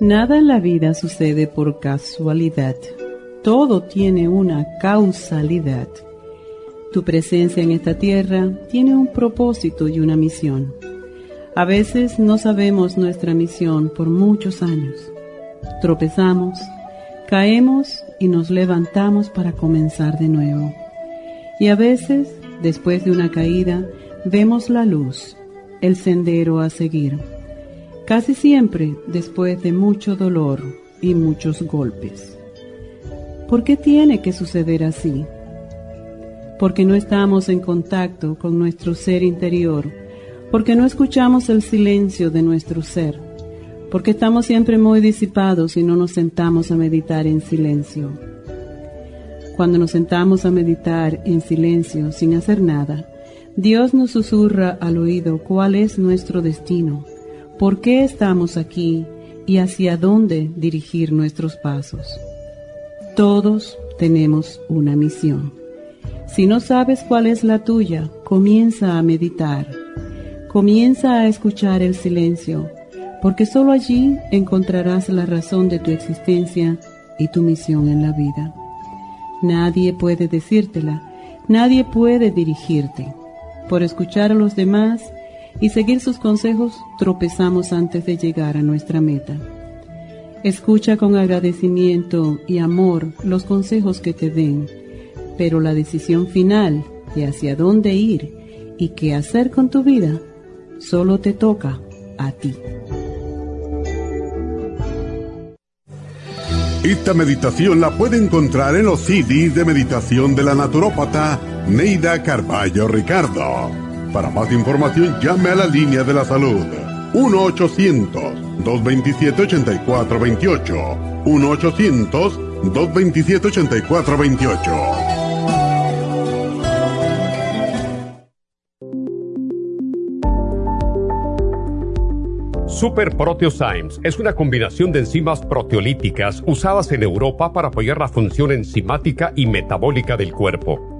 Nada en la vida sucede por casualidad. Todo tiene una causalidad. Tu presencia en esta tierra tiene un propósito y una misión. A veces no sabemos nuestra misión por muchos años. Tropezamos, caemos y nos levantamos para comenzar de nuevo. Y a veces, después de una caída, vemos la luz, el sendero a seguir casi siempre después de mucho dolor y muchos golpes. ¿Por qué tiene que suceder así? Porque no estamos en contacto con nuestro ser interior, porque no escuchamos el silencio de nuestro ser, porque estamos siempre muy disipados y no nos sentamos a meditar en silencio. Cuando nos sentamos a meditar en silencio sin hacer nada, Dios nos susurra al oído cuál es nuestro destino por qué estamos aquí y hacia dónde dirigir nuestros pasos. Todos tenemos una misión. Si no sabes cuál es la tuya, comienza a meditar. Comienza a escuchar el silencio, porque sólo allí encontrarás la razón de tu existencia y tu misión en la vida. Nadie puede decírtela, nadie puede dirigirte. Por escuchar a los demás, y seguir sus consejos, tropezamos antes de llegar a nuestra meta. Escucha con agradecimiento y amor los consejos que te den, pero la decisión final de hacia dónde ir y qué hacer con tu vida solo te toca a ti. Esta meditación la puede encontrar en los CDs de meditación de la naturópata Neida Carballo Ricardo. Para más información llame a la línea de la salud 1-800-227-8428. 1-800-227-8428. Super Proteosymes es una combinación de enzimas proteolíticas usadas en Europa para apoyar la función enzimática y metabólica del cuerpo.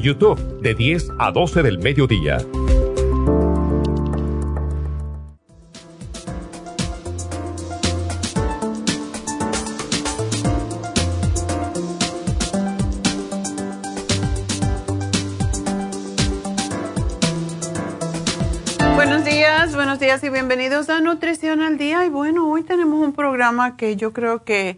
YouTube de 10 a 12 del mediodía. Buenos días, buenos días y bienvenidos a Nutrición al Día. Y bueno, hoy tenemos un programa que yo creo que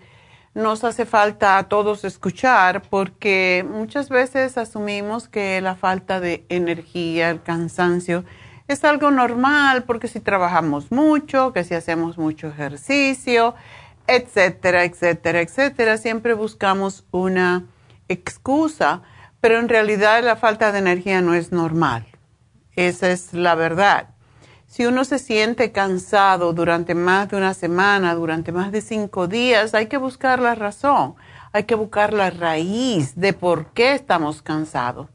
nos hace falta a todos escuchar porque muchas veces asumimos que la falta de energía, el cansancio, es algo normal porque si trabajamos mucho, que si hacemos mucho ejercicio, etcétera, etcétera, etcétera, siempre buscamos una excusa, pero en realidad la falta de energía no es normal. Esa es la verdad. Si uno se siente cansado durante más de una semana, durante más de cinco días, hay que buscar la razón, hay que buscar la raíz de por qué estamos cansados.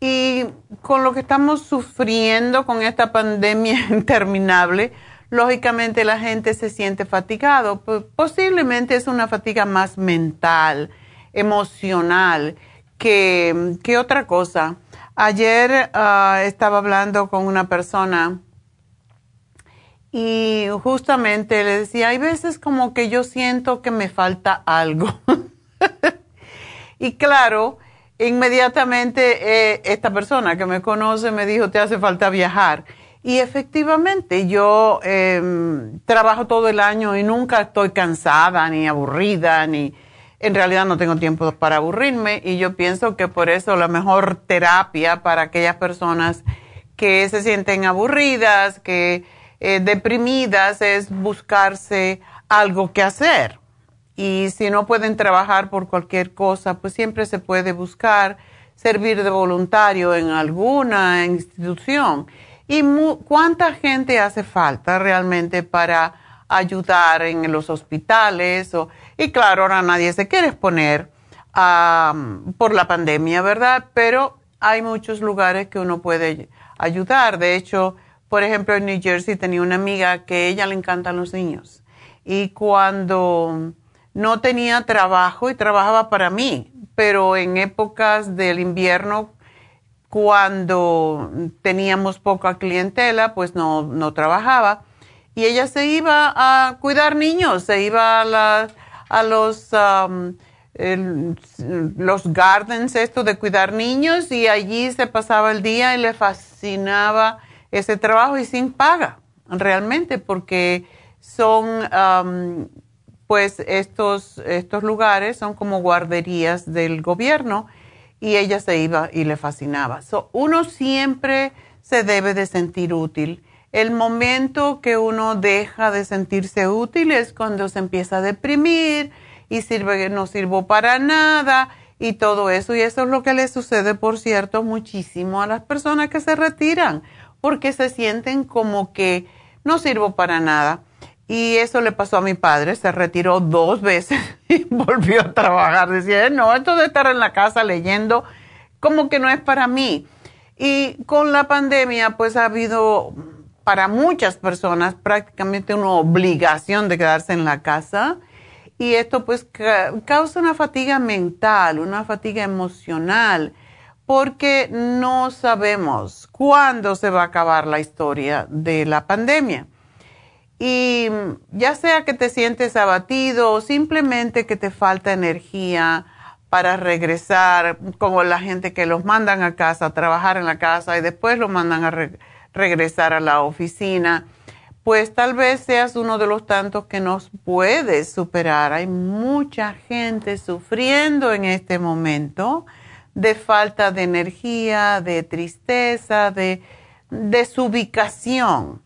Y con lo que estamos sufriendo con esta pandemia interminable, lógicamente la gente se siente fatigado. Posiblemente es una fatiga más mental, emocional, que, otra cosa. Ayer ah, estaba hablando con una persona y justamente le decía, hay veces como que yo siento que me falta algo. y claro, inmediatamente eh, esta persona que me conoce me dijo, te hace falta viajar. Y efectivamente, yo em, trabajo todo el año y nunca estoy cansada ni aburrida, ni en realidad no tengo tiempo para aburrirme y yo pienso que por eso la mejor terapia para aquellas personas que se sienten aburridas, que eh, deprimidas es buscarse algo que hacer. Y si no pueden trabajar por cualquier cosa, pues siempre se puede buscar servir de voluntario en alguna institución. ¿Y cuánta gente hace falta realmente para ayudar en los hospitales? O, y claro, ahora nadie se quiere exponer por la pandemia, ¿verdad? Pero hay muchos lugares que uno puede ayudar. De hecho, por ejemplo, en New Jersey tenía una amiga que ella le encantan los niños. Y cuando no tenía trabajo y trabajaba para mí, pero en épocas del invierno, cuando teníamos poca clientela, pues no, no trabajaba. Y ella se iba a cuidar niños, se iba a, a los, los gardens, esto de cuidar niños, y allí se pasaba el día y le fascinaba ese trabajo y sin paga, realmente, porque son, pues estos, estos lugares son como guarderías del gobierno y ella se iba y le fascinaba. uno siempre se debe de sentir útil. El momento que uno deja de sentirse útil es cuando se empieza a deprimir y sirve, no sirvo para nada y todo eso. Y eso es lo que le sucede, por cierto, muchísimo a las personas que se retiran porque se sienten como que no sirvo para nada. Y eso le pasó a mi padre, se retiró dos veces y volvió a trabajar. Decía, no, esto de estar en la casa leyendo, como que no es para mí. Y con la pandemia, pues ha habido para muchas personas prácticamente una obligación de quedarse en la casa. Y esto pues causa una fatiga mental, una fatiga emocional porque no sabemos cuándo se va a acabar la historia de la pandemia. Y ya sea que te sientes abatido o simplemente que te falta energía para regresar, como la gente que los mandan a casa, a trabajar en la casa y después los mandan a regresar a la oficina, pues tal vez seas uno de los tantos que nos puedes superar. Hay mucha gente sufriendo en este momento de falta de energía, de tristeza, de desubicación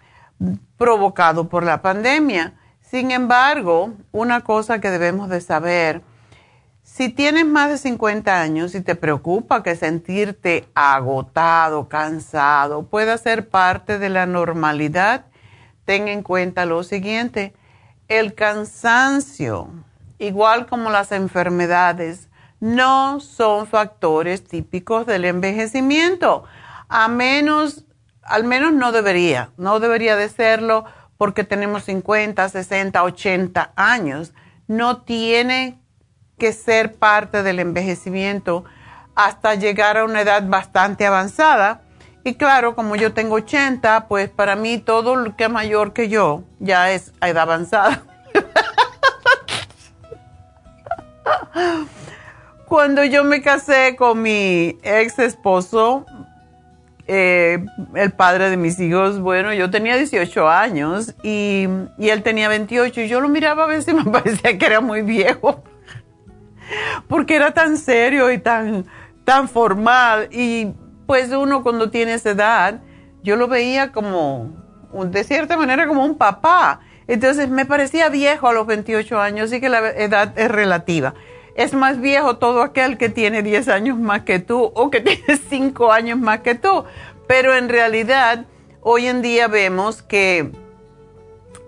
provocado por la pandemia. Sin embargo, una cosa que debemos de saber, si tienes más de 50 años y te preocupa que sentirte agotado, cansado, pueda ser parte de la normalidad, ten en cuenta lo siguiente, el cansancio, igual como las enfermedades, no son factores típicos del envejecimiento, a menos, al menos no debería, no debería de serlo porque tenemos 50, 60, 80 años. No tiene que ser parte del envejecimiento hasta llegar a una edad bastante avanzada. Y claro, como yo tengo 80, pues para mí todo lo que es mayor que yo ya es edad avanzada. Cuando yo me casé con mi ex esposo, eh, el padre de mis hijos, bueno, yo tenía 18 años y, él tenía 28 y yo lo miraba a veces y me parecía que era muy viejo. porque era tan serio y tan, tan formal. Y pues uno cuando tiene esa edad, yo lo veía como, de cierta manera, como un papá. Entonces me parecía viejo a los 28 años, y que la edad es relativa. Es más viejo todo aquel que tiene 10 años más que tú o que tiene 5 años más que tú. Pero en realidad, hoy en día vemos que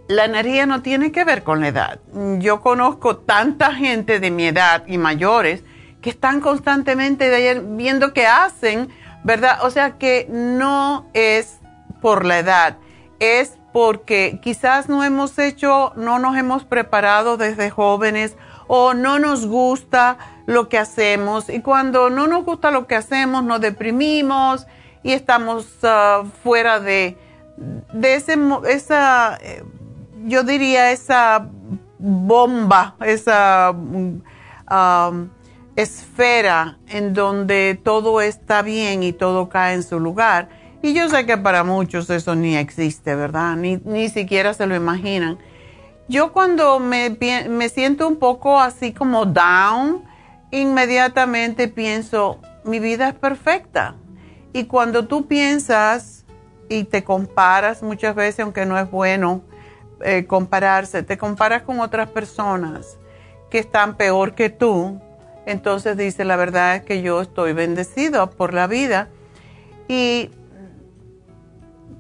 la energía no tiene que ver con la edad. Yo conozco tanta gente de mi edad y mayores que están constantemente viendo qué hacen, ¿verdad? O sea que no es por la edad, es porque quizás no hemos hecho, no nos hemos preparado desde jóvenes o no nos gusta lo que hacemos y cuando no nos gusta lo que hacemos nos deprimimos y estamos ah, fuera de, de ese, esa eh, yo diría, esa bomba, esa um, esfera en donde todo está bien y todo cae en su lugar. Y yo sé que para muchos eso ni existe, ¿verdad? Ni, ni siquiera se lo imaginan. Yo cuando me, me siento un poco así como down, inmediatamente pienso, mi vida es perfecta. Y cuando tú piensas y te comparas muchas veces, aunque no es bueno, eh, compararse, te comparas con otras personas que están peor que tú, entonces dice, la verdad es que yo estoy bendecido por la vida. Y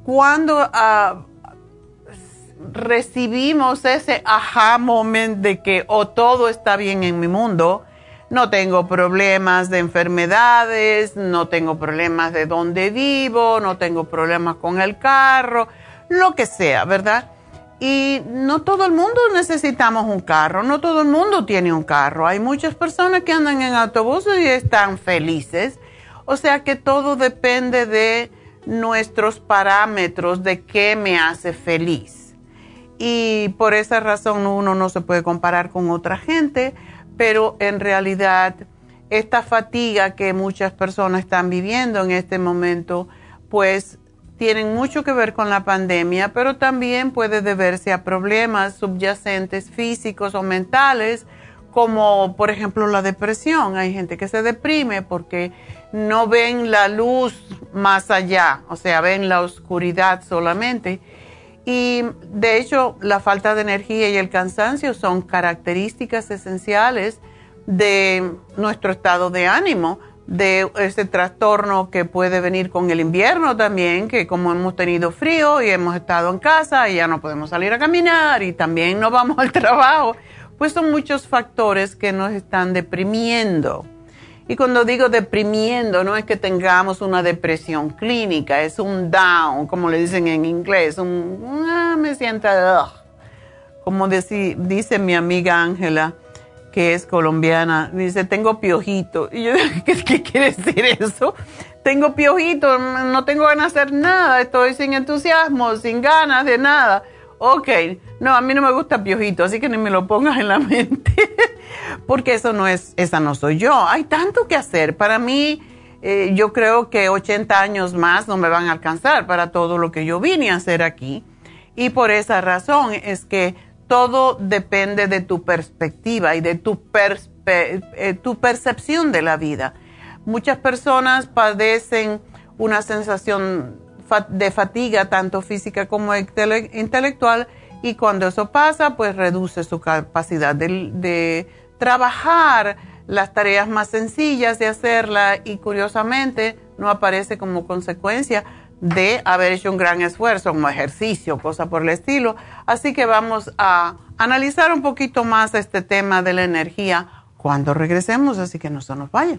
cuando ah, recibimos ese aha moment de que o oh, todo está bien en mi mundo, no tengo problemas de enfermedades, no tengo problemas de dónde vivo, no tengo problemas con el carro, lo que sea, ¿verdad? Y no todo el mundo necesitamos un carro, no todo el mundo tiene un carro. Hay muchas personas que andan en autobuses y están felices. O sea que todo depende de nuestros parámetros de qué me hace feliz. Y por esa razón uno no se puede comparar con otra gente, pero en realidad esta fatiga que muchas personas están viviendo en este momento, pues tienen mucho que ver con la pandemia, pero también puede deberse a problemas subyacentes físicos o mentales, como por ejemplo la depresión. Hay gente que se deprime porque no ven la luz más allá, o sea, ven la oscuridad solamente. Y de hecho, la falta de energía y el cansancio son características esenciales de nuestro estado de ánimo de ese trastorno que puede venir con el invierno también, que como hemos tenido frío y hemos estado en casa y ya no podemos salir a caminar y también no vamos al trabajo, pues son muchos factores que nos están deprimiendo. Y cuando digo deprimiendo, no es que tengamos una depresión clínica, es un down, como le dicen en inglés, un, ah, me siento, como dice mi amiga Ángela, que es colombiana, dice, tengo piojito. Y yo, ¿qué, ¿qué, quiere decir eso? Tengo piojito, no tengo ganas de hacer nada, estoy sin entusiasmo, sin ganas de nada. Ok, no, a mí no me gusta piojito, así que ni me lo pongas en la mente, porque eso no es, esa no soy yo. Hay tanto que hacer. Para mí, eh, yo creo que 80 años más no me van a alcanzar para todo lo que yo vine a hacer aquí. Y por esa razón es que todo depende de tu perspectiva y de tu, eh, tu percepción de la vida. Muchas personas padecen una sensación de fatiga, tanto física como intelectual, y cuando eso pasa, pues reduce su capacidad de trabajar las tareas más sencillas de hacerla y curiosamente no aparece como consecuencia de haber hecho un gran esfuerzo como ejercicio, cosa por el estilo. Así que vamos a analizar un poquito más este tema de la energía cuando regresemos, así que no se nos vayan.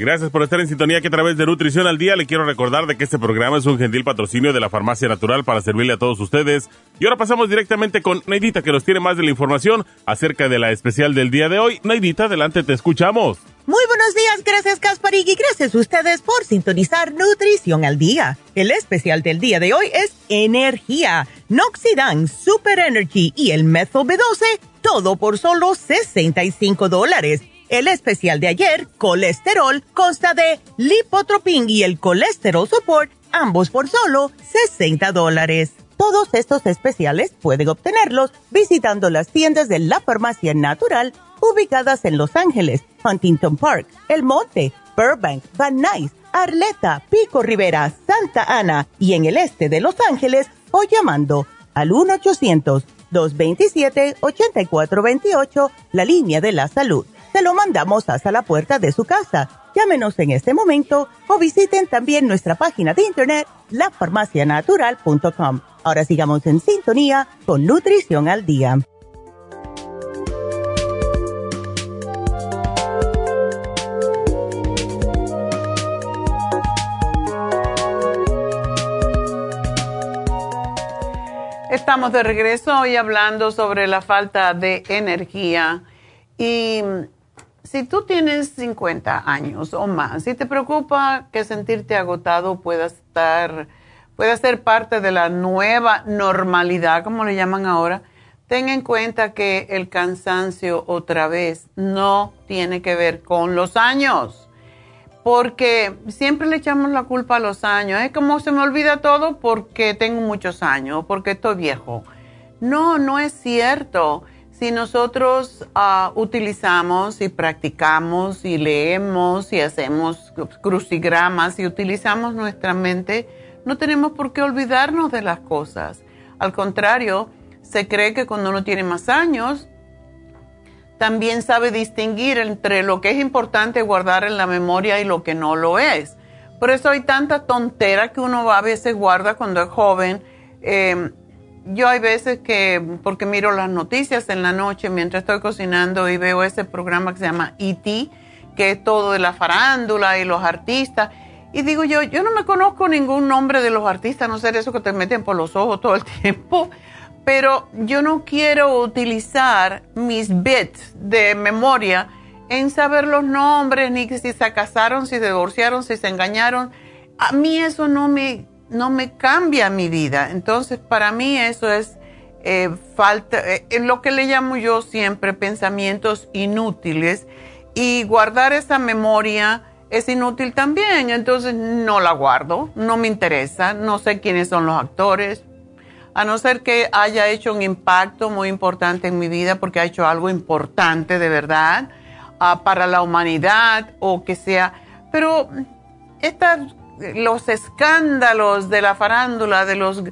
Gracias por estar en sintonía que a través de Nutrición al Día le quiero recordar de que este programa es un gentil patrocinio de la Farmacia Natural para servirle a todos ustedes. Y ahora pasamos directamente con Neidita que nos tiene más de la información acerca de la especial del día de hoy. Neidita, adelante, te escuchamos. Muy buenos días, gracias Casparig y gracias a ustedes por sintonizar Nutrición al Día. El especial del día de hoy es Energía, Noxidan, Super Energy y el Methyl B12, todo por solo 65 dólares. El especial de ayer, colesterol, consta de lipotropin y el colesterol support, ambos por solo 60 dólares. Todos estos especiales pueden obtenerlos visitando las tiendas de la farmacia natural ubicadas en Los Ángeles, Huntington Park, El Monte, Burbank, Van Nuys, Arleta, Pico Rivera, Santa Ana y en el este de Los Ángeles o llamando al 1-800-227-8428, la línea de la salud se lo mandamos hasta la puerta de su casa. Llámenos en este momento o visiten también nuestra página de internet lafarmacianatural.com. Ahora sigamos en sintonía con Nutrición al Día. Estamos de regreso hoy hablando sobre la falta de energía y si tú tienes 50 años o más, si te preocupa que sentirte agotado pueda estar, pueda ser parte de la nueva normalidad, como le llaman ahora, ten en cuenta que el cansancio otra vez no tiene que ver con los años. Porque siempre le echamos la culpa a los años. Es como se me olvida todo porque tengo muchos años, porque estoy viejo. No, no es cierto si nosotros ah, utilizamos y practicamos y leemos y hacemos crucigramas y utilizamos nuestra mente, no tenemos por qué olvidarnos de las cosas. Al contrario, se cree que cuando uno tiene más años, también sabe distinguir entre lo que es importante guardar en la memoria y lo que no lo es. Por eso hay tanta tontera que uno a veces guarda cuando es joven. Eh, yo hay veces que, porque miro las noticias en la noche mientras estoy cocinando y veo ese programa que se llama E.T., que es todo de la farándula y los artistas. Y digo yo, yo no me conozco ningún nombre de los artistas, no sé eso que te meten por los ojos todo el tiempo, pero yo no quiero utilizar mis bits de memoria en saber los nombres, ni si se casaron, si se divorciaron, si se engañaron. A mí eso no me no me cambia mi vida. Entonces, para mí eso es eh, falta, eh, lo que le llamo yo siempre pensamientos inútiles y guardar esa memoria es inútil también. Entonces, no la guardo, no me interesa, no sé quiénes son los actores, a no ser que haya hecho un impacto muy importante en mi vida porque ha hecho algo importante de verdad ah, para la humanidad o que sea. Pero estas los escándalos de la farándula, de los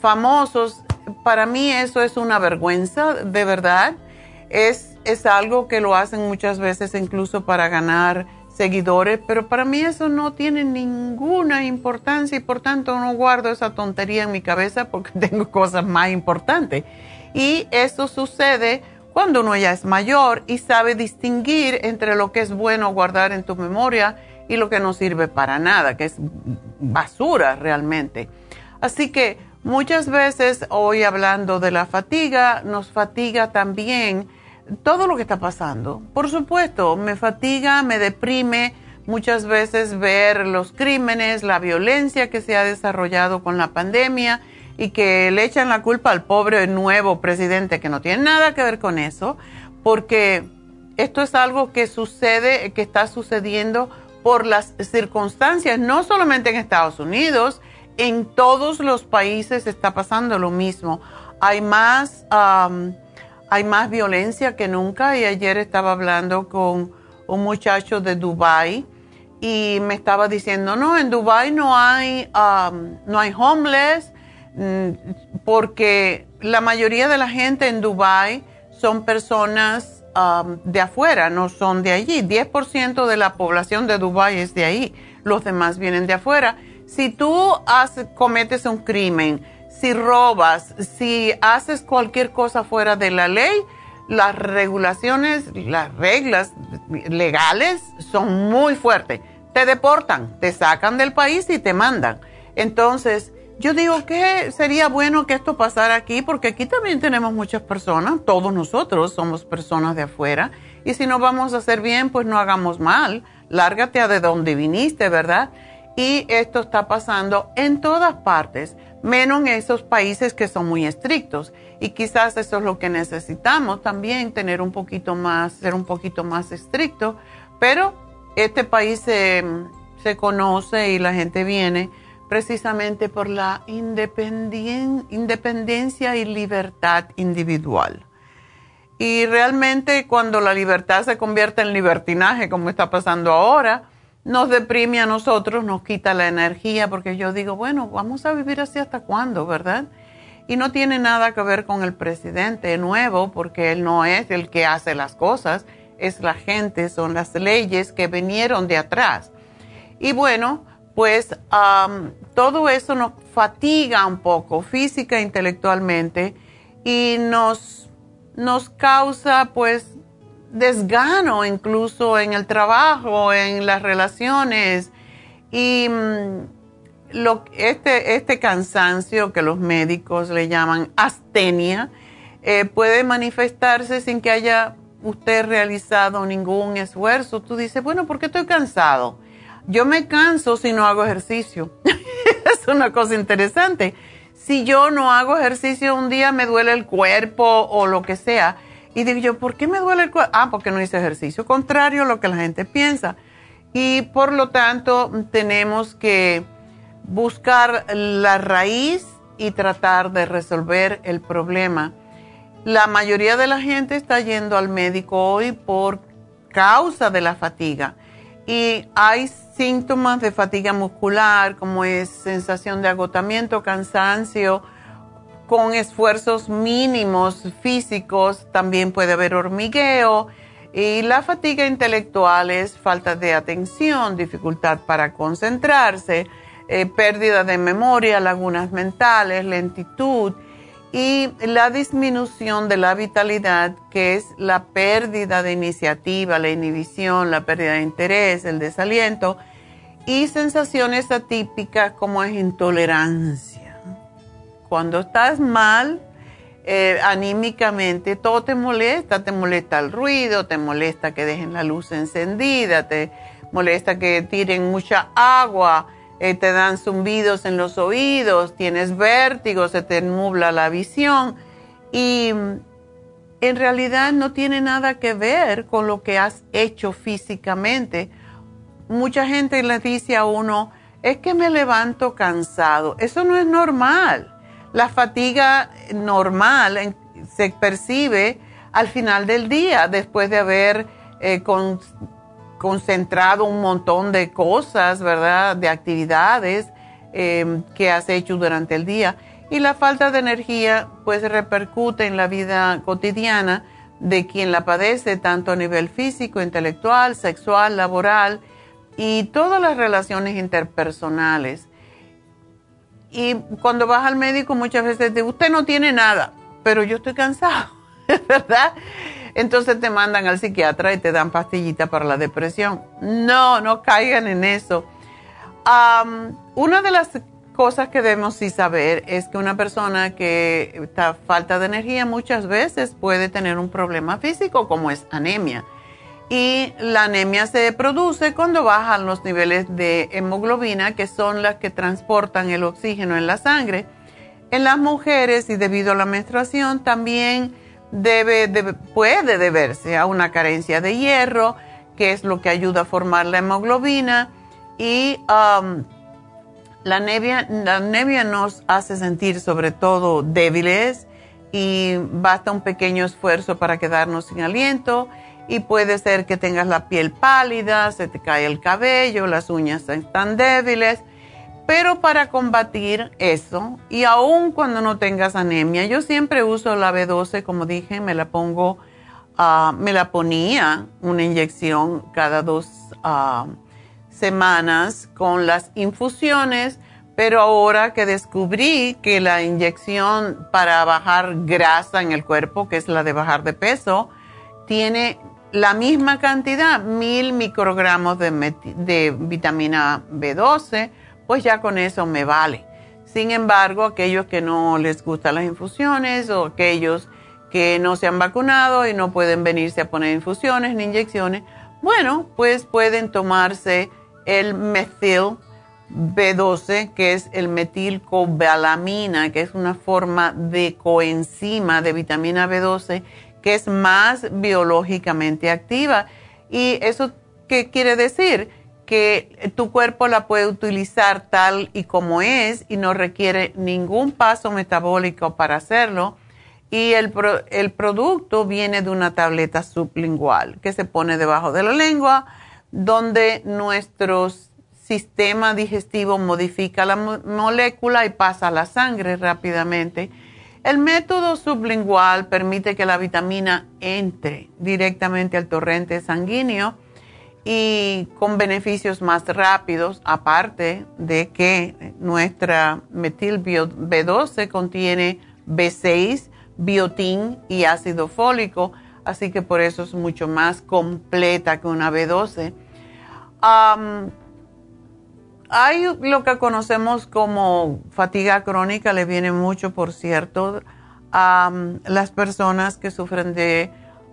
famosos, para mí eso es una vergüenza, de verdad. Es, es algo que lo hacen muchas veces incluso para ganar seguidores, pero para mí eso no tiene ninguna importancia y por tanto no guardo esa tontería en mi cabeza porque tengo cosas más importantes. Y eso sucede cuando uno ya es mayor y sabe distinguir entre lo que es bueno guardar en tu memoria y lo que no sirve para nada, que es basura realmente. Así que muchas veces hoy hablando de la fatiga, nos fatiga también todo lo que está pasando. Por supuesto, me fatiga, me deprime muchas veces ver los crímenes, la violencia que se ha desarrollado con la pandemia y que le echan la culpa al pobre nuevo presidente que no tiene nada que ver con eso, porque esto es algo que sucede, que está sucediendo por las circunstancias, no solamente en Estados Unidos, en todos los países está pasando lo mismo. Hay más, hay más violencia que nunca y ayer estaba hablando con un muchacho de Dubai y me estaba diciendo, no, en Dubai no hay, no hay homeless mm, porque la mayoría de la gente en Dubai son personas de afuera, no son de allí. 10% de la población de Dubai es de ahí, los demás vienen de afuera. Si tú cometes un crimen, si robas, si haces cualquier cosa fuera de la ley, las regulaciones, las reglas legales son muy fuertes. Te deportan, te sacan del país y te mandan. Entonces, yo digo que sería bueno que esto pasara aquí porque aquí también tenemos muchas personas, todos nosotros somos personas de afuera y si no vamos a hacer bien, pues no hagamos mal. Lárgate a de donde viniste, ¿verdad? Y esto está pasando en todas partes, menos en esos países que son muy estrictos. Y quizás eso es lo que necesitamos también, tener un poquito más, ser un poquito más estricto. Pero este país se, se conoce y la gente viene precisamente por la independencia y libertad individual. Y realmente cuando la libertad se convierte en libertinaje, como está pasando ahora, nos deprime a nosotros, nos quita la energía, porque yo digo, bueno, vamos a vivir así hasta cuándo, ¿verdad? Y no tiene nada que ver con el presidente nuevo, porque él no es el que hace las cosas, es la gente, son las leyes que vinieron de atrás. Y bueno, pues todo eso nos fatiga un poco física e intelectualmente y nos, nos causa pues desgano incluso en el trabajo, en las relaciones y mm, este, este cansancio que los médicos le llaman astenia eh, puede manifestarse sin que haya usted realizado ningún esfuerzo. Tú dices, bueno, ¿por qué estoy cansado? Yo me canso si no hago ejercicio. es una cosa interesante. Si yo no hago ejercicio un día me duele el cuerpo o lo que sea. Y digo yo, ¿por qué me duele el cuerpo? Ah, porque no hice ejercicio. Contrario a lo que la gente piensa. Y por lo tanto tenemos que buscar la raíz y tratar de resolver el problema. La mayoría de la gente está yendo al médico hoy por causa de la fatiga. Y hay síntomas de fatiga muscular, como es sensación de agotamiento, cansancio, con esfuerzos mínimos físicos, también puede haber hormigueo. Y la fatiga intelectual es falta de atención, dificultad para concentrarse, eh, pérdida de memoria, lagunas mentales, lentitud y la disminución de la vitalidad, que es la pérdida de iniciativa, la inhibición, la pérdida de interés, el desaliento, y sensaciones atípicas como es intolerancia. Cuando estás mal, eh, anímicamente, todo te molesta, te molesta el ruido, te molesta que dejen la luz encendida, te molesta que tiren mucha agua, eh, te dan zumbidos en los oídos, tienes vértigo, se te nubla la visión y mm, en realidad no tiene nada que ver con lo que has hecho físicamente. Mucha gente le dice a uno, es que me levanto cansado. Eso no es normal. La fatiga normal se percibe al final del día, después de haber eh, con, concentrado un montón de cosas, ¿verdad? De actividades em, que has hecho durante el día. Y la falta de energía pues repercute en la vida cotidiana de quien la padece, tanto a nivel físico, intelectual, sexual, laboral y todas las relaciones interpersonales. Y cuando vas al médico muchas veces te usted no tiene nada, pero yo estoy cansado, ¿verdad? Entonces te mandan al psiquiatra y te dan pastillita para la depresión. No, no caigan en eso. una de las cosas que debemos sí saber es que una persona que está falta de energía muchas veces puede tener un problema físico como es anemia. Y la anemia se produce cuando bajan los niveles de hemoglobina, que son las que transportan el oxígeno en la sangre. En las mujeres y debido a la menstruación también debe, puede deberse a una carencia de hierro, que es lo que ayuda a formar la hemoglobina. Y um, la, anemia, la anemia nos hace sentir sobre todo débiles y basta un pequeño esfuerzo para quedarnos sin aliento y puede ser que tengas la piel pálida, se te cae el cabello, las uñas están débiles pero para combatir eso, y aún cuando no tengas anemia, yo siempre uso la B12, como dije, me la pongo, ah, me la ponía una inyección cada dos ah, semanas con las infusiones, pero ahora que descubrí que la inyección para bajar grasa en el cuerpo, que es la de bajar de peso, tiene la misma cantidad, mil microgramos de vitamina B12, pues ya con eso me vale. Sin embargo, aquellos que no les gustan las infusiones o aquellos que no se han vacunado y no pueden venirse a poner infusiones ni inyecciones, bueno, pues pueden tomarse el metil B12, que es el metilcobalamina, que es una forma de coenzima de vitamina B12 que es más biológicamente activa. ¿Y eso qué quiere decir? Que tu cuerpo la puede utilizar tal y como es y no requiere ningún paso metabólico para hacerlo. Y el, el producto viene de una tableta sublingual que se pone debajo de la lengua, donde nuestro sistema digestivo modifica la molécula y pasa a la sangre rápidamente. El método sublingual permite que la vitamina entre directamente al torrente sanguíneo y con beneficios más rápidos, aparte de que nuestra metil B12 contiene B6, biotín y ácido fólico, así que por eso es mucho más completa que una B12. hay lo que conocemos como fatiga crónica, le viene mucho, por cierto, a las personas que sufren de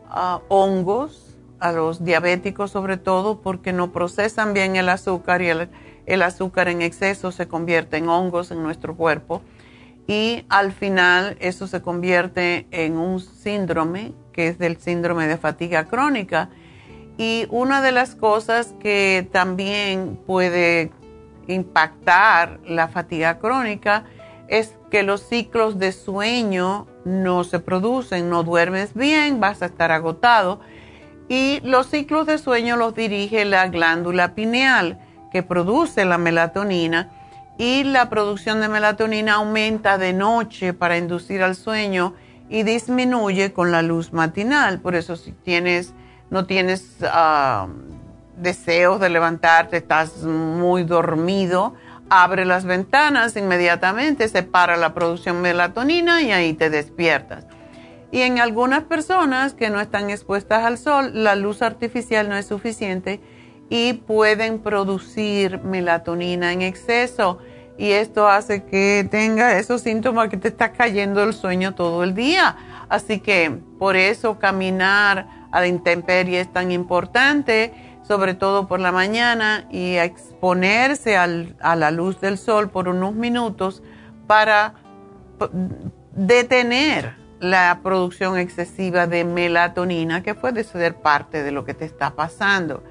ah, hongos a los diabéticos sobre todo porque no procesan bien el azúcar y el, azúcar en exceso se convierte en hongos en nuestro cuerpo. Y al final eso se convierte en un síndrome que es del síndrome de fatiga crónica. Y una de las cosas que también puede impactar la fatiga crónica es que los ciclos de sueño no se producen, no duermes bien, vas a estar agotado y los ciclos de sueño los dirige la glándula pineal que produce la melatonina y la producción de melatonina aumenta de noche para inducir al sueño y disminuye con la luz matinal. Por eso si tienes, no tienes ah, deseos de levantarte, estás muy dormido, abre las ventanas inmediatamente, separa la producción de melatonina y ahí te despiertas. Y en algunas personas que no están expuestas al sol, la luz artificial no es suficiente y pueden producir melatonina en exceso. Y esto hace que tenga esos síntomas que te está cayendo el sueño todo el día. Así que por eso caminar a la intemperie es tan importante, sobre todo por la mañana, y exponerse a la luz del sol por unos minutos para detener la producción excesiva de melatonina, que puede ser parte de lo que te está pasando.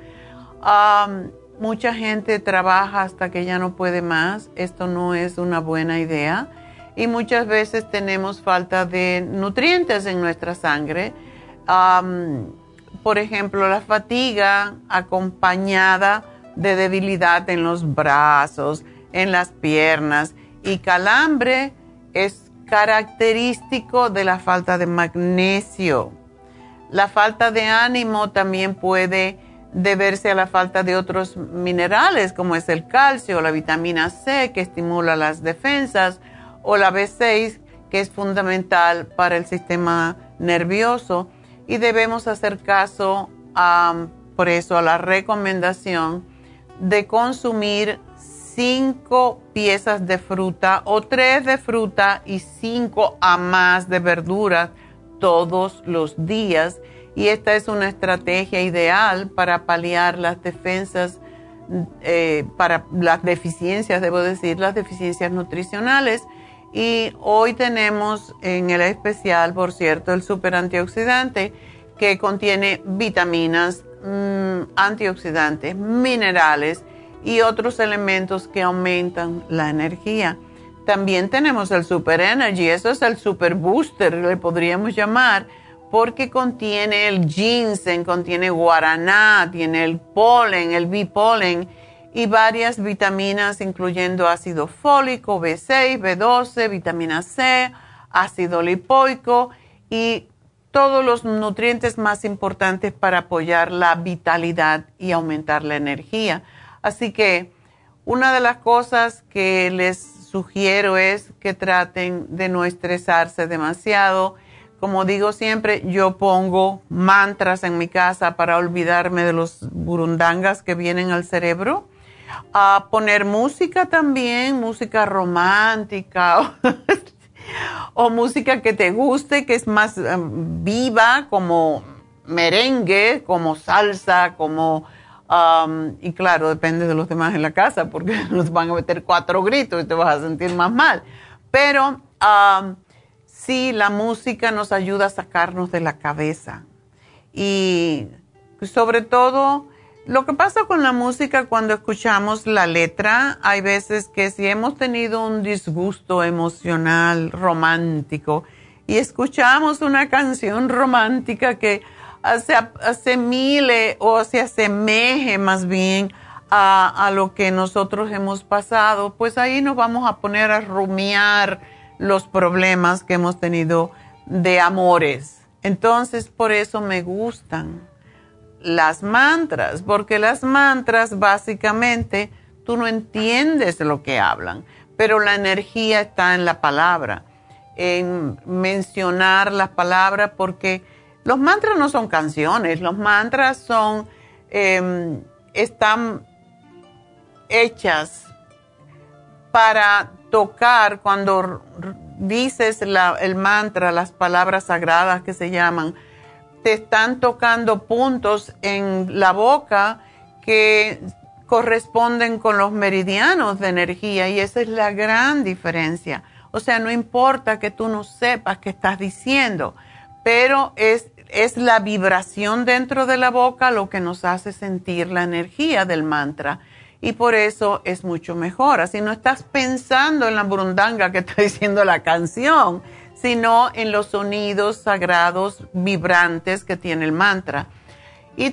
mucha gente trabaja hasta que ya no puede más. Esto no es una buena idea. Y muchas veces tenemos falta de nutrientes en nuestra sangre. por ejemplo, la fatiga acompañada de debilidad en los brazos, en las piernas y calambre es característico de la falta de magnesio. La falta de ánimo también puede deberse a la falta de otros minerales como es el calcio, la vitamina C que estimula las defensas o la B6 que es fundamental para el sistema nervioso y debemos hacer caso por eso a la recomendación de consumir cinco piezas de fruta o tres de fruta y cinco a más de verduras todos los días. Y esta es una estrategia ideal para paliar las defensas, eh, para las deficiencias, debo decir, las deficiencias nutricionales. Y hoy tenemos en el especial, por cierto, el super antioxidante que contiene vitaminas, mm, antioxidantes, minerales y otros elementos que aumentan la energía. También tenemos el Super Energy, eso es el Super Booster, le podríamos llamar, porque contiene el ginseng, contiene guaraná, tiene el polen, el bipolen y varias vitaminas, incluyendo ácido fólico, B6, B12, vitamina C, ácido lipoico y todos los nutrientes más importantes para apoyar la vitalidad y aumentar la energía. Así que una de las cosas que les sugiero es que traten de no estresarse demasiado. Como digo siempre, yo pongo mantras en mi casa para olvidarme de los burundangas que vienen al cerebro. A poner música también, música romántica o música que te guste, que es más em, viva, como merengue, como salsa, como y claro, depende de los demás en la casa, porque nos van a meter cuatro gritos y te vas a sentir más mal. Pero sí, la música nos ayuda a sacarnos de la cabeza. Y sobre todo, lo que pasa con la música cuando escuchamos la letra, hay veces que si hemos tenido un disgusto emocional romántico y escuchamos una canción romántica que se asemile o se asemeje más bien a, a, lo que nosotros hemos pasado, pues ahí nos vamos a poner a rumiar los problemas que hemos tenido de amores. Entonces, por eso me gustan las mantras, porque las mantras básicamente tú no entiendes lo que hablan, pero la energía está en la palabra, en mencionar las palabras, porque los mantras no son canciones, los mantras son, em, están hechas para tocar cuando dices el mantra, las palabras sagradas que se llaman, te están tocando puntos en la boca que corresponden con los meridianos de energía y esa es la gran diferencia. O sea, no importa que tú no sepas qué estás diciendo, pero es es la vibración dentro de la boca lo que nos hace sentir la energía del mantra. Y por eso es mucho mejor. Así no estás pensando en la burundanga que está diciendo la canción, sino en los sonidos sagrados vibrantes que tiene el mantra. Y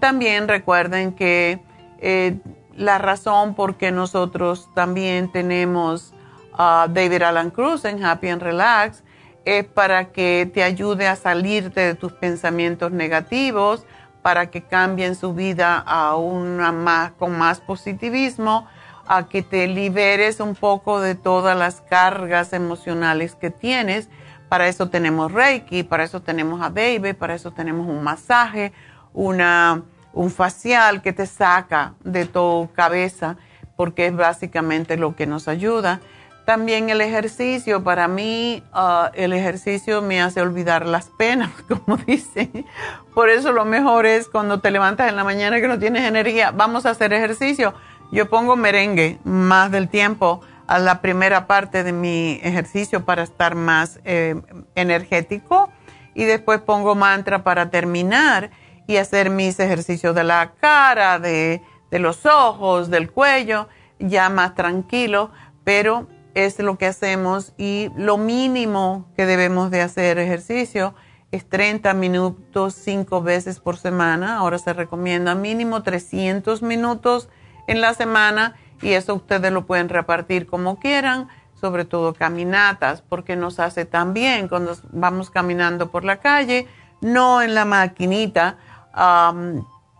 también recuerden que eh, la razón por qué nosotros también tenemos a David Alan Cruz en Happy and Relax es para que te ayude a salirte de tus pensamientos negativos, para que cambien su vida a una más, con más positivismo, a que te liberes un poco de todas las cargas emocionales que tienes. Para eso tenemos Reiki, para eso tenemos a Baby, para eso tenemos un masaje, una, un facial que te saca de tu cabeza, porque es básicamente lo que nos ayuda. También el ejercicio, para mí ah, el ejercicio me hace olvidar las penas, como dicen. Por eso lo mejor es cuando te levantas en la mañana que no tienes energía, vamos a hacer ejercicio. Yo pongo merengue más del tiempo a la primera parte de mi ejercicio para estar más eh, energético y después pongo mantra para terminar y hacer mis ejercicios de la cara, de, de los ojos, del cuello, ya más tranquilo, pero es lo que hacemos y lo mínimo que debemos de hacer ejercicio es 30 minutos cinco veces por semana. Ahora se recomienda mínimo 300 minutos en la semana y eso ustedes lo pueden repartir como quieran, sobre todo caminatas, porque nos hace tan bien cuando vamos caminando por la calle, no en la maquinita,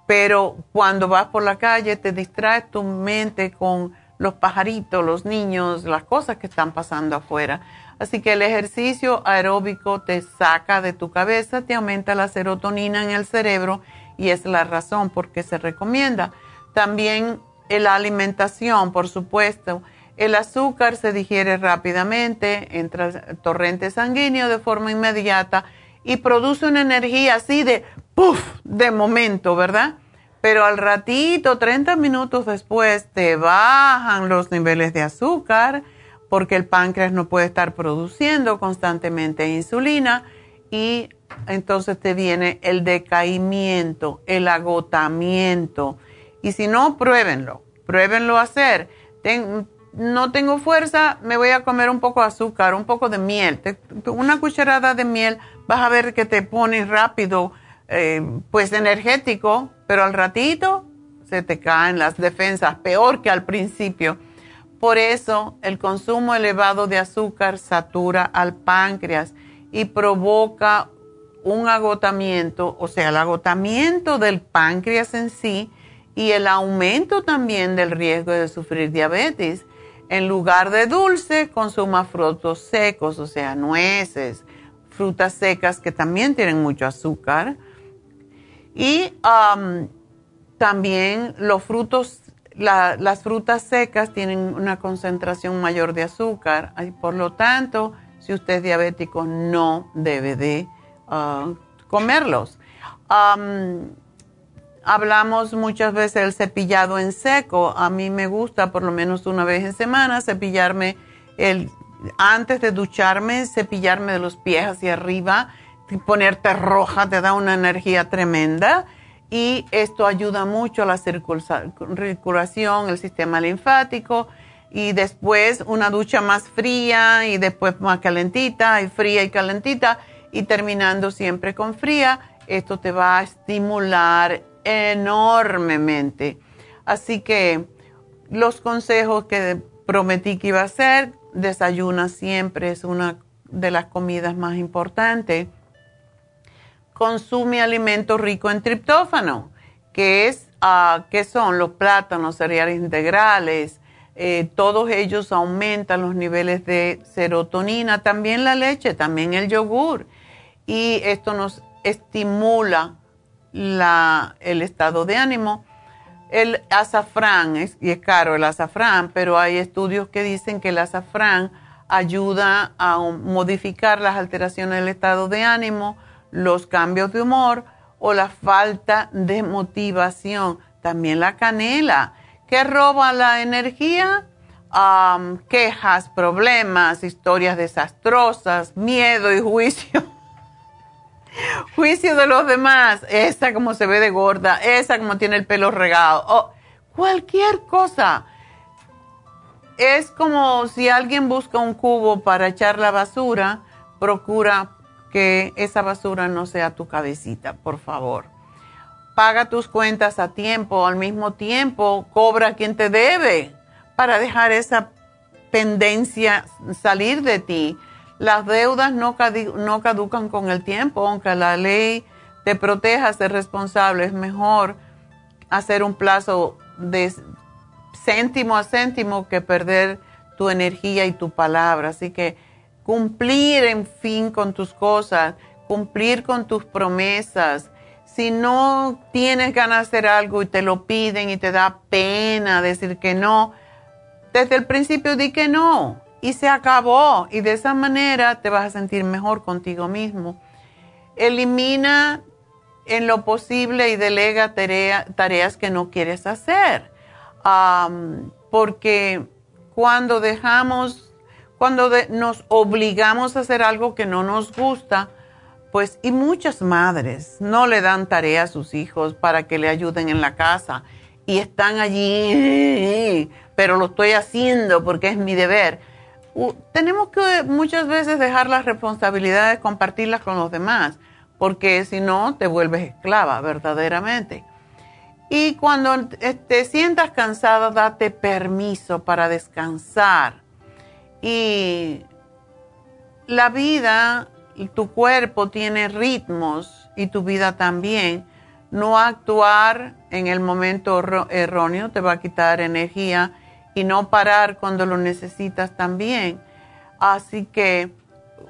pero cuando vas por la calle te distraes tu mente con los pajaritos, los niños, las cosas que están pasando afuera. Así que el ejercicio aeróbico te saca de tu cabeza, te aumenta la serotonina en el cerebro y es la razón por qué se recomienda. También la alimentación, por supuesto. El azúcar se digiere rápidamente, entra al torrente sanguíneo de forma inmediata y produce una energía así de puff, de momento, ¿verdad? Pero al ratito, 30 minutos después, te bajan los niveles de azúcar porque el páncreas no puede estar produciendo constantemente insulina y entonces te viene el decaimiento, el agotamiento. Y si no, pruébenlo, pruébenlo a hacer. no tengo fuerza, me voy a comer un poco de azúcar, un poco de miel. una cucharada de miel, vas a ver que te pones rápido, eh, pues energético, pero al ratito se te caen las defensas, peor que al principio. Por eso el consumo elevado de azúcar satura al páncreas y provoca un agotamiento, o sea, el agotamiento del páncreas en sí y el aumento también del riesgo de sufrir diabetes. En lugar de dulce, consuma frutos secos, o sea, nueces, frutas secas que también tienen mucho azúcar. Y um, también los frutos las frutas secas tienen una concentración mayor de azúcar y por lo tanto, si usted es diabético, no debe de ah, comerlos. hablamos muchas veces del cepillado en seco. A mí me gusta por lo menos una vez en semana cepillarme el, antes de ducharme, cepillarme de los pies hacia arriba, ponerte roja te da una energía tremenda y esto ayuda mucho a la circulación, el sistema linfático y después una ducha más fría y después más calentita y fría y calentita y terminando siempre con fría, esto te va a estimular enormemente. Así que los consejos que prometí que iba a hacer, desayuna siempre, es una de las comidas más importantes consume alimentos ricos en triptófano, que, es, uh, que son los plátanos, cereales integrales, eh, todos ellos aumentan los niveles de serotonina, también la leche, también el yogur. Y esto nos estimula la, el estado de ánimo. El azafrán, y es caro el azafrán, pero hay estudios que dicen que el azafrán ayuda a modificar las alteraciones del estado de ánimo, los cambios de humor o la falta de motivación. También la canela, que roba la energía, quejas, problemas, historias desastrosas, miedo y juicio. juicio de los demás, esa como se ve de gorda, esa como tiene el pelo regado, cualquier cosa. Es como si alguien busca un cubo para echar la basura, procura que esa basura no sea tu cabecita, por favor. Paga tus cuentas a tiempo, al mismo tiempo cobra quien te debe para dejar esa pendencia salir de ti. Las deudas no, no caducan con el tiempo, aunque la ley te proteja ser responsable, es mejor hacer un plazo de céntimo a céntimo que perder tu energía y tu palabra. Así que cumplir en fin con tus cosas, cumplir con tus promesas. Si no tienes ganas de hacer algo y te lo piden y te da pena decir que no, desde el principio di que no y se acabó. Y de esa manera te vas a sentir mejor contigo mismo. Elimina en lo posible y delega tareas que no quieres hacer. porque cuando dejamos cuando nos obligamos a hacer algo que no nos gusta, pues y muchas madres no le dan tarea a sus hijos para que le ayuden en la casa y están allí, pero lo estoy haciendo porque es mi deber. tenemos que muchas veces dejar las responsabilidades, compartirlas con los demás, porque si no te vuelves esclava verdaderamente. Y cuando te sientas cansada, date permiso para descansar y la vida tu cuerpo tiene ritmos y tu vida también. No actuar en el momento erróneo te va a quitar energía y no parar cuando lo necesitas también. Así que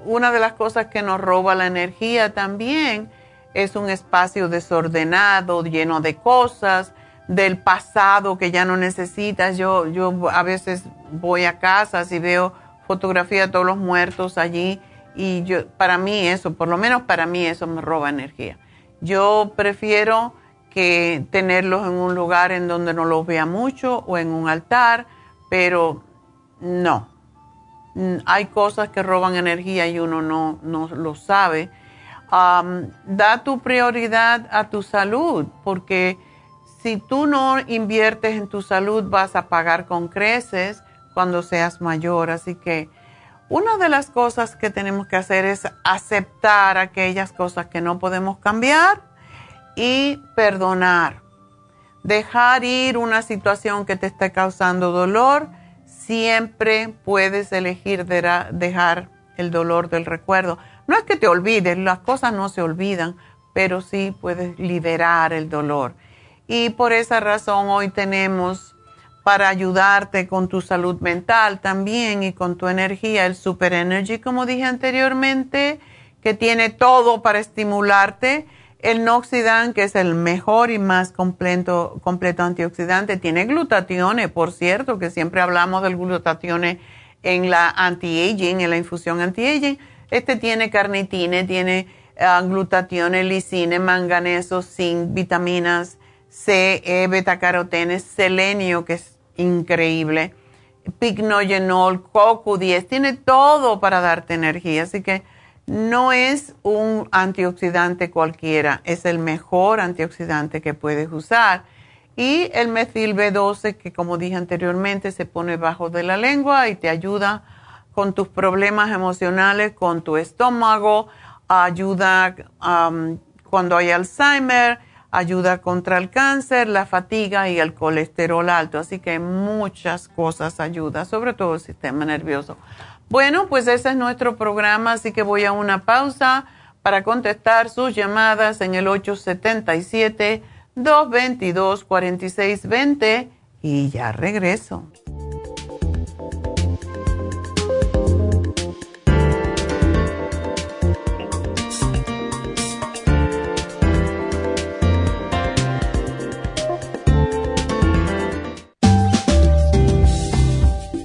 una de las cosas que nos roba la energía también es un espacio desordenado, lleno de cosas, del pasado que ya no necesitas. Yo, yo a veces voy a casas y veo fotografía de todos los muertos allí y yo, para mí eso, por lo menos para mí eso me roba energía. Yo prefiero que tenerlos en un lugar en donde no los vea mucho o en un altar, pero no, mm, hay cosas que roban energía y uno no, no lo sabe. da tu prioridad a tu salud, porque si tú no inviertes en tu salud vas a pagar con creces cuando seas mayor. Así que una de las cosas que tenemos que hacer es aceptar aquellas cosas que no podemos cambiar y perdonar. Dejar ir una situación que te esté causando dolor, siempre puedes elegir dejar el dolor del recuerdo. No es que te olvides, las cosas no se olvidan, pero sí puedes liberar el dolor. Y por esa razón hoy tenemos para ayudarte con tu salud mental también y con tu energía, el Super Energy, como dije anteriormente, que tiene todo para estimularte. El Noxidan, que es el mejor y más completo, completo antioxidante, tiene glutatione, por cierto, que siempre hablamos del glutatione en la anti-aging, en la infusión anti-aging. Este tiene carnitine, tiene uh, glutatione, lisine, manganeso, zinc, vitaminas C, E, beta carotene, selenio, que es increíble, pignogenol, CoQ10, tiene todo para darte energía, así que no es un antioxidante cualquiera, es el mejor antioxidante que puedes usar. Y el metil B12, que como dije anteriormente, se pone bajo de la lengua y te ayuda con tus problemas emocionales, con tu estómago, ayuda cuando hay Alzheimer, ayuda contra el cáncer, la fatiga y el colesterol alto. Así que muchas cosas ayuda, sobre todo el sistema nervioso. Bueno, pues ese es nuestro programa, así que voy a una pausa para contestar sus llamadas en el 877-222-4620 y ya regreso.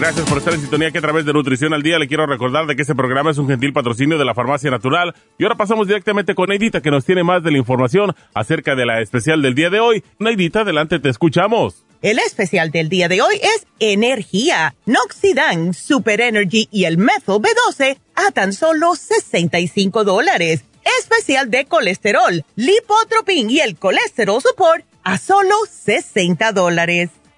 Gracias por estar en sintonía que a través de Nutrición al Día le quiero recordar de que este programa es un gentil patrocinio de la Farmacia Natural. Y ahora pasamos directamente con Neidita que nos tiene más de la información acerca de la especial del día de hoy. Neidita, adelante, te escuchamos. El especial del día de hoy es Energía, Noxidan, Super Energy y el Methyl B12 a tan solo 65 dólares. Especial de colesterol, lipotropin y el colesterol support a solo 60 dólares.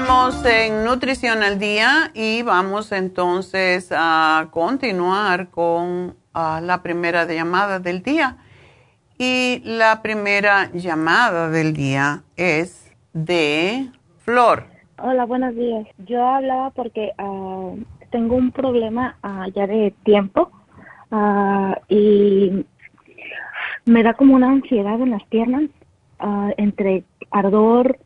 Estamos en Nutrición al Día y vamos entonces a continuar con ah, la primera llamada del día. Y la primera llamada del día es de Flor. Hola, buenos días. Yo hablaba porque ah, tengo un problema uh, ya de tiempo y me da como una ansiedad en las piernas entre ardor,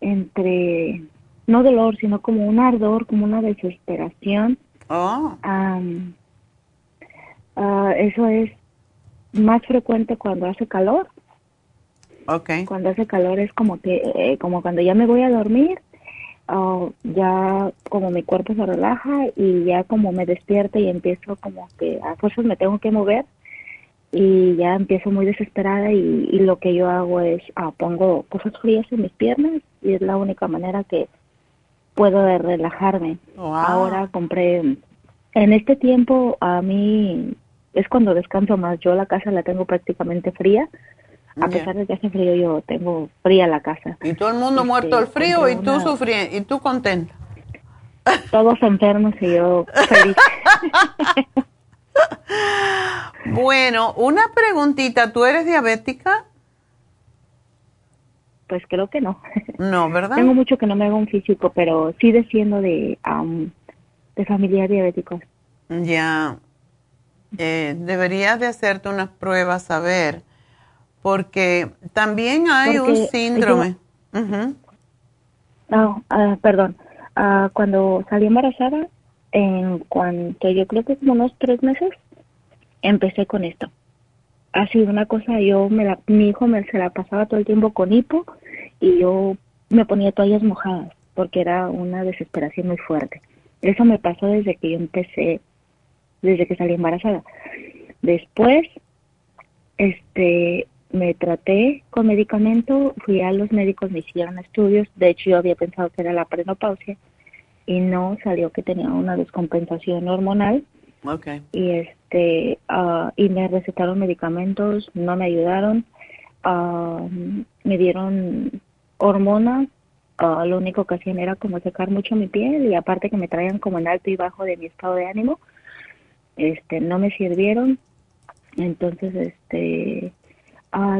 entre, no dolor, sino como un ardor, como una desesperación. Oh. Uh, eso es más frecuente cuando hace calor. Okay. Cuando hace calor es como que, eh, como cuando ya me voy a dormir, ah, ya como mi cuerpo se relaja y ya como me despierta y empiezo como que a fuerzas me tengo que mover y ya empiezo muy desesperada y, y lo que yo hago es ah, pongo cosas frías en mis piernas y es la única manera que puedo relajarme. Wow. Ahora compré, en este tiempo a mí es cuando descanso más. Yo la casa la tengo prácticamente fría. A pesar de que hace frío, yo tengo fría la casa. Y todo el mundo Este, muerto del frío y tú una- sufriendo, y tú contenta. Todos enfermos y yo feliz. Bueno, una preguntita, ¿tú eres diabética? Pues creo que no. No, ¿verdad? Tengo mucho que no me hago un físico, pero sí desciendo de, am, de familia diabéticos. Ya, eh, deberías de hacerte unas pruebas a ver, porque también hay un síndrome. Ujú. No, ah, perdón. Ah, cuando salí embarazada, en cuanto yo creo que como unos tres meses, empecé con esto. Ha sido una cosa, yo me la, mi hijo me se la pasaba todo el tiempo con hipo y yo me ponía toallas mojadas porque era una desesperación muy fuerte. Eso me pasó desde que yo empecé, desde que salí embarazada. Después, este, me traté con medicamento, fui a los médicos, me hicieron estudios, de hecho yo había pensado que era la prenopausia y no salió que tenía una descompensación hormonal Ok. y este ah, y me recetaron medicamentos, no me ayudaron, ah, me dieron hormonas, ah, lo único que hacían era como secar mucho mi piel y aparte que me traían como en alto y bajo de mi estado de ánimo, este no me sirvieron, entonces este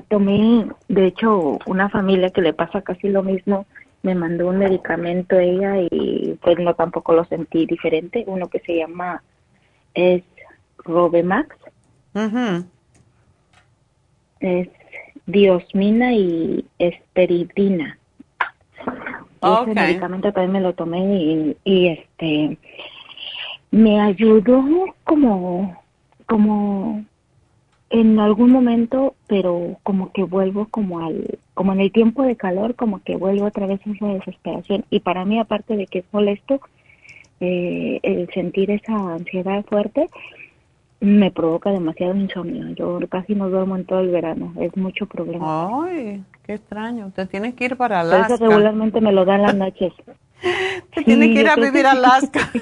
tomé, de hecho una familia que le pasa casi lo mismo me mandó un medicamento ella y pues no tampoco lo sentí diferente, uno que se llama es Robemax, Ujú. es diosmina y esperidina. Ok. Ese medicamento también me lo tomé y, y este me ayudó como como en algún momento, pero como que vuelvo como al como en el tiempo de calor, como que vuelvo otra vez a esa desesperación y para mí aparte de que es molesto eh, el sentir esa ansiedad fuerte me provoca demasiado insomnio. Yo casi no duermo en todo el verano, es mucho problema. Ay, qué extraño. Te tienes que ir para Por eso Alaska. regularmente me lo dan las noches. Te tienes Sí, que ir a vivir a. Alaska.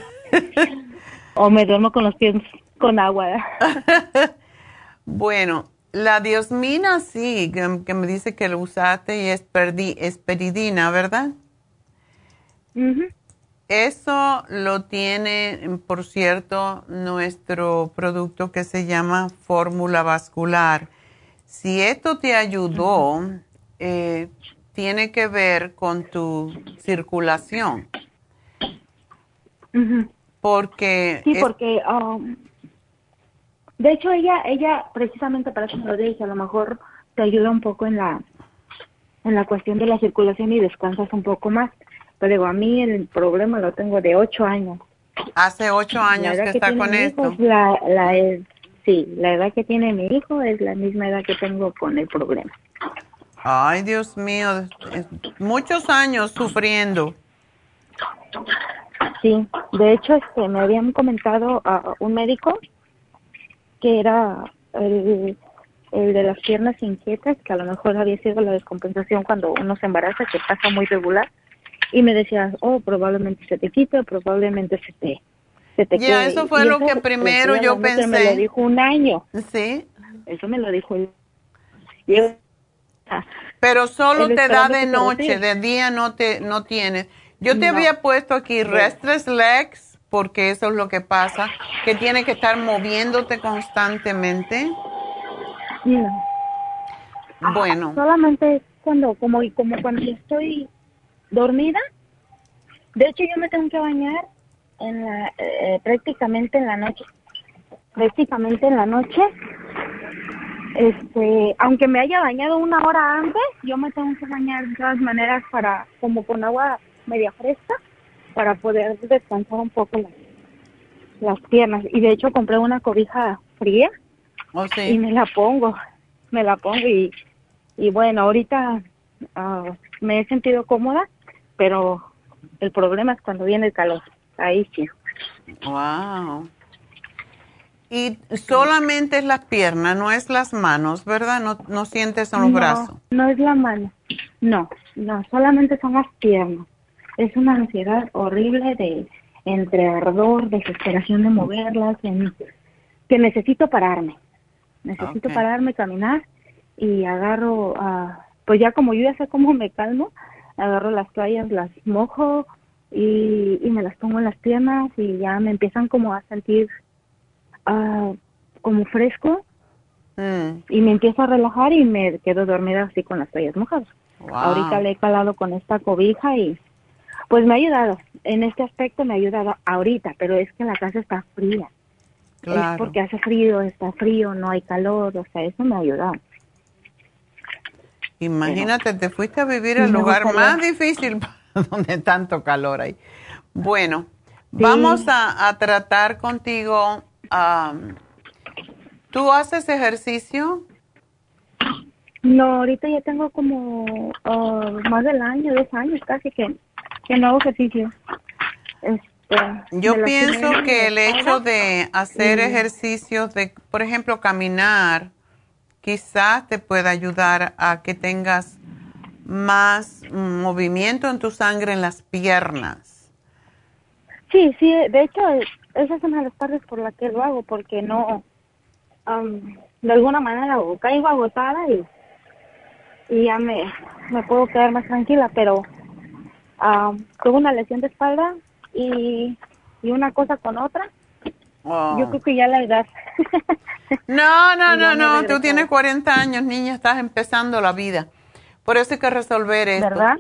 O me duermo con los pies con agua. Bueno, la diosmina sí, que, que me dice que lo usaste y es perdi- esperidina, ¿verdad? Ujú. Eso lo tiene, por cierto, nuestro producto que se llama fórmula vascular. Si esto te ayudó, eh, tiene que ver con tu circulación, porque Sí, es- porque um, de hecho ella ella precisamente para eso me lo dije, a lo mejor te ayuda un poco en la en la cuestión de la circulación y descansas un poco más. Pero digo, a mí el problema lo tengo de ocho años. hace ocho años que está con esto. es la, la sí, la edad que tiene mi hijo es la misma edad que tengo con el problema. Ay, Dios mío, es- muchos años sufriendo. Sí, de hecho, este, me habían comentado a un médico que era el, el de las piernas inquietas, que a lo mejor había sido la descompensación cuando uno se embaraza, que pasa muy regular, y me decía, oh, probablemente se te quite, probablemente se te, se te Ya, quede. eso fue Y lo que primero yo realmente Me pensé. lo dijo un año, Sí, eso me lo dijo él. Y ah, pero solo te da de noche, de día no te no tienes. Yo te No. había puesto aquí restless legs porque eso es lo que pasa, que tienes que estar moviéndote constantemente. no. Bueno, Solamente es cuando, como, como cuando estoy dormida. De hecho, yo me tengo que bañar en la, eh, prácticamente en la noche. Prácticamente en la noche. Este, aunque me haya bañado una hora antes, yo me tengo que bañar de todas maneras para, como con agua media fresca, para poder descansar un poco las, las piernas. Y de hecho compré una cobija fría Oh, sí. Y me la pongo, me la pongo y, y bueno, ahorita ah, me he sentido cómoda, pero el problema es cuando viene el calor. Ahí sí. Wow. Y solamente es las piernas, no es las manos, ¿verdad? No, no sientes en los no, brazos. No es la mano. No, no, solamente son las piernas. Es una ansiedad horrible de entre ardor, desesperación de moverlas, en, que necesito pararme. Necesito pararme, caminar y agarro, ah, pues ya como yo ya sé cómo me calmo, agarro las toallas, las mojo y, y me las pongo en las piernas y ya me empiezan como a sentir ah, como fresco Mm, y me empiezo a relajar y me quedo dormida así con las toallas mojadas. wow. Ahorita le he calado con esta cobija y pues me ha ayudado. En este aspecto me ha ayudado ahorita, pero es que la casa está fría. Es Claro. porque hace frío, está frío, no hay calor, o sea, eso me ha ayudado. Imagínate, te fuiste a vivir al lugar calor. más difícil donde tanto calor hay. Bueno, vamos a, a tratar contigo. am, ¿Tú haces ejercicio? No, ahorita ya tengo como ah, más del año, dos años casi que, que no hago ejercicio. Este, Yo pienso que el hecho de hacer y- ejercicios, de, por ejemplo, caminar, quizás te pueda ayudar a que tengas más movimiento en tu sangre en las piernas. Sí, sí, de hecho, esa es una de las partes por las que lo hago, porque no, am, de alguna manera o caigo agotada y, y ya me, me puedo quedar más tranquila, pero tuve una lesión de espalda y, y una cosa con otra, Oh. yo creo que ya la edad. No, no, no, no, tú tienes 40 años, niña, estás empezando la vida. Por eso hay que resolver esto. ¿Verdad?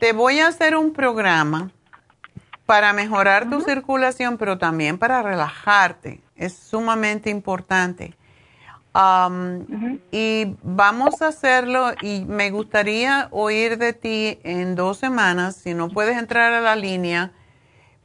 Te voy a hacer un programa para mejorar tu circulación, pero también para relajarte. Es sumamente importante. Ujú. Y vamos a hacerlo y me gustaría oír de ti en dos semanas. Si no puedes entrar a la línea,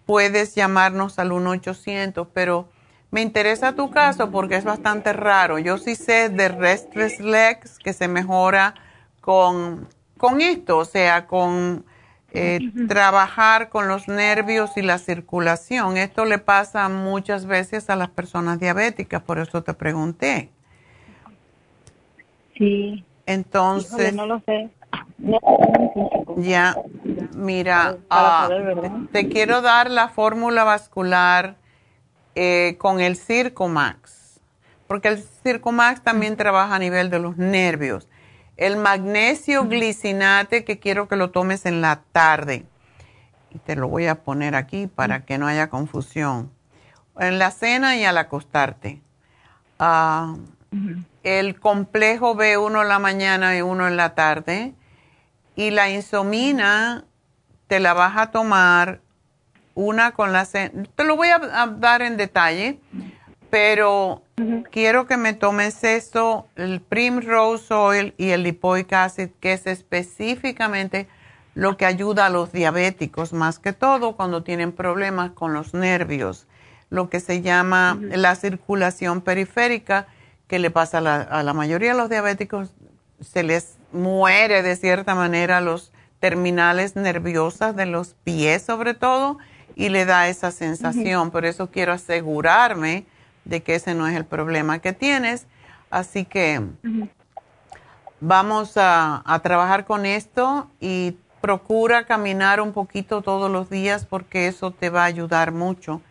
puedes llamarnos al 1-800, pero me interesa tu caso porque es bastante raro. Yo sí sé de restless legs que se mejora con, con esto, o sea, con eh, trabajar con los nervios y la circulación. Esto le pasa muchas veces a las personas diabéticas, por eso te pregunté. Sí, Entonces, híjole, no lo sé. No, no sé. Ya, mira, Para ah, te quiero dar la fórmula vascular eh, con el Circomax, porque el Circomax también trabaja a nivel de los nervios. El magnesio glicinate, que quiero que lo tomes en la tarde, y te lo voy a poner aquí para que no haya confusión. En la cena y al acostarte. Ah, el complejo B1 en la mañana y uno en la tarde. Y la insomina te la vas a tomar una con la. Te lo voy a, a dar en detalle, pero quiero que me tomes esto, el Primrose Oil y el Lipoic Acid, que es específicamente lo que ayuda a los diabéticos, más que todo cuando tienen problemas con los nervios, lo que se llama la circulación periférica, que le pasa a la, a la mayoría de los diabéticos, se les muere de cierta manera los terminales nerviosas de los pies sobre todo y le da esa sensación. Por eso quiero asegurarme de que ese no es el problema que tienes. Así que vamos a, a trabajar con esto y procura caminar un poquito todos los días porque eso te va a ayudar mucho.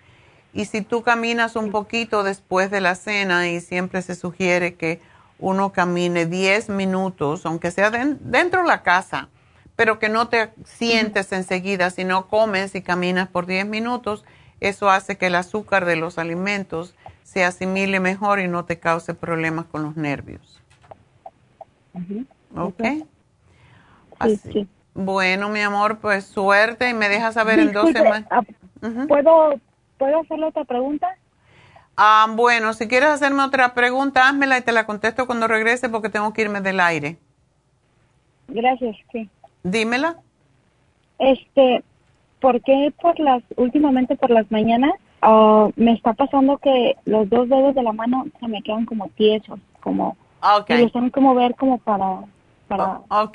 Y si tú caminas un poquito después de la cena y siempre se sugiere que uno camine 10 minutos, aunque sea den- dentro de la casa, pero que no te sientes enseguida, sino comes y caminas por 10 minutos, eso hace que el azúcar de los alimentos se asimile mejor y no te cause problemas con los nervios. ¿Ok? Sí, Así. sí. Bueno, mi amor, pues suerte y me dejas saber en dos semanas. ah. ¿puedo, ¿Puedo hacerle otra pregunta? Ah, bueno, si quieres hacerme otra pregunta, házmela y te la contesto cuando regrese porque tengo que irme del aire. Gracias, sí. Dímela. Este, ¿por qué por las, últimamente por las mañanas, Ah, me está pasando que los dos dedos de la mano se me quedan como tiesos, como Ok. y los tengo que mover como para para Oh,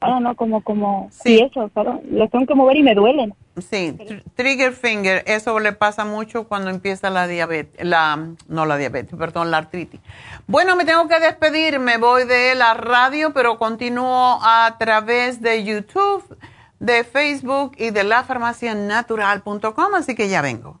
ah, no, como como Sí. tiesos, pero los tengo que mover y me duelen. Sí, tr- trigger finger, eso le pasa mucho cuando empieza la diabetes, la, no la diabetes, perdón, la artritis. Bueno, me tengo que despedir, me voy de la radio, pero continúo a través de YouTube, de Facebook y de la farmacianatural.com, así que ya vengo.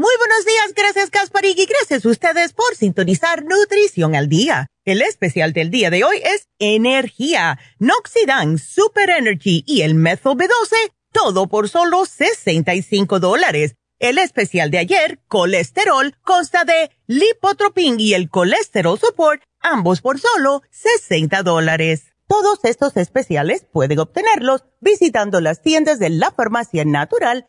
Muy buenos días, gracias Kasparig y gracias a ustedes por sintonizar Nutrición al Día. El especial del día de hoy es Energía, Noxidan, Super Energy y el Methyl B12, todo por solo 65 dólares. El especial de ayer, Colesterol, consta de Lipotropin y el Colesterol Support, ambos por solo 60 dólares. Todos estos especiales pueden obtenerlos visitando las tiendas de la Farmacia Natural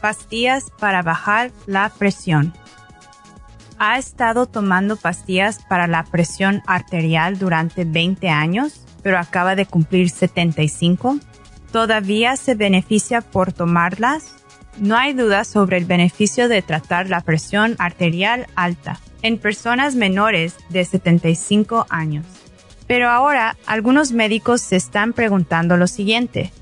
Pastillas para bajar la presión. ¿Ha estado tomando pastillas para la presión arterial durante 20 años, pero acaba de cumplir 75? ¿Todavía se beneficia por tomarlas? No hay duda sobre el beneficio de tratar la presión arterial alta en personas menores de 75 años. Pero ahora algunos médicos se están preguntando lo siguiente.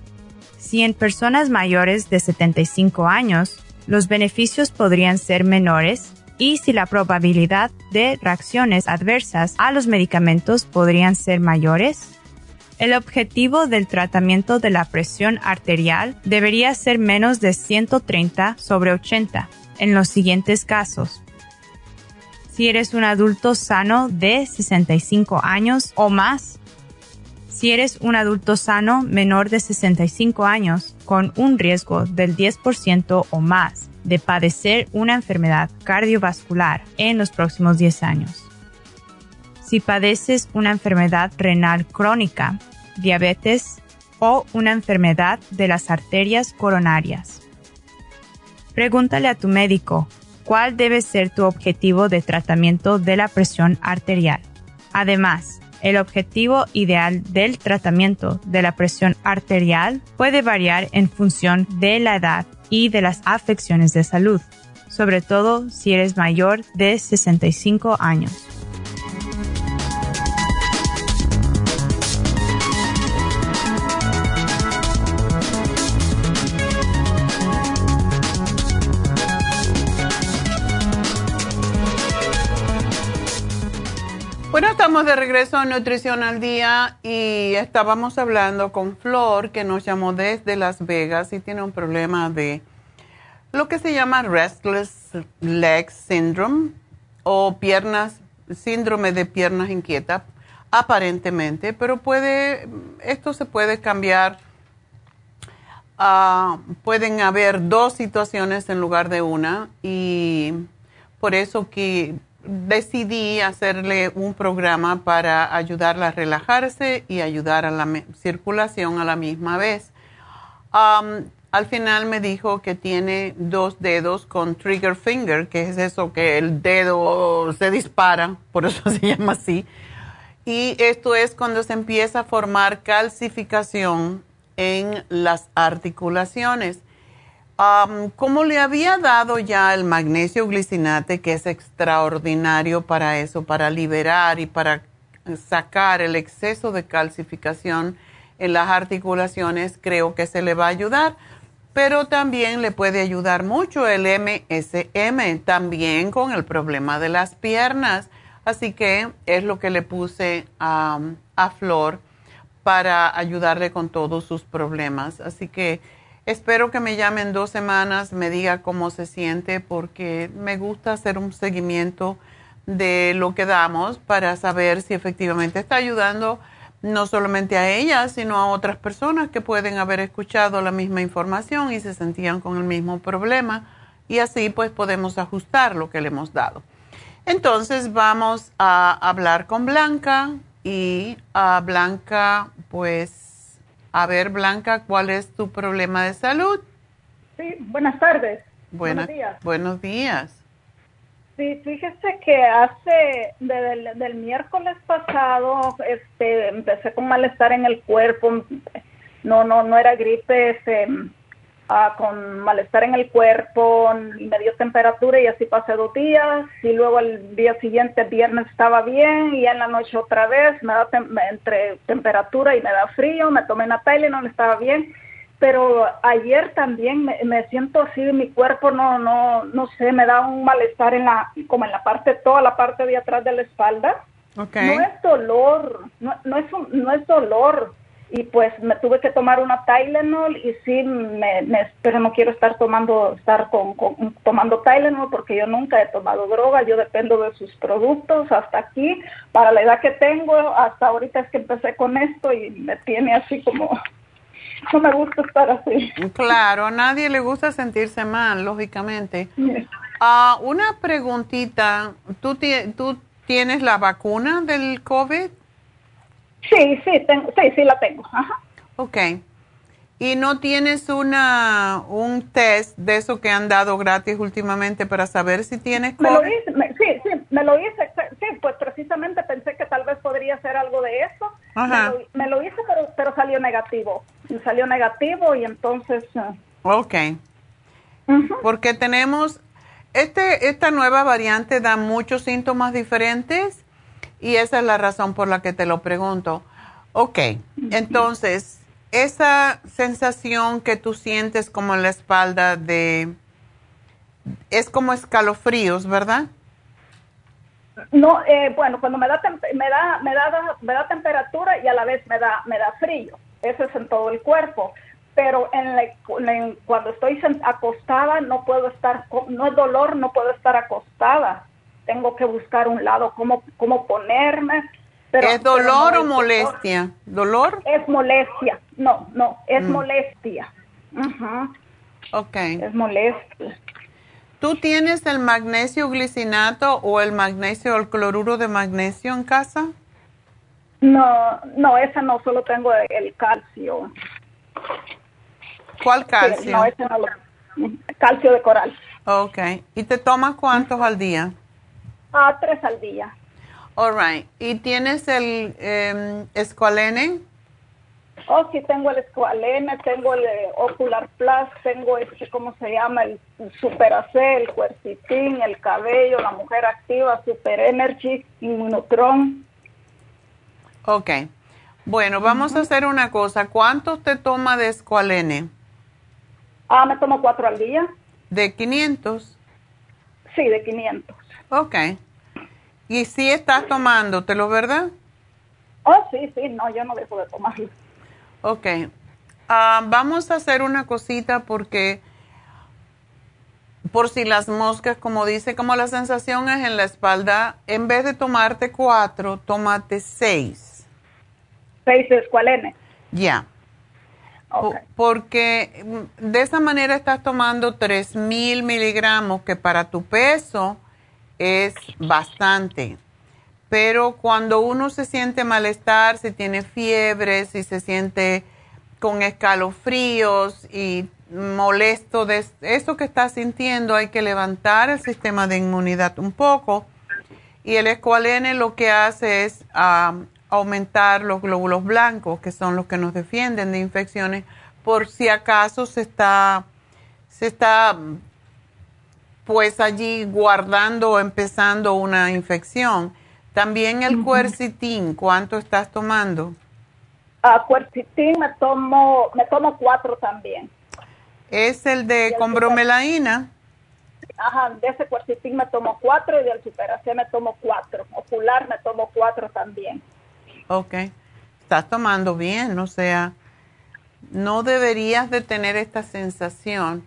Si en personas mayores de 75 años los beneficios podrían ser menores y si la probabilidad de reacciones adversas a los medicamentos podrían ser mayores, el objetivo del tratamiento de la presión arterial debería ser menos de 130 sobre 80 en los siguientes casos. Si eres un adulto sano de 65 años o más, si eres un adulto sano menor de 65 años con un riesgo del 10% o más de padecer una enfermedad cardiovascular en los próximos 10 años. Si padeces una enfermedad renal crónica, diabetes o una enfermedad de las arterias coronarias. Pregúntale a tu médico cuál debe ser tu objetivo de tratamiento de la presión arterial. Además, el objetivo ideal del tratamiento de la presión arterial puede variar en función de la edad y de las afecciones de salud, sobre todo si eres mayor de 65 años. Estamos de regreso a Nutrición al Día y estábamos hablando con Flor, que nos llamó desde Las Vegas y tiene un problema de lo que se llama Restless Leg Syndrome o piernas, síndrome de piernas inquietas, aparentemente, pero puede, esto se puede cambiar. Ah, pueden haber dos situaciones en lugar de una y por eso que decidí hacerle un programa para ayudarla a relajarse y ayudar a la circulación a la misma vez. al final me dijo que tiene dos dedos con trigger finger, que es eso que el dedo se dispara, por eso se llama así. Y esto es cuando se empieza a formar calcificación en las articulaciones como le había dado ya el magnesio glicinate, que es extraordinario para eso, para liberar y para sacar el exceso de calcificación en las articulaciones, creo que se le va a ayudar. Pero también le puede ayudar mucho el MSM, también con el problema de las piernas. Así que es lo que le puse a Flor para ayudarle con todos sus problemas. Así que Espero que me llame en dos semanas, me diga cómo se siente, porque me gusta hacer un seguimiento de lo que damos para saber si efectivamente está ayudando no solamente a ella, sino a otras personas que pueden haber escuchado la misma información y se sentían con el mismo problema. Y así pues podemos ajustar lo que le hemos dado. Entonces vamos a hablar con Blanca y a Blanca pues a ver, Blanca, ¿cuál es tu problema de salud? Sí, buenas tardes. buenos días. Buenos días. Sí, fíjese que hace del, miércoles pasado este empecé con malestar en el cuerpo. No, no, no era gripe, este, Ah, con malestar en el cuerpo, me dio temperatura y así pasé dos días y luego el día siguiente, viernes, estaba bien y en la noche otra vez me da entre temperatura y me da frío, me tomé una y no estaba bien, pero ayer también me, siento así, mi cuerpo no, no, no sé, me da un malestar en la, como en la parte, toda la parte de atrás de la espalda. Okay. No es dolor, no, no, es no es dolor, y pues me tuve que tomar una Tylenol y sí, me, pero no quiero estar tomando estar con, tomando Tylenol porque yo nunca he tomado droga, yo dependo de sus productos hasta aquí, para la edad que tengo, hasta ahorita es que empecé con esto y me tiene así como, no me gusta estar así. Claro, a nadie le gusta sentirse mal, lógicamente. Ah, una preguntita, ¿tú, ¿tú tienes la vacuna del COVID? Sí, sí, tengo, sí, sí la tengo. Ajá. Ok. ¿Y no tienes una, un test de eso que han dado gratis últimamente para saber si tienes COVID? Me lo hice, sí, sí, me lo hice. Sí, pues precisamente pensé que tal vez podría ser algo de eso. Ajá. Me, lo, hice, pero, pero salió negativo. Salió negativo y entonces... Ah. Ok. Porque tenemos... Este, esta nueva variante da muchos síntomas diferentes y esa es la razón por la que te lo pregunto. Ok, entonces, esa sensación que tú sientes como en la espalda de... Es como escalofríos, ¿verdad? No, eh, bueno, cuando me da, me da, me da, me da temperatura y a la vez me da, me da frío. Eso es en todo el cuerpo. Pero en, cuando estoy acostada no puedo estar, no es dolor, no puedo estar acostada tengo que buscar un lado cómo, cómo ponerme. Pero, ¿Es dolor o molestia? ¿Dolor? Es molestia, no, no, es mm. molestia. Ok. Es molestia. ¿Tú tienes el magnesio glicinato o el magnesio, el cloruro de magnesio en casa? No, no, esa no, solo tengo el calcio. ¿Cuál calcio? no, ese no lo, calcio de coral. Ok. ¿Y te tomas cuántos al día? A tres al día. All right. ¿Y tienes el eh, escualene? Oh, sí, tengo el escualene, tengo el eh, Ocular Plus, tengo este, ¿cómo se llama? El Super AC, el Quercitin, el cabello, la mujer activa, Super Energy, Inmunotron. Ok. Bueno, vamos a hacer una cosa. ¿Cuánto te toma de escualene? Ah, me tomo cuatro al día. ¿De 500? Sí, de 500. Ok. Y sí estás tomándotelo, ¿verdad? Oh, sí, sí, no, yo no dejo de tomarlo. Ok. Ah, vamos a hacer una cosita porque por si las moscas, como dice, como la sensación es en la espalda, en vez de tomarte cuatro, tómate seis. ¿Seis es cuál N? Ya. Porque mm, de esa manera estás tomando tres mil miligramos, que para tu peso es bastante. Pero cuando uno se siente malestar, si tiene fiebre, si se siente con escalofríos y molesto de eso que está sintiendo, hay que levantar el sistema de inmunidad un poco. Y el escualene lo que hace es ah, aumentar los glóbulos blancos, que son los que nos defienden de infecciones, por si acaso se está, se está pues allí guardando o empezando una infección. También el cuercitín, ¿cuánto estás tomando? Uh, cuercitín me tomo, me tomo cuatro también. ¿Es el de con bromelaína? Ajá, de ese cuercitín me tomo cuatro y del superación me tomo cuatro. Ocular me tomo cuatro también. Ok. Estás tomando bien, o sea, no deberías de tener esta sensación.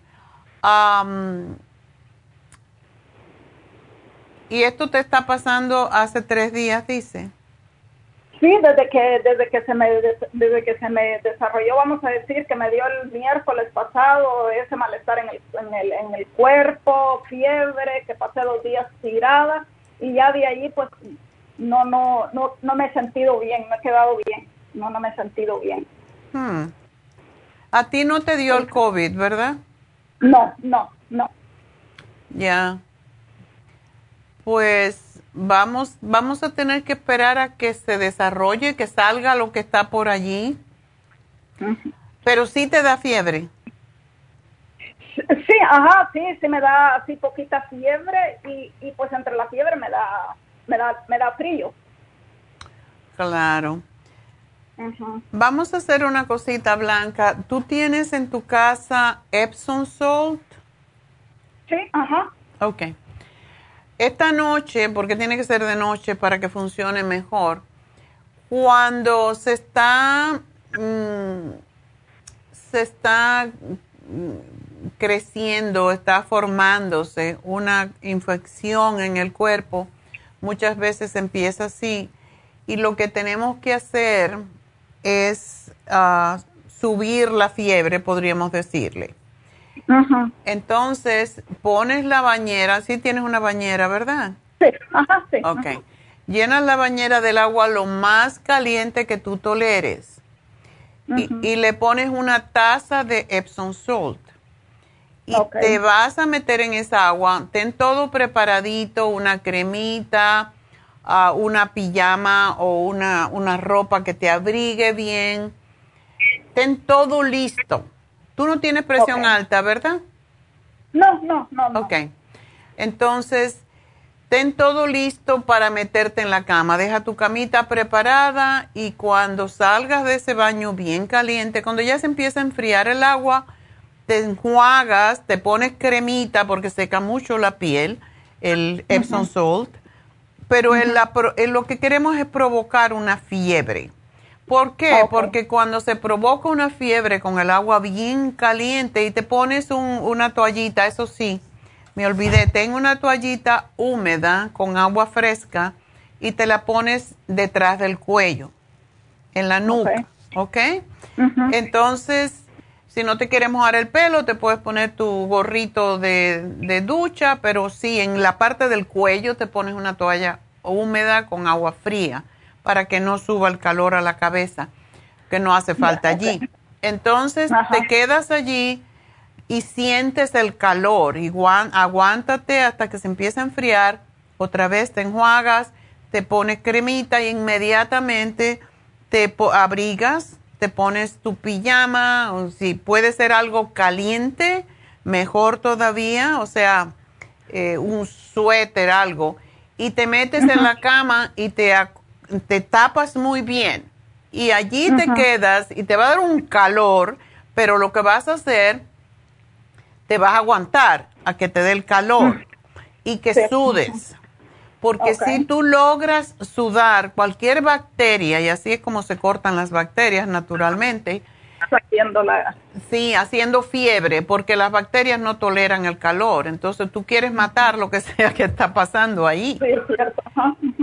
¿Y esto te está pasando hace tres días, dice? Sí, desde que desde que se me desde que se me desarrolló, vamos a decir, que me dio el miércoles pasado ese malestar en el, en el, en el cuerpo, fiebre, que pasé dos días tirada y ya de ahí pues no no no no me he sentido bien, no he quedado bien, no no me he sentido bien. Hmm. A ti no te dio el COVID, ¿verdad? No, no, no. Ya. Pues vamos, vamos a tener que esperar a que se desarrolle, que salga lo que está por allí. Pero sí te da fiebre. Sí, ajá, sí, sí me da así poquita fiebre y, y pues entre la fiebre me da, me da, me da frío. Claro. Vamos a hacer una cosita, Blanca. ¿Tú tienes en tu casa Epsom Salt? Sí, ajá. Ok. Esta noche, porque tiene que ser de noche para que funcione mejor, cuando se está, mm, se está mm, creciendo, está formándose una infección en el cuerpo, muchas veces empieza así. Y lo que tenemos que hacer es ah, subir la fiebre, podríamos decirle. Entonces, pones la bañera, sí tienes una bañera, ¿verdad? Sí, ajá, sí. Ok. Llenas la bañera del agua lo más caliente que tú toleres. y, le pones una taza de Epsom Salt. Y te vas a meter en esa agua. Ten todo preparadito, una cremita, uh, una pijama o una, una ropa que te abrigue bien. Ten todo listo Tú no tienes presión alta, ¿verdad? No, no, no, no. Ok. Entonces, ten todo listo para meterte en la cama. Deja tu camita preparada y cuando salgas de ese baño bien caliente, cuando ya se empieza a enfriar el agua, te enjuagas, te pones cremita porque seca mucho la piel, el Epsom salt, pero lo que queremos es provocar una fiebre. ¿Por qué? Porque cuando se provoca una fiebre con el agua bien caliente y te pones una toallita, eso sí, me olvidé, tengo una toallita húmeda con agua fresca y te la pones detrás del cuello, en la nuca, ¿ok? Entonces, si no te quieres mojar el pelo, te puedes poner tu gorrito de, de ducha, pero sí, en la parte del cuello te pones una toalla húmeda con agua fría para que no suba el calor a la cabeza, que no hace falta allí. Entonces te quedas allí y sientes el calor, igual aguántate hasta que se empiece a enfriar, otra vez te enjuagas, te pones cremita y inmediatamente te abrigas, te pones tu pijama, o si puede ser algo caliente, mejor todavía, o sea, eh, un suéter, algo, y te metes en la cama y te te tapas muy bien y allí te quedas y te va a dar un calor, pero lo que vas a hacer, te vas a aguantar a que te dé el calor y que sudes. Porque si tú logras sudar cualquier bacteria, y así es como se cortan las bacterias naturalmente, Sí, haciendo fiebre, porque las bacterias no toleran el calor. Entonces tú quieres matar lo que sea que está pasando ahí. Sí, es cierto.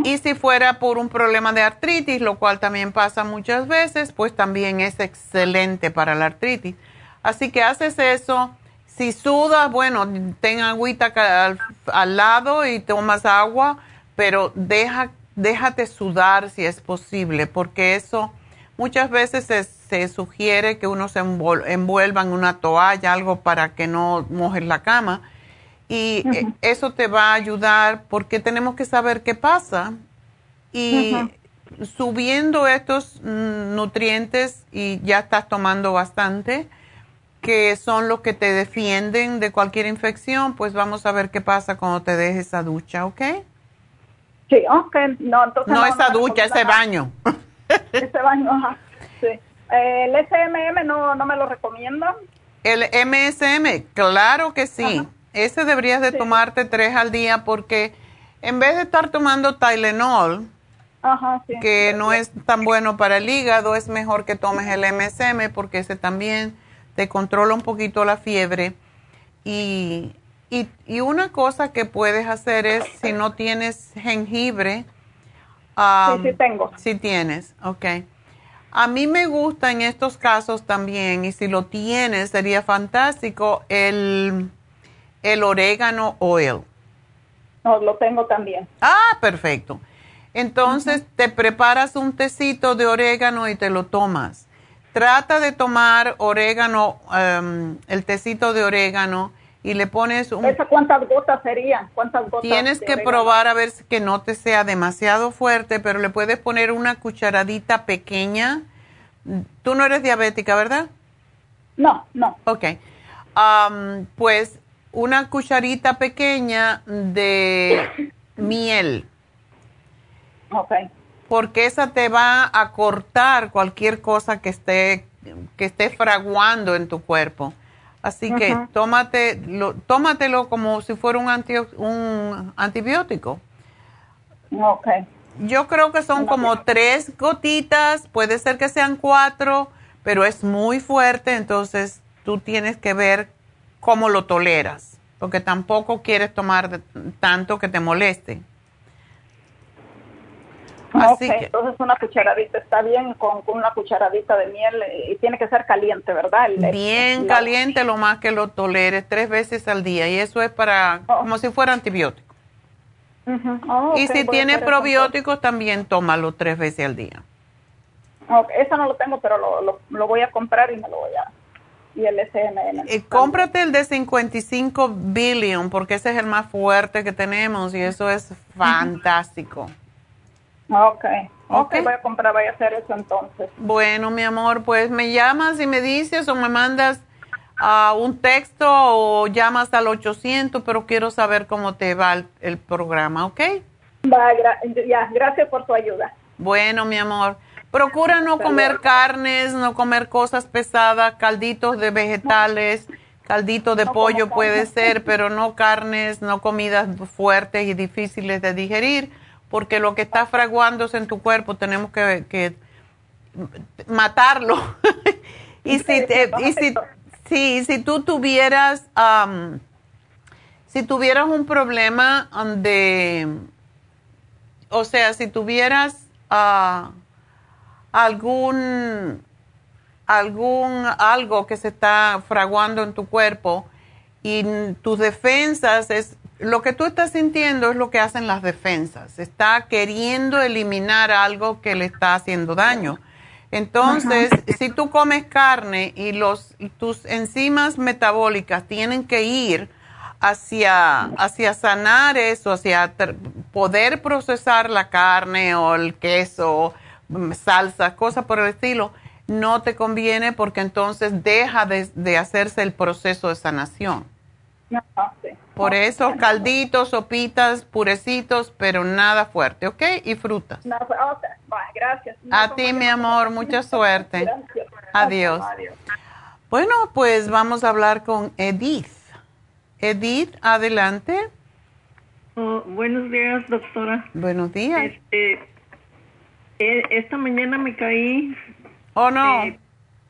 Y si fuera por un problema de artritis, lo cual también pasa muchas veces, pues también es excelente para la artritis. Así que haces eso. Si sudas, bueno, ten agüita al, al lado y tomas agua, pero deja, déjate sudar si es posible, porque eso muchas veces es se sugiere que uno se envuelva en una toalla, algo para que no mojes la cama. Y eh, eso te va a ayudar porque tenemos que saber qué pasa. Y subiendo estos mm, nutrientes, y ya estás tomando bastante, que son los que te defienden de cualquier infección, pues vamos a ver qué pasa cuando te dejes esa ducha, ¿ok? Sí, ok. No, entonces no, esa ducha, ese baño. Ese baño, ajá. ¿El SMM no, no me lo recomiendan? El MSM, claro que sí. Ese deberías de tomarte tres al día porque en vez de estar tomando Tylenol, que no es tan bueno para el hígado, es mejor que tomes el MSM porque ese también te controla un poquito la fiebre. Y, y, y una cosa que puedes hacer es, si no tienes jengibre, sí, sí tengo. Si tienes, ok a mí me gusta en estos casos también, y si lo tienes, sería fantástico, el, el orégano oil. No, lo tengo también. Ah, perfecto. Entonces te preparas un tecito de orégano y te lo tomas. Trata de tomar orégano, em, el tecito de orégano y le pones un... ¿Esa cuántas gotas serían? ¿Cuántas gotas Tienes que probar a ver que no te sea demasiado fuerte, pero le puedes poner una cucharadita pequeña. Tú no eres diabética, ¿verdad? No, no. Ok. pues una cucharita pequeña de miel. Ok. Porque esa te va a cortar cualquier cosa que esté, que esté fraguando en tu cuerpo. Así que tómate, lo, tómatelo como si fuera un, un antibiótico. Ok. Yo creo que son como tres gotitas, puede ser que sean cuatro, pero es muy fuerte, entonces tú tienes que ver cómo lo toleras, porque tampoco quieres tomar tanto que te moleste. Así entonces una cucharadita está bien con, una cucharadita de miel eh, y tiene que ser caliente, ¿verdad? bien caliente lo más que lo toleres tres veces al día y eso es para oh. como si fuera antibiótico. Oh, y si tienes probióticos también tómalo tres veces al día. eso no lo tengo, pero lo, lo, voy a comprar y me lo voy a y el SMN. Eh, cómprate el de 55 billion porque ese es el más fuerte que tenemos y eso es fantástico. Ok, ok, voy a comprar, voy a hacer eso entonces. Bueno, mi amor, pues me llamas y me dices o me mandas a un texto o llamas al 800, pero quiero saber cómo te va el, programa, ¿ok? Va, ya, gracias por tu ayuda. Bueno, mi amor. Procura no comer carnes, no comer cosas pesadas, calditos de vegetales, caldito de pollo puede ser, pero no carnes, no comidas fuertes y difíciles de digerir porque lo que está fraguándose en tu cuerpo tenemos que, matarlo. y, si, y si, tú tuvieras, si tuvieras un problema de, o sea, si tuvieras ah, algún, algún, algo que se está fraguando en tu cuerpo y tus defensas es lo que tú estás sintiendo es lo que hacen las defensas. Está queriendo eliminar algo que le está haciendo daño. Entonces, si tú comes carne y los, tus enzimas metabólicas tienen que ir hacia, hacia sanar eso, hacia poder procesar la carne o el queso, mm, salsa, cosas por el estilo, no te conviene porque entonces deja de hacerse el proceso de sanación. Por eso, calditos, sopitas, purecitos, pero nada fuerte, ¿ok? Y frutas. gracias. A ti, mi amor, mucha suerte. Adiós. Bueno, pues vamos a hablar con Edith. Edith, adelante. Oh, buenos días, doctora. Buenos días. Este, eh, esta mañana me caí. Oh, no. Eh,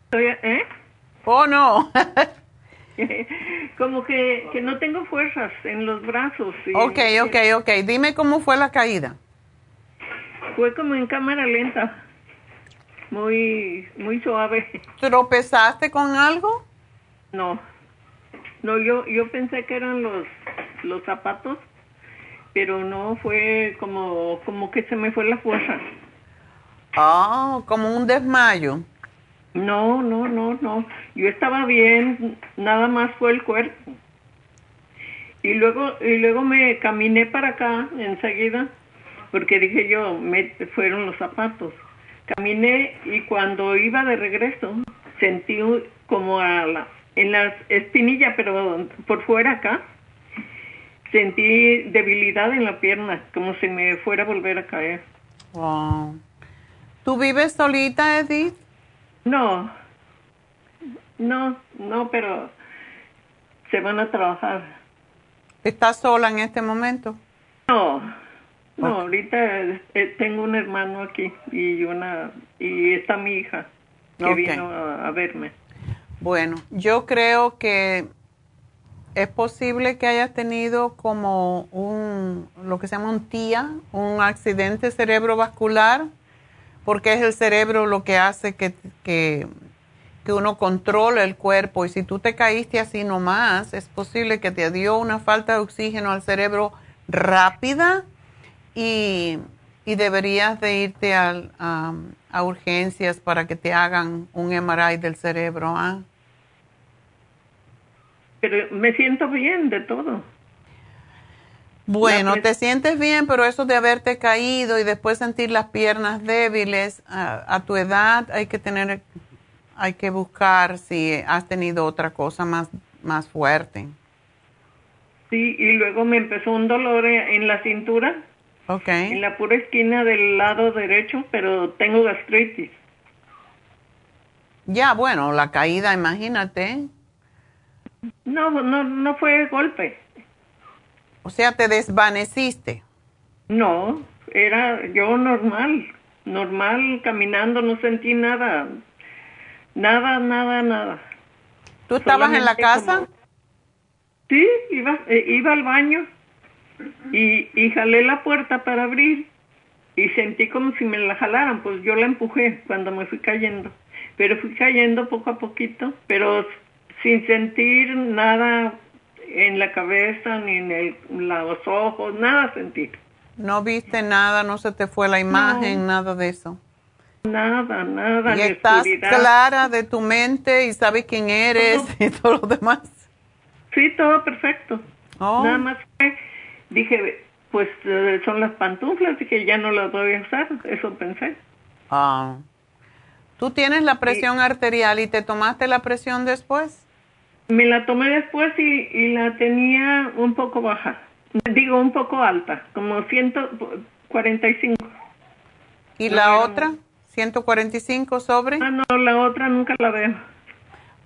estoy, ¿eh? Oh, no. como que, que no tengo fuerzas en los brazos. y- ok, ok, ok. Dime cómo fue la caída. Fue como en cámara lenta. Muy, muy suave. ¿Tropezaste con algo? No. No, yo, yo pensé que eran los, los zapatos, pero no fue como, como que se me fue la fuerza. Ah, como un desmayo. No, no, no, no. Yo estaba bien, nada más fue el cuerpo. Y luego, y luego me caminé para acá enseguida, porque dije yo, me fueron los zapatos. Caminé y cuando iba de regreso sentí como a la, en la espinilla, pero por fuera acá, sentí debilidad en la pierna, como si me fuera a volver a caer. Wow. ¿Tú vives solita, Edith? No, no, no, pero se van a trabajar. ¿Estás sola en este momento? No, no, ahorita eh, tengo un hermano aquí y una y está mi hija que vino a, a verme. Bueno, yo creo que es posible que hayas tenido como un, lo que se llama un TIA, un accidente cerebrovascular, porque es el cerebro lo que hace que, que, uno controle el cuerpo. Y si tú te caíste así nomás, es posible que te dio una falta de oxígeno al cerebro rápida y, y deberías de irte al- a, urgencias para que te hagan un MRI del cerebro. ¿ah? Pero me siento bien de todo. Bueno, te sientes bien, pero eso de haberte caído y después sentir las piernas débiles, a, a tu edad hay que tener, hay que buscar si has tenido otra cosa más, más fuerte. Sí, y luego me empezó un dolor en la cintura, Ok. en la pura esquina del lado derecho, pero tengo gastritis. Ya, bueno, la caída, imagínate. No, no, no fue golpe. O sea, te desvaneciste. No, era yo normal, normal caminando, no sentí nada, nada, nada, nada. ¿Tú estabas en la casa? como- Sí, iba, eh, iba al baño y, y jalé la puerta para abrir y sentí como si me la jalaran, pues yo la empujé cuando me fui cayendo, pero fui cayendo poco a poquito, pero sin sentir nada en la cabeza ni en el, los ojos, nada sentí. No viste nada, no se te fue la imagen, nada de eso. Nada, nada, Y estás oscuridad. clara de tu mente y sabes quién eres y todo lo demás. Sí, todo perfecto. Oh. Nada más fue, dije, pues eh, son las pantuflas, dije, ya no las voy a usar, eso pensé. Ah. ¿Tú tienes la presión arterial y te tomaste la presión después? Me la tomé después y, y la tenía un poco baja, digo un poco alta, como 145. ¿Y la no. otra? ¿145 sobre? Ah, no, la otra nunca la veo.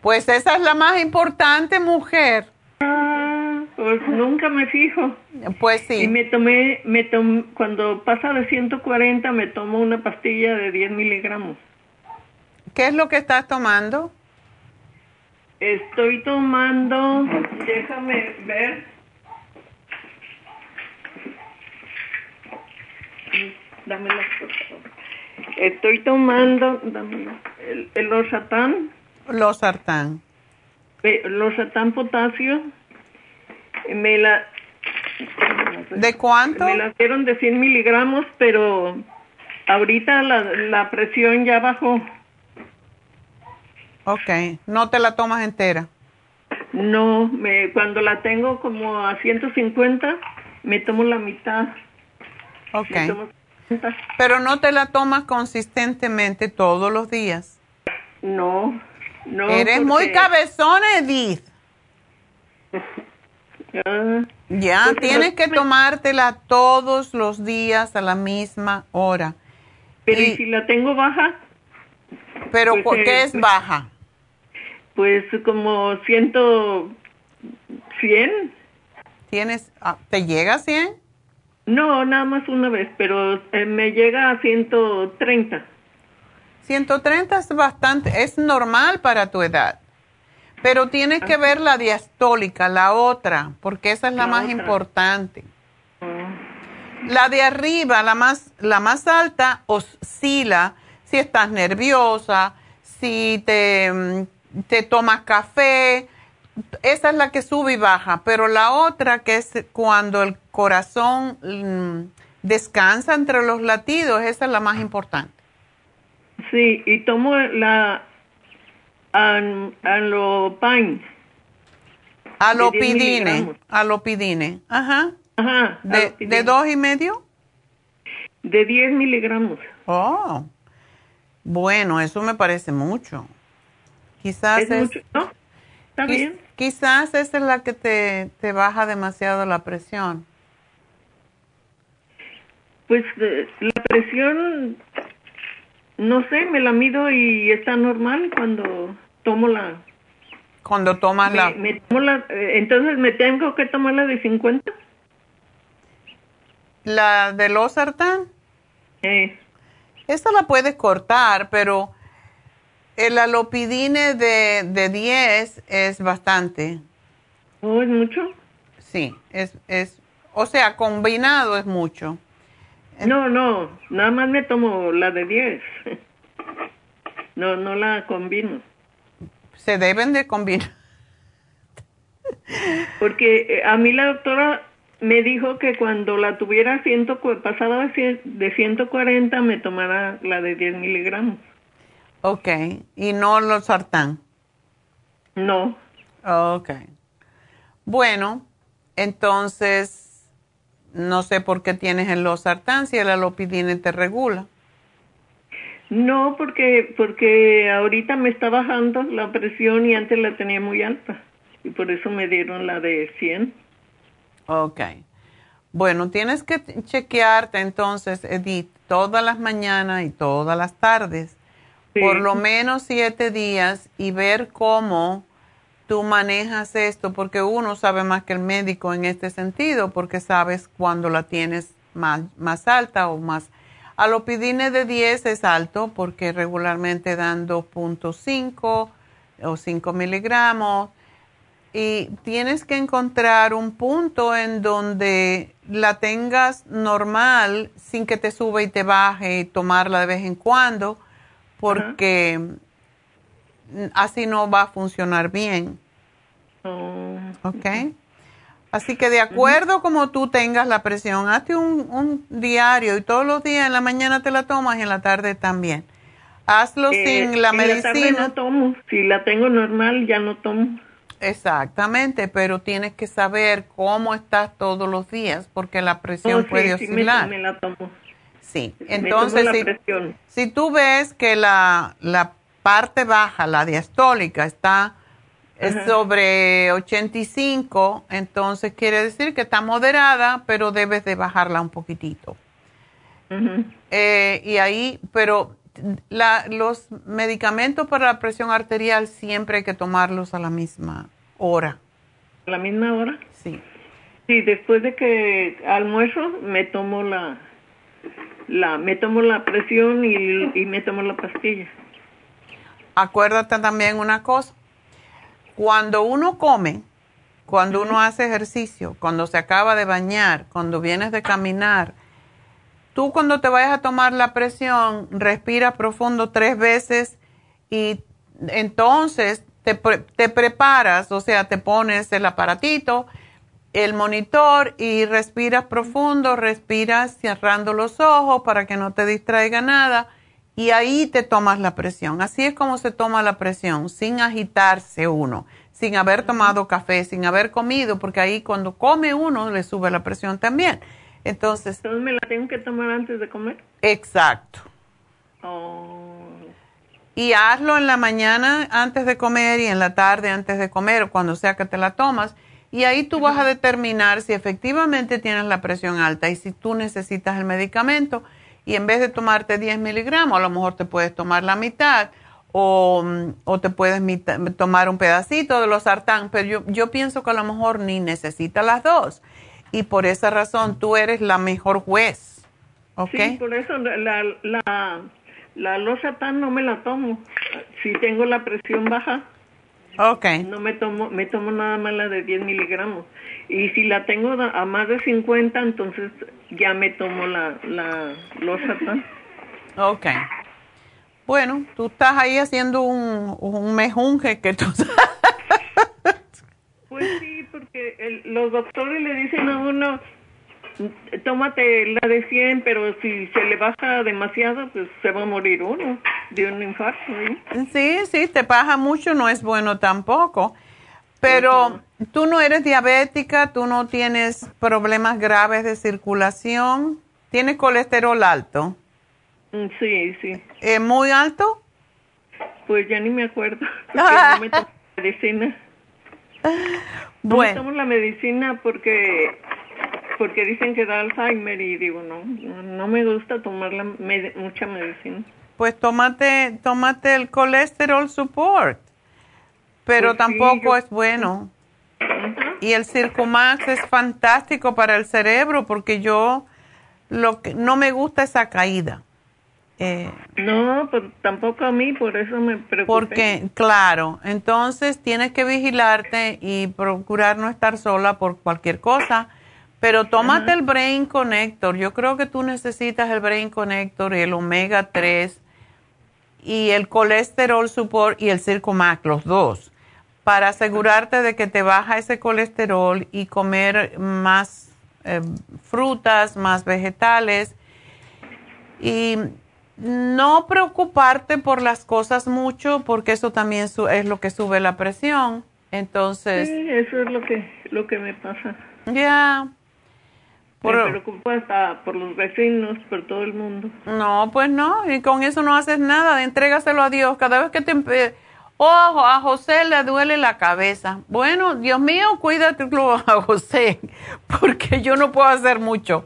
Pues esa es la más importante, mujer. Ah, pues nunca me fijo. Pues sí. Y me tomé, me tom, cuando pasa de 140 me tomo una pastilla de 10 miligramos. ¿Qué es lo que estás tomando? Estoy tomando, déjame ver. Por favor. Estoy tomando, dámela, el, el losatán, Los sartán. eh, losatán potasio. Me la, ¿De cuánto? me la dieron de 100 miligramos, pero ahorita la, la presión ya bajó. Ok, no te la tomas entera. No, me, cuando la tengo como a 150, me tomo la mitad. Ok. Me tomo 50. Pero no te la tomas consistentemente todos los días. No, no. Eres muy cabezona, Edith. Ah, Ya, tienes no que me- tomártela todos los días a la misma hora. pero Y- ¿y si la tengo baja? Pero, Pues, ¿por ¿qué es pues- baja? Pues como ciento... ¿Cien? ¿Tienes, ah, ¿Te llega a 100? No, nada más una vez, pero eh, me llega a 130. 130 es bastante, es normal para tu edad. Pero tienes que ver la diastólica, la otra, porque esa es la, La más otra. importante. Oh, La de arriba, la más, la más alta, oscila si estás nerviosa, si te, mm, te tomas café. Esa es la que sube y baja, pero la otra que es cuando el corazón mm, descansa entre los latidos, esa es la más importante. Sí, y tomo la an, Anlopine. Alopidine, alopidine, ajá. Ajá. ¿De, alopidine. ¿De dos y medio? De 10 miligramos. Oh, bueno, eso me parece mucho. Quizás ¿Es es, mucho? ¿No? ¿Está quiz- bien? quizás esa es la que te, te baja demasiado la presión. Pues eh, la presión, no sé, me la mido y está normal cuando tomo la... Cuando tomas la... me tomo la eh, entonces, ¿me tengo que tomar la de 50? La de losartán, Eh, esa la puedes cortar, pero el alopidine de, de 10 es bastante. ¿Oh, es mucho? Sí, es, es, o sea, combinado es mucho. No, no, nada más me tomo la de 10. No, no la combino. Se deben de combinar. Porque eh, a mí la doctora me dijo que cuando la tuviera ciento, pasada de 140 me tomara la de 10 miligramos. Ok, y no los sartán. No, Ok. Bueno, entonces, no sé por qué tienes el losartán si el alopidine te regula. no, porque, porque ahorita me está bajando la presión y antes la tenía muy alta. Y por eso me dieron la de 100. Ok. Bueno, tienes que chequearte entonces, Edith, todas las mañanas y todas las tardes, Sí. por lo menos siete días y ver cómo tú manejas esto, porque uno sabe más que el médico en este sentido, porque sabes cuando la tienes más, más alta o más. Alopidine de 10 es alto porque regularmente dan 2.5 o 5 miligramos y tienes que encontrar un punto en donde la tengas normal sin que te sube y te baje y tomarla de vez en cuando porque así no va a funcionar bien, Oh, ¿ok? Así que de acuerdo como tú tengas la presión, hazte un, un diario y todos los días en la mañana te la tomas y en la tarde también. Hazlo eh, sin la en tarde medicina. no tomo. Si la tengo normal, ya no tomo. Exactamente, pero tienes que saber cómo estás todos los días porque la presión Oh, sí, puede sí, me- oscilar. me la tomo. Sí, Me entonces tomo la si, si tú ves que la, la parte baja, la diastólica, está es Ajá. sobre 85, entonces quiere decir que está moderada, pero debes de bajarla un poquitito. Eh, y ahí, pero la, los medicamentos para la presión arterial siempre hay que tomarlos a la misma hora. ¿A la misma hora? Sí. Sí, después de que almuerzo me tomo la, la me tomo la presión y, y me tomo la pastilla. Acuérdate también una cosa, cuando uno come, cuando uno hace ejercicio, cuando se acaba de bañar, cuando vienes de caminar, tú cuando te vayas a tomar la presión, respira profundo tres veces y entonces te, pre- te preparas, o sea, te pones el aparatito, el monitor y respiras profundo, respiras cerrando los ojos para que no te distraiga nada y ahí te tomas la presión. Así es como se toma la presión, sin agitarse uno, sin haber tomado café, sin haber comido, porque ahí cuando come uno le sube la presión también. Entonces, Entonces me la tengo que tomar antes de comer. exacto. Oh, Y hazlo en la mañana antes de comer y en la tarde antes de comer, o cuando sea que te la tomas. Y ahí tú vas a determinar si efectivamente tienes la presión alta y si tú necesitas el medicamento. Y en vez de tomarte 10 miligramos, a lo mejor te puedes tomar la mitad o, mm, o te puedes tomar un pedacito de los sartán. Pero yo, yo pienso que a lo mejor ni necesitas las dos. Y por esa razón tú eres la mejor juez. ¿Ok? Sí, por eso la, la, la losatán no me la tomo. Si tengo la presión baja, Ok. no me tomo, me tomo nada más la de 10 miligramos. Y si la tengo a más de 50, entonces ya me tomo la, la losatán. Ok. Bueno, tú estás ahí haciendo un, un mejunje que tú Pues sí, porque el- los doctores le dicen a uno, tómate la de 100, pero si se le baja demasiado, pues se va a morir uno de un infarto. ¿eh? Sí, sí, te baja mucho, no es bueno tampoco. Pero tú no eres diabética, tú no tienes problemas graves de circulación, tienes colesterol alto. Mm, Sí, sí. ¿Eh, ¿Muy alto? Pues ya ni me acuerdo. porque no me medicina. No Bueno. tomo la medicina porque porque dicen que da Alzheimer y digo, no, no, me gusta tomar la med- mucha medicina. Pues tómate, tómate el colesterol support, pero Pues sí, tampoco yo- es bueno. Y el Circumax es fantástico para el cerebro porque yo lo que no me gusta esa caída. Eh, No, pues tampoco a mí, por eso me preocupé. porque, claro, entonces tienes que vigilarte y procurar no estar sola por cualquier cosa. Pero tómate el Brain Connector. Yo creo que tú necesitas el Brain Connector y el Omega 3 y el Colesterol Support y el Circumax, los dos, para asegurarte de que te baja ese colesterol y comer más eh, frutas, más vegetales y no preocuparte por las cosas mucho porque eso también su- es lo que sube la presión. Entonces, Sí, eso es lo que lo que me pasa. ya. Me Por- preocupo hasta por los vecinos, por todo el mundo. No, pues no, y con eso no haces nada, entrégaselo a Dios. Cada vez que te... Ojo, a José le duele la cabeza. Bueno, Dios mío, cuídatelo a José, porque yo no puedo hacer mucho.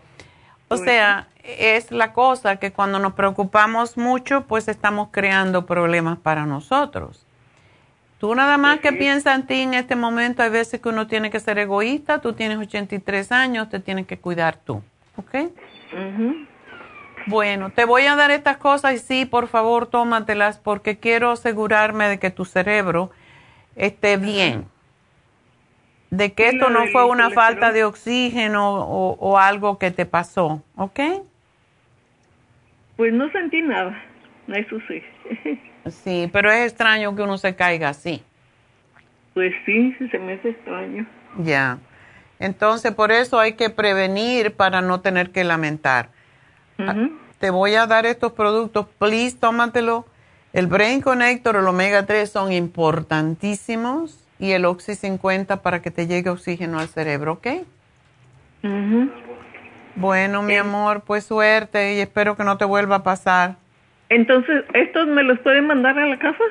O sea, es la cosa que cuando nos preocupamos mucho, pues estamos creando problemas para nosotros. Tú nada más que piensa en ti en este momento, hay veces que uno tiene que ser egoísta, tú tienes 83 años, te tienes que cuidar tú, ¿ok? Bueno, te voy a dar estas cosas y sí, por favor, tómatelas porque quiero asegurarme de que tu cerebro esté bien. De que esto no fue una falta de oxígeno o, o algo que te pasó, ¿ok? Pues no sentí nada, eso sí. Sí, pero es extraño que uno se caiga así. Pues sí, se me hace extraño. Ya. Entonces, por eso hay que prevenir para no tener que lamentar. Ah, Te voy a dar estos productos, please, tómatelo. El Brain Connector, el Omega 3 son importantísimos y el Oxy 50 para que te llegue oxígeno al cerebro, ¿ok? Bueno, mi amor, pues suerte y espero que no te vuelva a pasar. Entonces, ¿estos me los pueden mandar a la casa?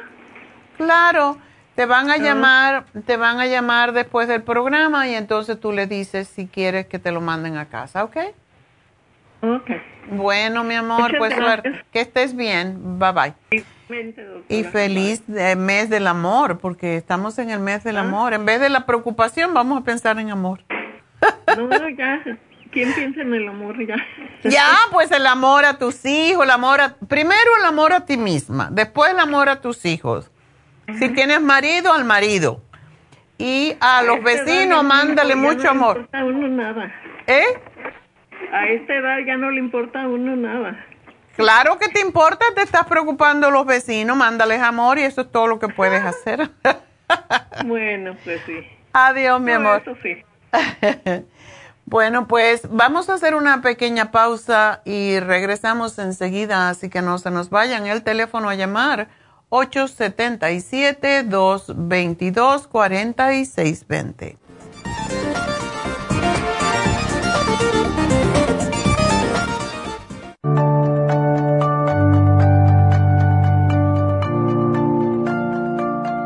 Claro, te van a Ah. llamar, te van a llamar después del programa y entonces tú le dices si quieres que te lo manden a casa, ¿ok? Ok. Bueno, mi amor, Muchas pues suerte. Que estés bien. Bye bye. Y feliz eh, mes del amor, porque estamos en el mes Ah. del amor. En vez de la preocupación, vamos a pensar en amor. No, ya. ¿Quién piensa en el amor ya? Ya, pues el amor a tus hijos, el amor a... Primero el amor a ti misma, después el amor a tus hijos. Si tienes marido, al marido. Y a los vecinos, no- mándale mucho amor. le importa a uno nada. ¿Eh? A esta edad ya no le importa a uno nada. Claro que te importa, te estás preocupando los vecinos, mándales amor y eso es todo lo que puedes hacer. Bueno, pues sí. Adiós, mi No, amor. Eso sí. Bueno, pues vamos a hacer una pequeña pausa y regresamos enseguida, así que no se nos vayan. El teléfono a llamar 877-222-4620.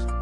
días.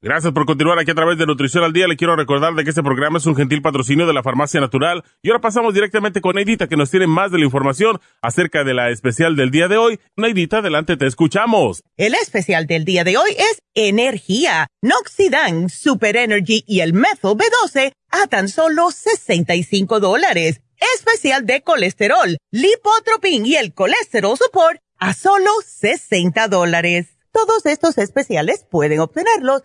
Gracias por continuar aquí a través de Nutrición al Día. Le quiero recordar de que este programa es un gentil patrocinio de la Farmacia Natural. Y ahora pasamos directamente con Neidita, que nos tiene más de la información acerca de la especial del día de hoy. Neidita, adelante, te escuchamos. El especial del día de hoy es Energía, Noxidan, Super Energy y el Methyl B12 a tan solo 65 dólares. Especial de colesterol, lipotropin y el colesterol support a solo 60 dólares. Todos estos especiales pueden obtenerlos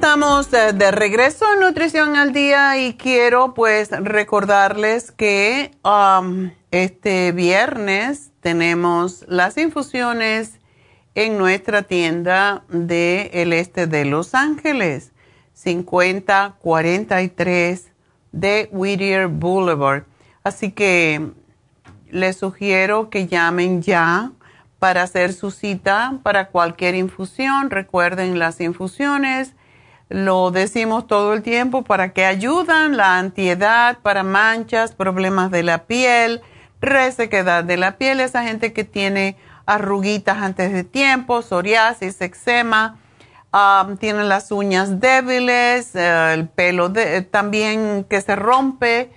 Estamos de, regreso en Nutrición al Día y quiero pues recordarles que um, este viernes tenemos las infusiones en nuestra tienda del el este de Los Ángeles, 5043 de Whittier Boulevard. Así que les sugiero que llamen ya para hacer su cita para cualquier infusión. Recuerden las infusiones lo decimos todo el tiempo para que ayudan la antiedad para manchas, problemas de la piel, resequedad de la piel, esa gente que tiene arruguitas antes de tiempo, psoriasis, eczema, um, tienen las uñas débiles, eh, el pelo también que se rompe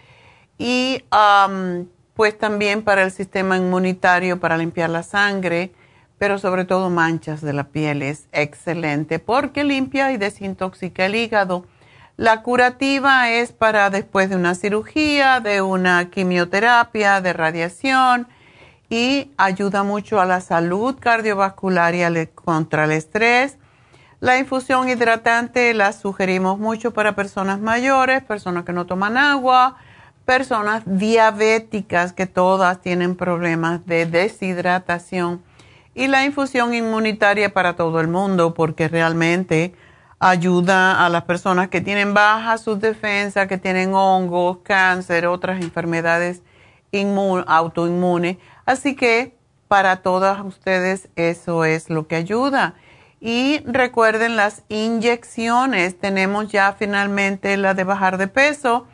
y um, pues también para el sistema inmunitario, para limpiar la sangre pero sobre todo manchas de la piel es excelente porque limpia y desintoxica el hígado. La curativa es para después de una cirugía, de una quimioterapia, de radiación y ayuda mucho a la salud cardiovascular y contra el estrés. La infusión hidratante la sugerimos mucho para personas mayores, personas que no toman agua, personas diabéticas que todas tienen problemas de deshidratación y la infusión inmunitaria para todo el mundo porque realmente ayuda a las personas que tienen baja sus defensas, que tienen hongos, cáncer, otras enfermedades autoinmunes. Así que para todas ustedes eso es lo que ayuda. Y recuerden las inyecciones. Tenemos ya finalmente la de bajar de peso,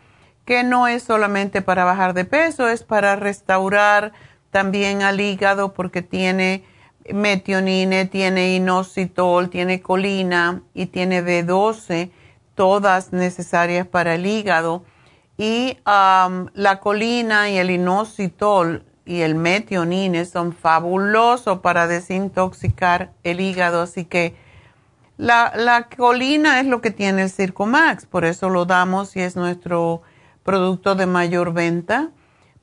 que no es solamente para bajar de peso, es para restaurar también al hígado porque tiene metionine, tiene inositol, tiene colina y tiene B12, todas necesarias para el hígado. Y la colina y el inositol y el metionine son fabulosos para desintoxicar el hígado, así que la, la colina es lo que tiene el Circomax, por eso lo damos y es nuestro producto de mayor venta.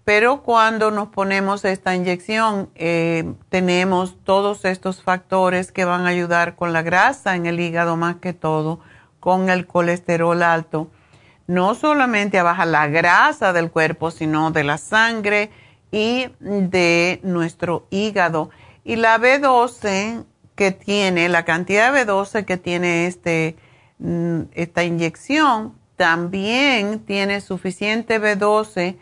Pero cuando nos ponemos esta inyección, eh, tenemos todos estos factores que van a ayudar con la grasa en el hígado más que todo, con el colesterol alto. No solamente a bajar la grasa del cuerpo, sino de la sangre y de nuestro hígado. Y la B12 que tiene, la cantidad de B12 que tiene este, mm, esta inyección, también tiene suficiente B12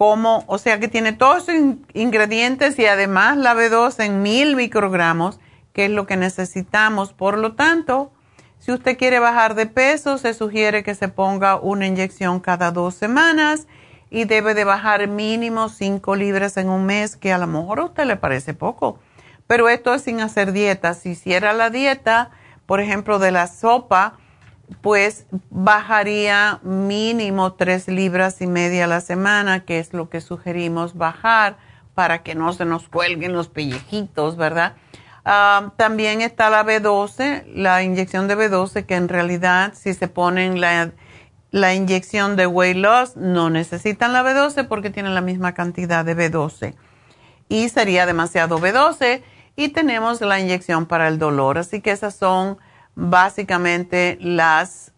como, o sea que tiene todos esos ingredientes y además la B2 en mil microgramos, que es lo que necesitamos. Por lo tanto, si usted quiere bajar de peso, se sugiere que se ponga una inyección cada dos semanas y debe de bajar mínimo 5 libras en un mes, que a lo mejor a usted le parece poco. Pero esto es sin hacer dieta. Si hiciera la dieta, por ejemplo, de la sopa, pues bajaría mínimo tres libras y media a la semana, que es lo que sugerimos bajar para que no se nos cuelguen los pellejitos, ¿verdad? Ah, también está la B12, la inyección de B12, que en realidad si se ponen la, la inyección de weight loss, no necesitan la B12 porque tienen la misma cantidad de B12. Y sería demasiado B12. Y tenemos la inyección para el dolor. Así que esas son básicamente las,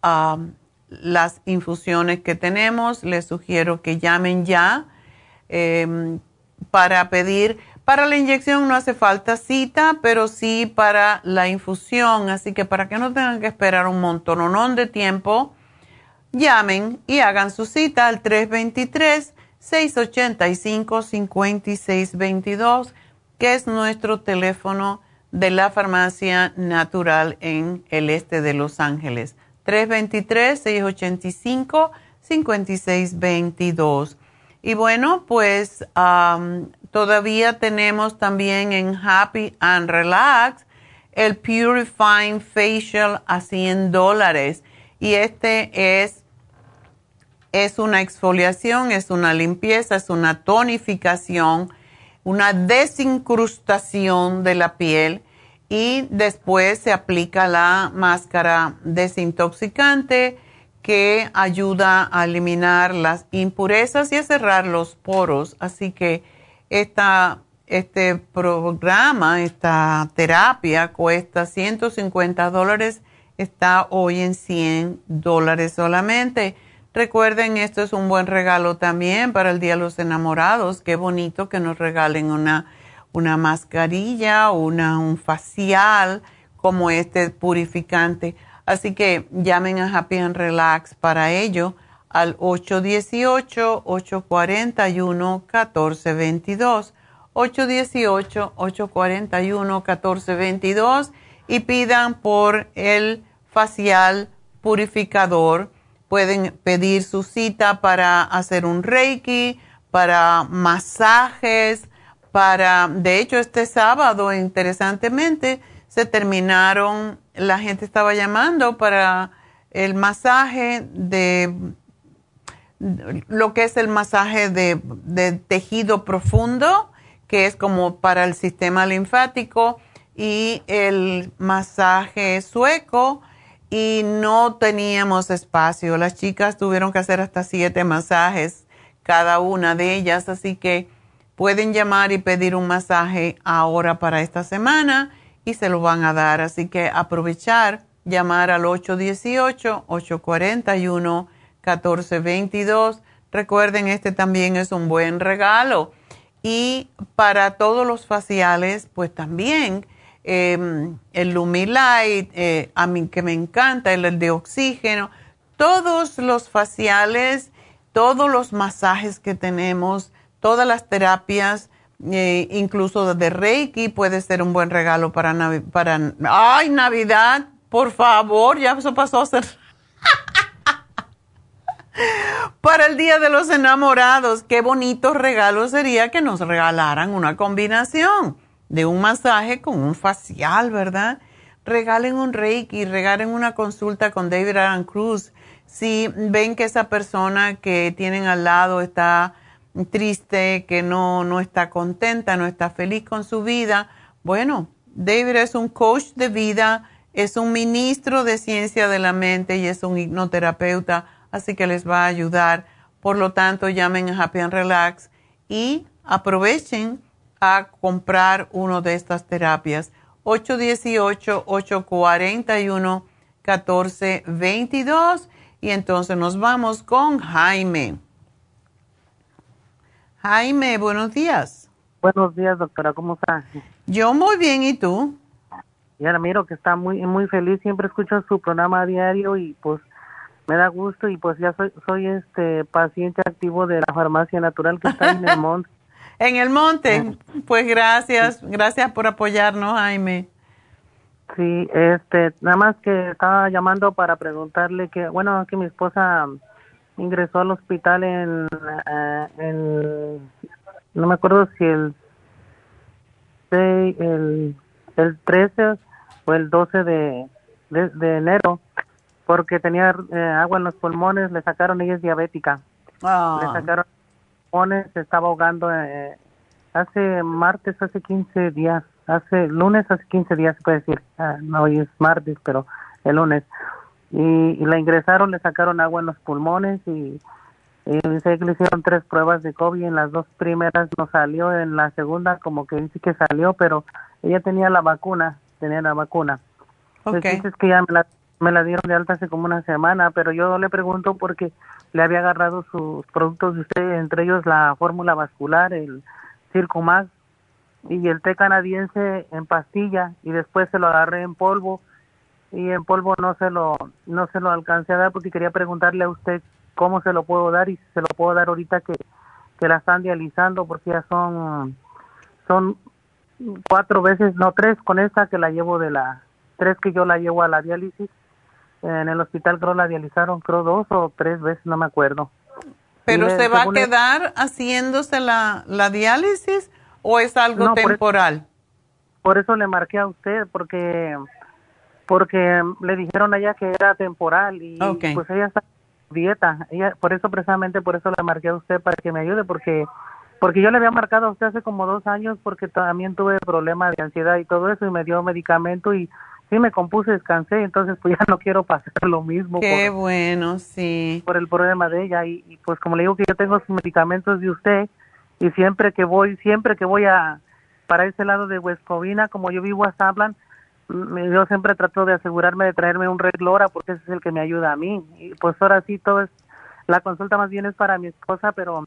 las infusiones que tenemos. Les sugiero que llamen ya em, para pedir. Para la inyección no hace falta cita, pero sí para la infusión. Así que para que no tengan que esperar un montón de tiempo, llamen y hagan su cita al 323-685-5622, que es nuestro teléfono de la farmacia natural en el este de Los Ángeles. 323-685-5622. Y bueno, pues todavía tenemos también en Happy and Relax el Purifying Facial a 100 dólares. Y este es, es una exfoliación, es una limpieza, es una tonificación una desincrustación de la piel y después se aplica la máscara desintoxicante que ayuda a eliminar las impurezas y a cerrar los poros. Así que esta, este programa, esta terapia cuesta 150 dólares, está hoy en 100 dólares solamente. Recuerden, esto es un buen regalo también para el Día de los Enamorados. Qué bonito que nos regalen una, una mascarilla, una, un facial como este purificante. Así que llamen a Happy and Relax para ello al 818-841-1422. 818-841-1422 y pidan por el facial purificador pueden pedir su cita para hacer un reiki, para masajes, para, de hecho, este sábado, interesantemente, se terminaron, la gente estaba llamando para el masaje de, lo que es el masaje de, tejido profundo, que es como para el sistema linfático, y el masaje sueco, y no teníamos espacio. Las chicas tuvieron que hacer hasta siete masajes cada una de ellas, así que pueden llamar y pedir un masaje ahora para esta semana y se lo van a dar. Así que aprovechar, llamar al 818-841-1422. Recuerden, este también es un buen regalo. Y para todos los faciales, pues también Em, el Lumilight, eh, a mí que me encanta, el, de oxígeno, todos los faciales, todos los masajes que tenemos, todas las terapias, eh, incluso de Reiki, puede ser un buen regalo para, para... ¡Ay, Navidad! Por favor, ya eso pasó a ser... para el Día de los Enamorados, qué bonito regalo sería que nos regalaran una combinación de un masaje con un facial, ¿verdad? Regalen un reiki, regalen una consulta con David Aran Cruz. Si ven que esa persona que tienen al lado está triste, que no, no está contenta, no está feliz con su vida, bueno, David es un coach de vida, es un ministro de ciencia de la mente y es un hipnoterapeuta, así que les va a ayudar. Por lo tanto, llamen a Happy and Relax y aprovechen a comprar una de estas terapias. 818-841-1422 y entonces nos vamos con Jaime. Jaime, buenos días. Buenos días, doctora, ¿cómo está? Yo muy bien, ¿y tú? Ya miro que está muy muy feliz, siempre escucho su programa a diario y pues me da gusto y pues ya soy soy este paciente activo de la farmacia natural que está en el monte. En el monte, pues gracias, gracias por apoyarnos, Jaime. Sí, este, nada más que estaba llamando para preguntarle que, bueno, que mi esposa ingresó al hospital en, eh, en no me acuerdo si el el, el 13 o el 12 de, de, enero porque tenía eh, agua en los pulmones, le sacaron, ella es diabética. Ah. Le sacaron pulmones, se estaba ahogando eh, hace martes, hace 15 días, hace lunes, hace 15 días se puede decir, ah, no hoy es martes, pero el lunes. Y, y, la ingresaron, le sacaron agua en los pulmones y, y dice que le hicieron tres pruebas de COVID, en las dos primeras no salió, en la segunda como que dice que salió, pero ella tenía la vacuna, tenía la vacuna. Okay. Entonces que ya me la, me la dieron de alta hace como una semana, pero yo le pregunto porque le había agarrado sus productos de usted, entre ellos la fórmula vascular, el Circumax y el té canadiense en pastilla y después se lo agarré en polvo y en polvo no se lo no se lo alcancé a dar porque quería preguntarle a usted cómo se lo puedo dar y si se lo puedo dar ahorita que, que la están dializando porque ya son son cuatro veces no tres con esta que la llevo de la tres que yo la llevo a la diálisis en el hospital creo la dializaron creo dos o tres veces no me acuerdo. Pero se va a quedar haciéndose la, la diálisis o es algo temporal por, eso le marqué a usted porque porque le dijeron a ella que era temporal y pues ella está dieta. Ella, por eso precisamente por eso le marqué a usted para que me ayude porque porque yo le había marcado a usted hace como dos años porque también tuve problemas de ansiedad y todo eso y me dio medicamento y sí me compuse, descansé, entonces pues ya no quiero pasar lo mismo. Qué bueno, sí. Por el problema de ella y, pues como le digo que yo tengo sus medicamentos de usted y siempre que voy, siempre que voy a para ese lado de Huescovina, como yo vivo a Sablan, yo siempre trato de asegurarme de traerme un Reglora porque ese es el que me ayuda a mí. Y pues ahora sí, todo es, la consulta más bien es para mi esposa, pero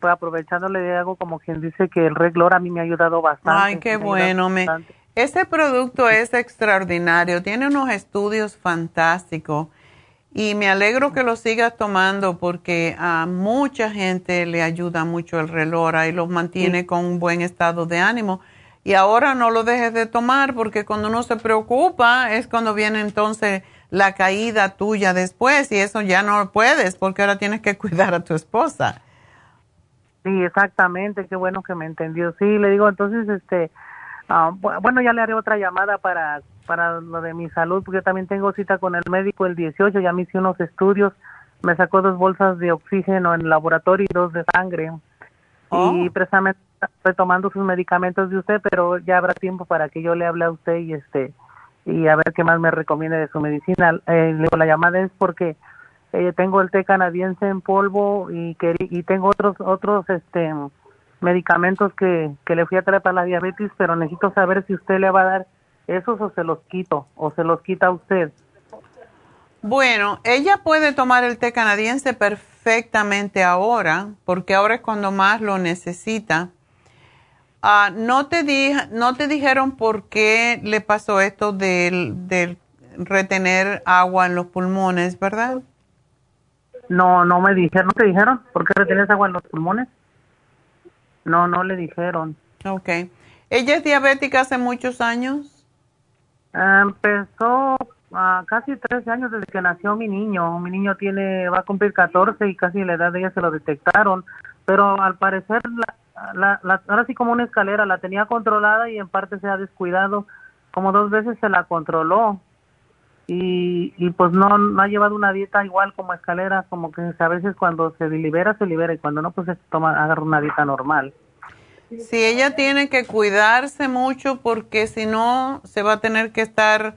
pues aprovechándole hago como quien dice que el Reglora a mí me ha ayudado bastante. Ay, qué bueno. Me, ese producto es extraordinario, tiene unos estudios fantásticos y me alegro que lo sigas tomando porque a mucha gente le ayuda mucho el Relora y los mantiene con un buen estado de ánimo y ahora no lo dejes de tomar porque cuando uno se preocupa es cuando viene entonces la caída tuya después y eso ya no puedes porque ahora tienes que cuidar a tu esposa. Sí, exactamente, qué bueno que me entendió. Sí, le digo, entonces, este, ah, bueno, ya le haré otra llamada para, para lo de mi salud porque también tengo cita con el médico el 18, ya me hice unos estudios, me sacó dos bolsas de oxígeno en el laboratorio y dos de sangre. Y oh. precisamente estoy tomando sus medicamentos de usted, pero ya habrá tiempo para que yo le hable a usted y este y a ver qué más me recomiende de su medicina. Eh, la llamada es porque eh, tengo el té canadiense en polvo y que y tengo otros otros este medicamentos que, que le fui a traer para la diabetes, pero necesito saber si usted le va a dar esos o se los quito o se los quita a usted. Bueno, ella puede tomar el té canadiense perfectamente ahora, porque ahora es cuando más lo necesita. Ah, no, te di, no te dijeron por qué le pasó esto de retener agua en los pulmones, ¿verdad? No, no me dijeron, ¿no te dijeron por qué retienes agua en los pulmones? No, no le dijeron. Ok. ¿Ella es diabética hace muchos años? empezó a casi 13 años desde que nació mi niño. Mi niño tiene va a cumplir 14 y casi la edad de ella se lo detectaron, pero al parecer la, la, la, ahora sí como una escalera, la tenía controlada y en parte se ha descuidado. Como dos veces se la controló y, y pues no, no ha llevado una dieta igual como escalera, como que a veces cuando se libera, se libera y cuando no, pues se toma, agarra una dieta normal. Sí, ella tiene que cuidarse mucho porque si no se va a tener que estar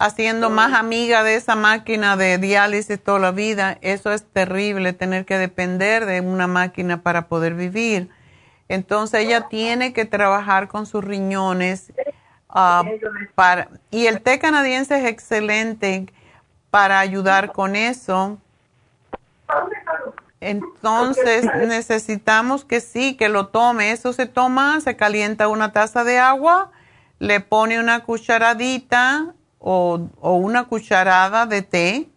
haciendo más amiga de esa máquina de diálisis toda la vida. Eso es terrible, tener que depender de una máquina para poder vivir. Entonces ella tiene que trabajar con sus riñones. Ah, para, y el té canadiense es excelente para ayudar con eso. Entonces necesitamos que sí, que lo tome. Eso se toma, se calienta una taza de agua, le pone una cucharadita o, o una cucharada de té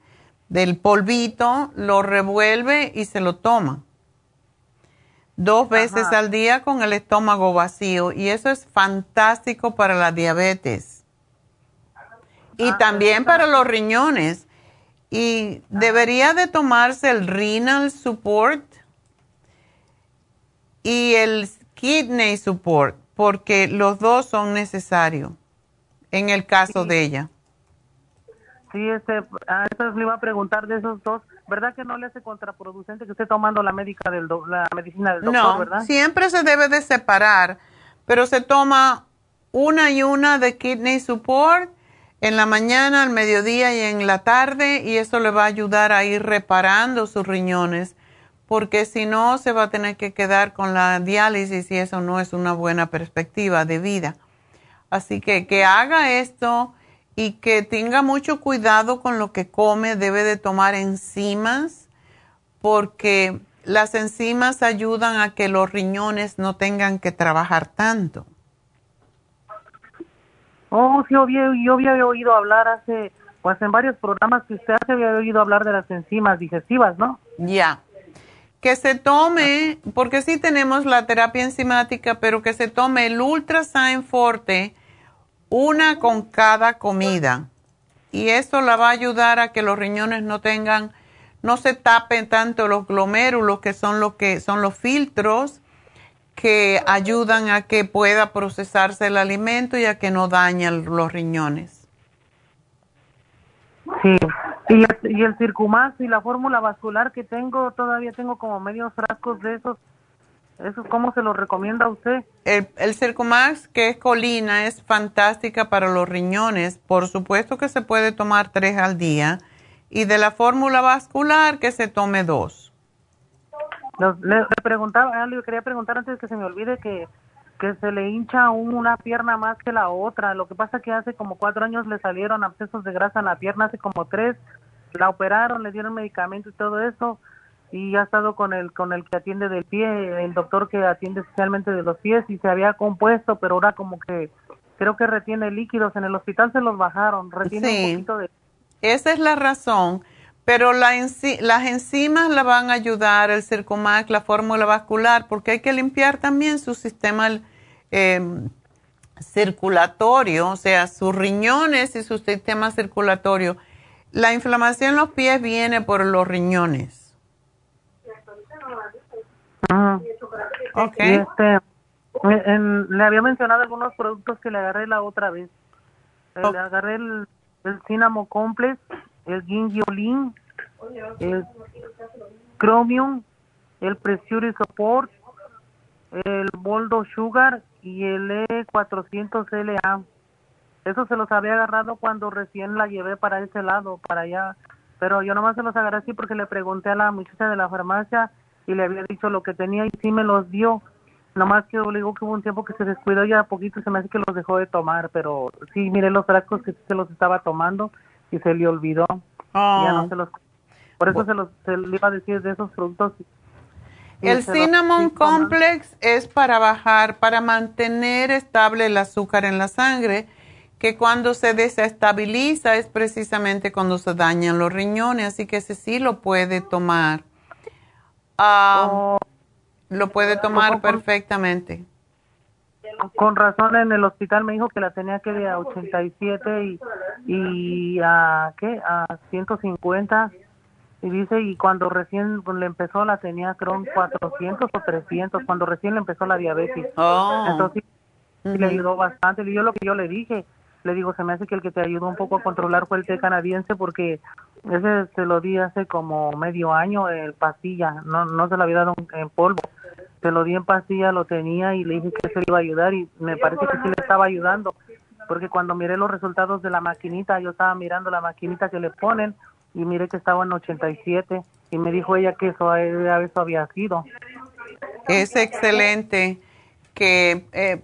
del polvito, lo revuelve y se lo toma. Dos veces al día con el estómago vacío y eso es fantástico para la diabetes. Y también para los riñones. Y debería de tomarse el renal support y el kidney support, porque los dos son necesarios en el caso de ella. Sí, este, a eso le iba a preguntar de esos dos. ¿Verdad que no le hace contraproducente que esté tomando la médica del do- la medicina del doctor, No, verdad? siempre se debe de separar, pero se toma una y una de kidney support en la mañana, al mediodía y en la tarde y eso le va a ayudar a ir reparando sus riñones porque si no se va a tener que quedar con la diálisis y eso no es una buena perspectiva de vida. Así que que haga esto y que tenga mucho cuidado con lo que come, debe de tomar enzimas porque las enzimas ayudan a que los riñones no tengan que trabajar tanto. Oh, sí, yo había, yo había oído hablar hace, pues en varios programas que usted hace, había oído hablar de las enzimas digestivas, ¿no? Ya. Que se tome, porque sí tenemos la terapia enzimática, pero que se tome el Ultrasign Forte, una con cada comida. Y eso la va a ayudar a que los riñones no tengan, no se tapen tanto los glomérulos, que son lo que son los filtros que ayudan a que pueda procesarse el alimento y a que no dañen los riñones. Sí. Y, el- y y la fórmula vascular que tengo, todavía tengo como medios frascos de esos. ¿Esos cómo se los recomienda usted? El, el Circumax, que es colina, es fantástica para los riñones. Por supuesto que se puede tomar tres al día. Y de la fórmula vascular, que se tome dos. Los- le, le preguntaba, ah, le quería preguntar antes que se me olvide que, que se le hincha un- una pierna más que la otra. Lo que pasa que hace como cuatro años le salieron abscesos de grasa en la pierna, hace como tres. La operaron, le dieron medicamento y todo eso. Y ya ha estado con el, con el que atiende del pie, el doctor que atiende especialmente de los pies y se había compuesto, pero ahora como que creo que retiene líquidos. En el hospital se los bajaron, retiene Sí. un poquito de... Esa es la razón. Pero la enzi- las enzimas la van a ayudar, el Circumax, la fórmula vascular, porque hay que limpiar también su sistema eh, circulatorio, o sea, sus riñones y su sistema circulatorio. La inflamación en los pies viene por los riñones. Ajá. Ok. Y este, en- en- le había mencionado algunos productos que le agarré la otra vez. Eh, Le agarré el, el Cinnamon Complex, el Gingiolin, el Chromium, el Pressure Support, el Boldo Sugar y el E400LA. Eso se los había agarrado cuando recién la llevé para ese lado, para allá. Pero yo nomás se los agarré así porque le pregunté a la muchacha de la farmacia y le había dicho lo que tenía y sí me los dio. Nomás que yo le digo que hubo un tiempo que se descuidó ya a poquito se me hace que los dejó de tomar, pero sí miré los frascos que sí se los estaba tomando y se le olvidó. Oh. Ya no se los Por eso se los se le iba a decir de esos productos. El los- Cinnamon. Complex es para bajar, para mantener estable el azúcar en la sangre, que cuando se desestabiliza es precisamente cuando se dañan los riñones, así que ese sí lo puede tomar. Ah, Lo puede tomar perfectamente. Con razón en el hospital me dijo que la tenía que de a 87 y, y a ¿qué? A 150 y dice y cuando recién le empezó la tenía creo en 400 o 300 cuando recién le empezó la diabetes. Oh. Entonces sí le ayudó bastante y yo lo que yo le dije le digo, se me hace que el que te ayudó un poco a controlar fue el té canadiense porque ese se lo di hace como medio año en pastilla, no, no se lo había dado en polvo. Se lo di en pastilla, lo tenía y le dije que se le iba a ayudar y me parece que sí le estaba ayudando porque cuando miré los resultados de la maquinita, yo estaba mirando la maquinita que le ponen y miré que estaba en 87 y me dijo ella que eso, eso había sido. Es excelente que eh,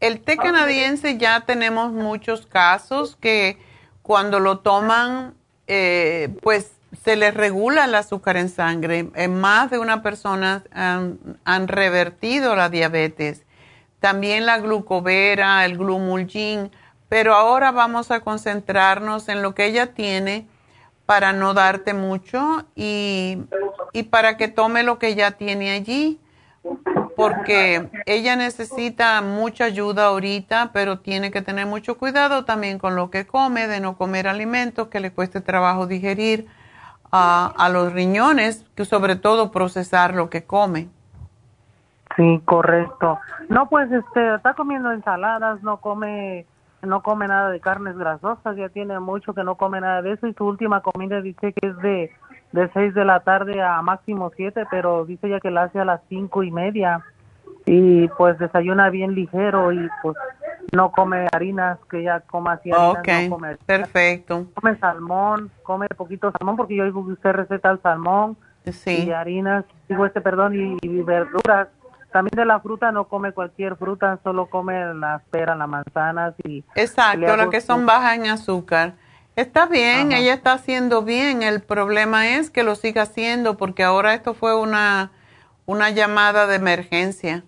el té canadiense ya tenemos muchos casos que cuando lo toman, eh, pues se les regula el azúcar en sangre. En más de una persona han, revertido la diabetes. También la glucovera, el glumulgin pero ahora vamos a concentrarnos en lo que ella tiene para no darte mucho y, para que tome lo que ya tiene allí, porque ella necesita mucha ayuda ahorita, pero tiene que tener mucho cuidado también con lo que come, de no comer alimentos que le cueste trabajo digerir a los riñones, que sobre todo procesar lo que come. Sí, correcto. No, pues este, está comiendo ensaladas, no come no come nada de carnes grasosas, ya tiene mucho que no come nada de eso y su última comida dice que es de de 6 de la tarde a máximo 7, pero dice ya que la hace a las cinco y media y pues desayuna bien ligero y pues no come harinas, que ya coma así harinas, no come perfecto. Come salmón, come poquito salmón porque yo digo que usted receta el salmón sí. y harinas, digo este perdón, y verduras también de la fruta no come cualquier fruta, solo come las peras, las manzanas y... Exacto, lo que son bajas en azúcar. Está bien, ella está haciendo bien. El problema es que lo siga haciendo porque ahora esto fue una, una llamada de emergencia.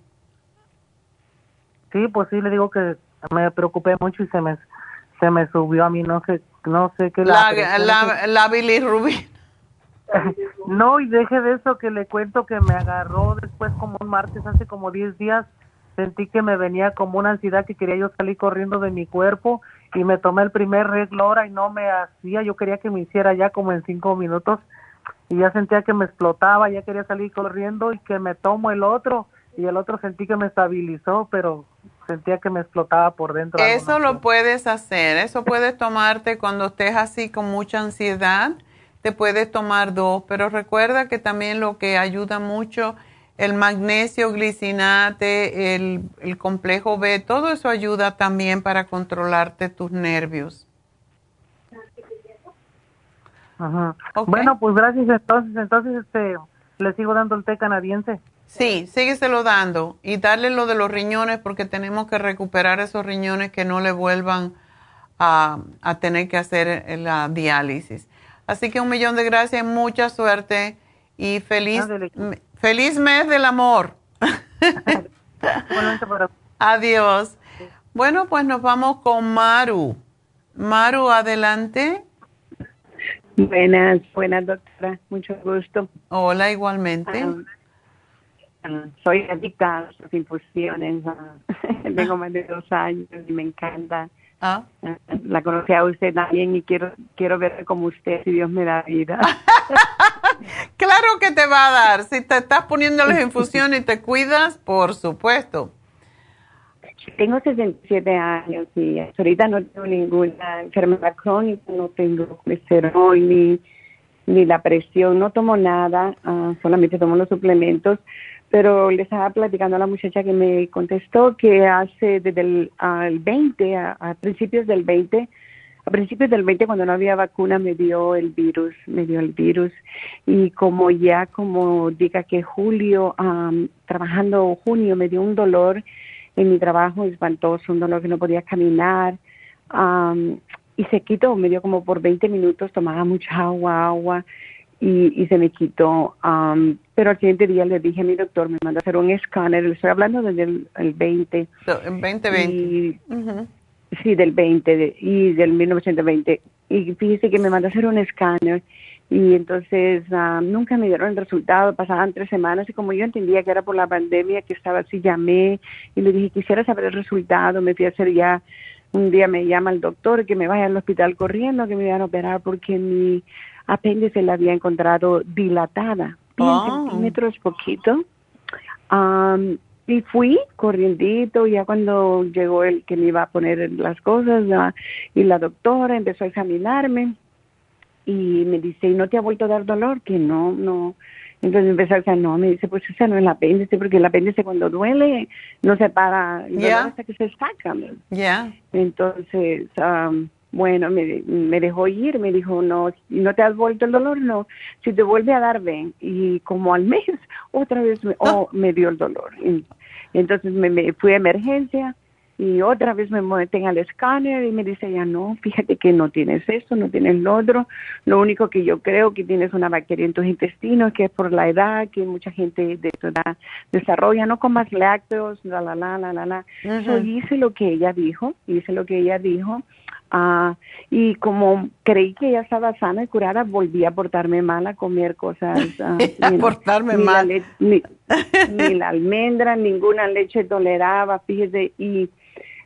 Sí, pues sí, le digo que me preocupé mucho y se me, se me subió a mí, no sé, no sé qué... La, la, la, la bilirrubina. No, y deje de eso que le cuento que me agarró después como un martes, hace como 10 días, sentí que me venía como una ansiedad que quería yo salir corriendo de mi cuerpo y me tomé el primer reglora y no me hacía, yo quería que me hiciera ya como en cinco minutos y ya sentía que me explotaba, ya quería salir corriendo y que me tomo el otro y el otro sentí que me estabilizó, pero sentía que me explotaba por dentro. Eso lo puedes hacer, eso puedes tomarte cuando estés así con mucha ansiedad te puedes tomar dos, pero recuerda que también lo que ayuda mucho, el magnesio glicinate, el, complejo B, todo eso ayuda también para controlarte tus nervios. Ajá. Bueno, pues gracias entonces, entonces este, le sigo dando el té canadiense. Sí, sígueselo dando y darle lo de los riñones porque tenemos que recuperar esos riñones que no le vuelvan a, a tener que hacer la diálisis. Así que un millón de gracias, mucha suerte y feliz, feliz mes del amor. Adiós. Bueno, pues nos vamos con Maru. Maru, adelante. Buenas, buenas doctora, mucho gusto. Hola, igualmente. Ah, soy adicta a las infusiones, tengo más de dos años y me encanta. Ah. La conocí a usted también y quiero quiero ver como usted, si Dios me da vida. claro que te va a dar. Si te estás poniendo las infusiones y te cuidas, por supuesto. Tengo 67 años y ahorita no tengo ninguna enfermedad crónica, no tengo colesterol ni, ni la presión, no tomo nada, ah, solamente tomo los suplementos pero le estaba platicando a la muchacha que me contestó que hace desde el al 20, a, principios del 20, a principios del 20 cuando no había vacuna me dio el virus, me dio el virus. Y como ya como diga que julio, trabajando junio me dio un dolor en mi trabajo espantoso, un dolor que no podía caminar y se quitó, me dio como por 20 minutos, tomaba mucha agua, agua y, y se me quitó. pero al siguiente día le dije a mi doctor, me mandó a hacer un escáner, le estoy hablando desde el, el 20. El 2020. Sí, del 20 y del 1920. Y fíjese que me mandó a hacer un escáner y entonces nunca me dieron el resultado, pasaban tres semanas y como yo entendía que era por la pandemia que estaba así, llamé y le dije, quisiera saber el resultado, me fui a hacer ya, un día me llama el doctor que me vaya al hospital corriendo, que me iban a operar porque mi apéndice la había encontrado dilatada, 10 oh. centímetros poquito. y fui corriendito, ya cuando llegó el que me iba a poner las cosas, ah, y la doctora empezó a examinarme y me dice, ¿y no te ha vuelto a dar dolor? Que no, no. Entonces empezó a decir, no, me dice, pues esa no es el apéndice, porque el apéndice cuando duele no se para el dolor hasta que se saca. ¿no? Entonces, am, bueno, me, me dejó ir, me dijo, no, no te has vuelto el dolor, no, si te vuelve a dar, ven. Y como al mes, otra vez me, oh, me dio el dolor. Y entonces me, me fui a emergencia y otra vez me meten al escáner y me dice ya no, fíjate que no tienes esto, no tienes lo otro, lo único que yo creo que tienes una bacteria en tus intestinos, que es por la edad, que mucha gente de tu edad desarrolla, no comas lácteos, la la la la la la. Ujú. So, hice lo que ella dijo, hice lo que ella dijo, ah, y como creí que ella estaba sana y curada, volví a portarme mal, a comer cosas. ah, A portarme ni mal. ni la almendra, ninguna leche toleraba, fíjese, y,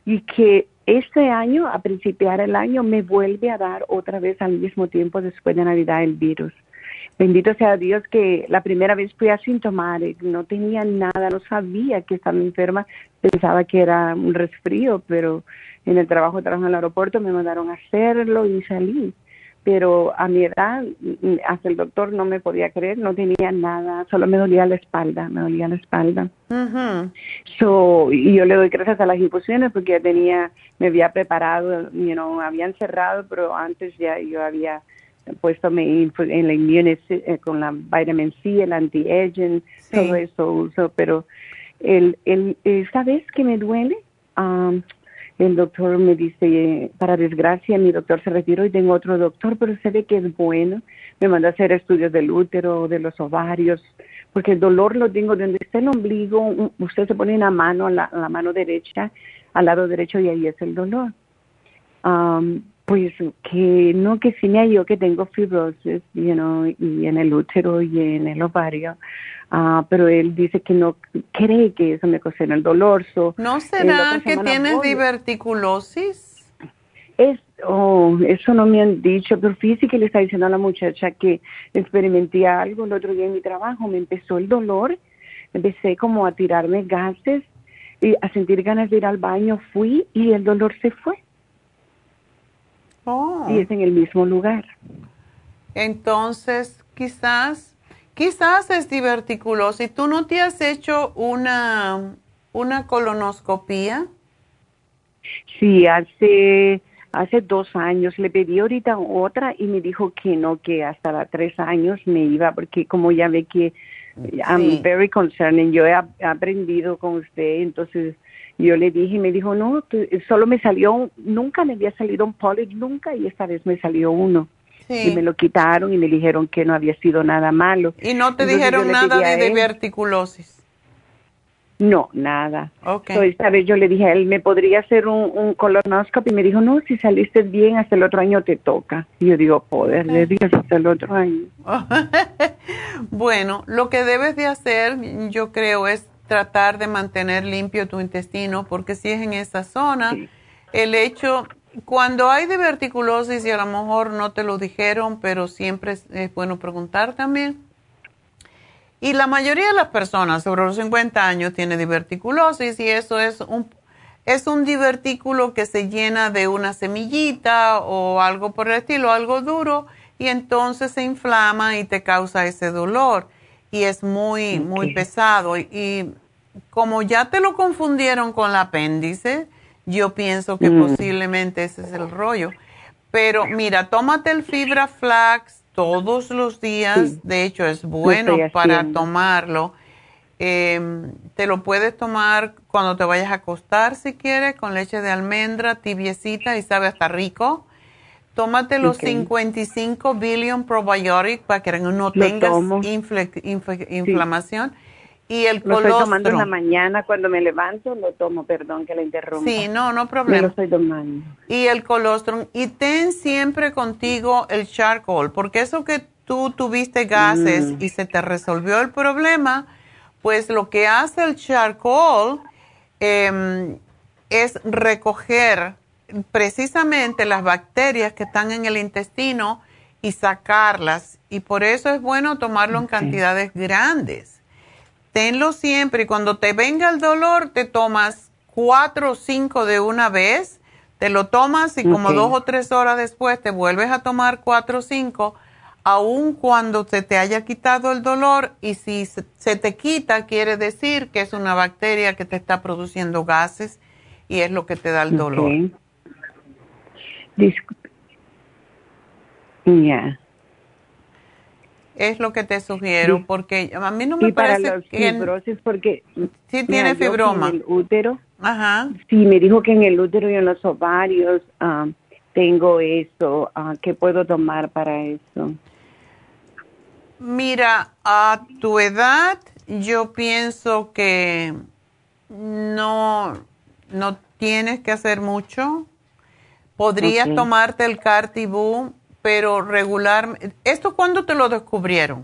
y que este año, a principiar el año, me vuelve a dar otra vez al mismo tiempo después de Navidad el virus. Bendito sea Dios que la primera vez fui asintomática, no tenía nada, no sabía que estaba enferma, pensaba que era un resfrío, pero en el trabajo, trabajo en el aeropuerto, me mandaron a hacerlo y salí. Pero a mi edad, mm, hasta el doctor no me podía creer, no tenía nada, solo me dolía la espalda, me dolía la espalda. Ujú. So, y yo le doy gracias a las infusiones porque ya tenía, me había preparado, you know, habían cerrado, pero antes ya yo había puesto mi en la immune eh, con la vitamin C, el anti-aging, Sí. todo eso uso, pero el, el, esta vez que me duele, um, el doctor me dice, para desgracia, mi doctor se retiró y tengo otro doctor, pero se ve que es bueno. Me manda a hacer estudios del útero, de los ovarios, porque el dolor lo tengo de donde está el ombligo. Usted se pone una mano, la, la mano derecha, al lado derecho, y ahí es el dolor. Pues que no, que sí me halló que tengo fibrosis, you know, y en el útero y en el ovario. Ah, pero él dice que no cree que eso me ocasiona el dolor. So, ¿No será que tienes voy. diverticulosis? Es, oh, eso no me han dicho, pero fíjese que le está diciendo a la muchacha que experimenté algo el otro día en mi trabajo, me empezó el dolor, empecé como a tirarme gases y a sentir ganas de ir al baño, fui y el dolor se fue Oh. y es en el mismo lugar. Entonces, quizás, quizás es diverticulosis. ¿Tú no te has hecho una, una colonoscopía? Sí, hace hace dos años le pedí ahorita otra y me dijo que no, que hasta los tres años me iba, porque como ya ve que I'm Sí. very concerned, y yo he ap- aprendido con usted, entonces yo le dije y me dijo, no, tú- solo me salió, un- nunca me había salido un polyp, nunca, y esta vez me salió uno. Sí. Y me lo quitaron y me dijeron que no había sido nada malo. Y no te Entonces, dijeron nada de diverticulosis. No, nada. Ok. So, esta vez yo le dije a él, ¿me podría hacer un, un colonoscopio? Y me dijo, no, si saliste bien, hasta el otro año te toca. Y yo digo, poder de Dios, hasta el otro año. Bueno, lo que debes de hacer, yo creo, es tratar de mantener limpio tu intestino, porque si es en esa zona, el hecho, cuando hay diverticulosis, y a lo mejor no te lo dijeron, pero siempre es, es bueno preguntar también. Y la mayoría de las personas sobre los 50 años tiene diverticulosis y eso es un, es un divertículo que se llena de una semillita o algo por el estilo, algo duro, y entonces se inflama y te causa ese dolor. Y es muy, muy pesado. Y, y como ya te lo confundieron con el apéndice, yo pienso que Mm. posiblemente ese es el rollo. Pero mira, tómate el fibra flax todos los días. Sí. De hecho, es bueno para tomarlo. Em, te lo puedes tomar cuando te vayas a acostar si quieres, con leche de almendra tibiecita y sabe hasta rico. Tómate los Ok. 55 billion probiotic para que no tengas inflamación. Y el Lo estoy tomando en la colostrum. mañana, cuando me levanto lo tomo, perdón que le interrumpa. Sí, no, no Me lo problema. estoy tomando. Y el colostrum. Y ten siempre contigo el charcoal, porque eso que tú tuviste gases Mm. y se te resolvió el problema, pues lo que hace el charcoal em, es recoger precisamente las bacterias que están en el intestino y sacarlas. Y por eso es bueno tomarlo en cantidades grandes. tenlo siempre y cuando te venga el dolor te tomas cuatro o cinco de una vez, te lo tomas y como dos o tres horas después te vuelves a tomar cuatro o cinco, aun cuando se te haya quitado el dolor y si se, te quita quiere decir que es una bacteria que te está produciendo gases y es lo que te da el dolor. Discu- Ya. Es lo que te sugiero Sí. porque a mí no me Y para parece los que... fibrosis, porque Sí tiene fibroma. En el útero. Ajá. Sí, me dijo que en el útero y en los ovarios ah, tengo eso. ah, ¿Qué puedo tomar para eso? Mira, a tu edad yo pienso que no, no tienes que hacer mucho. Podrías tomarte el Cartibú, pero regular. ¿Esto cuándo te lo descubrieron?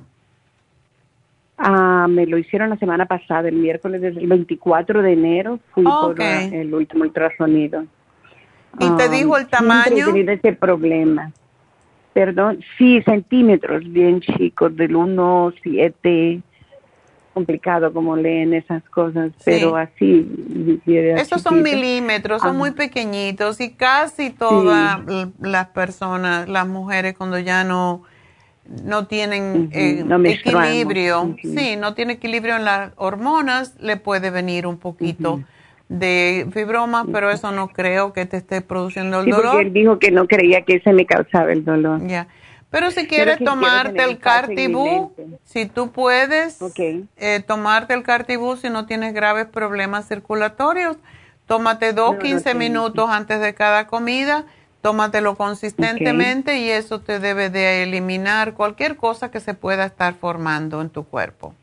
Ah, me lo hicieron la semana pasada, el miércoles, desde el 24 de enero, fui por ah, el último ultrasonido. ¿Y te Ah, dijo el siempre tamaño? he tenido ese problema. Perdón, sí, centímetros bien chicos, del 1, 7, complicado como leen esas cosas, pero así. Esos son milímetros, son Ah. muy pequeñitos y casi todas l- las personas, las mujeres cuando ya no no tienen Ujú, eh, no equilibrio, Ujú. sí, no tiene equilibrio en las hormonas, le puede venir un poquito de fibroma, pero eso no creo que te esté produciendo el Sí, dolor. porque él dijo que no creía que ese me causaba el dolor. Ya. Pero si quieres tomarte el Cartibú, si tú puedes eh, tomarte el Cartibú si no tienes graves problemas circulatorios, tómate dos, No, no 15 tengo. minutos antes de cada comida, tómatelo consistentemente y eso te debe de eliminar cualquier cosa que se pueda estar formando en tu cuerpo.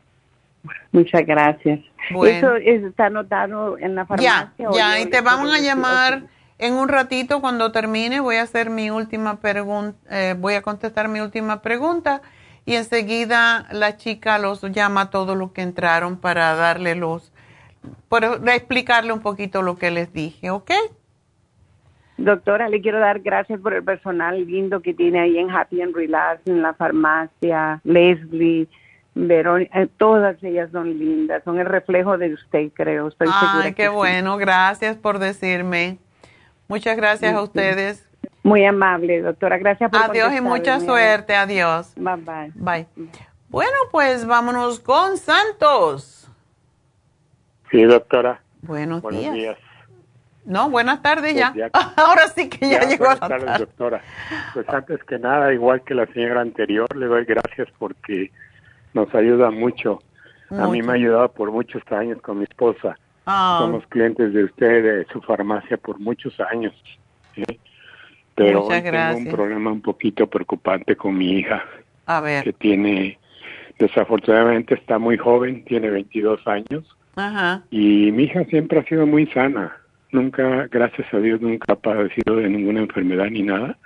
Muchas gracias. Bueno. ¿Eso es- está anotado en la Ya, farmacia? ya, yo y te vamos a llamar. En un ratito cuando termine. Voy a hacer mi última pregunta, voy a contestar mi última pregunta y enseguida la chica los llama a todos los que entraron para darle los, para explicarle un poquito lo que les dije, ¿ok? Doctora, le quiero dar gracias por el personal lindo que tiene ahí en Happy and Relax, en la farmacia, Leslie, Verónica, eh, todas ellas son lindas, son el reflejo de usted, creo, estoy segura. Ay, que qué sí. bueno, gracias por decirme. Muchas gracias a Sí, sí. ustedes. Muy amable, doctora, gracias por Adiós y mucha suerte, adiós. Bye bye. Bye. Bueno, pues vámonos con Santos. Sí, doctora. Buenos, Buenos días. días. No, buenas tardes ya. Pues ya- Ahora sí que ya, Ya, llegó buenas la tardes, tarde. doctora. Pues antes que nada, igual que la señora anterior, le doy gracias porque nos ayuda mucho. A mí Mucho. me ha ayudado por muchos años con mi esposa. Ah, Somos clientes de usted, de su farmacia, por muchos años. ¿sí? Pero hoy tengo un problema un poquito preocupante con mi hija, a ver. que tiene, desafortunadamente está muy joven, tiene 22 años. Ajá. Y mi hija siempre ha sido muy sana. Nunca, gracias a Dios, nunca ha padecido de ninguna enfermedad ni nada.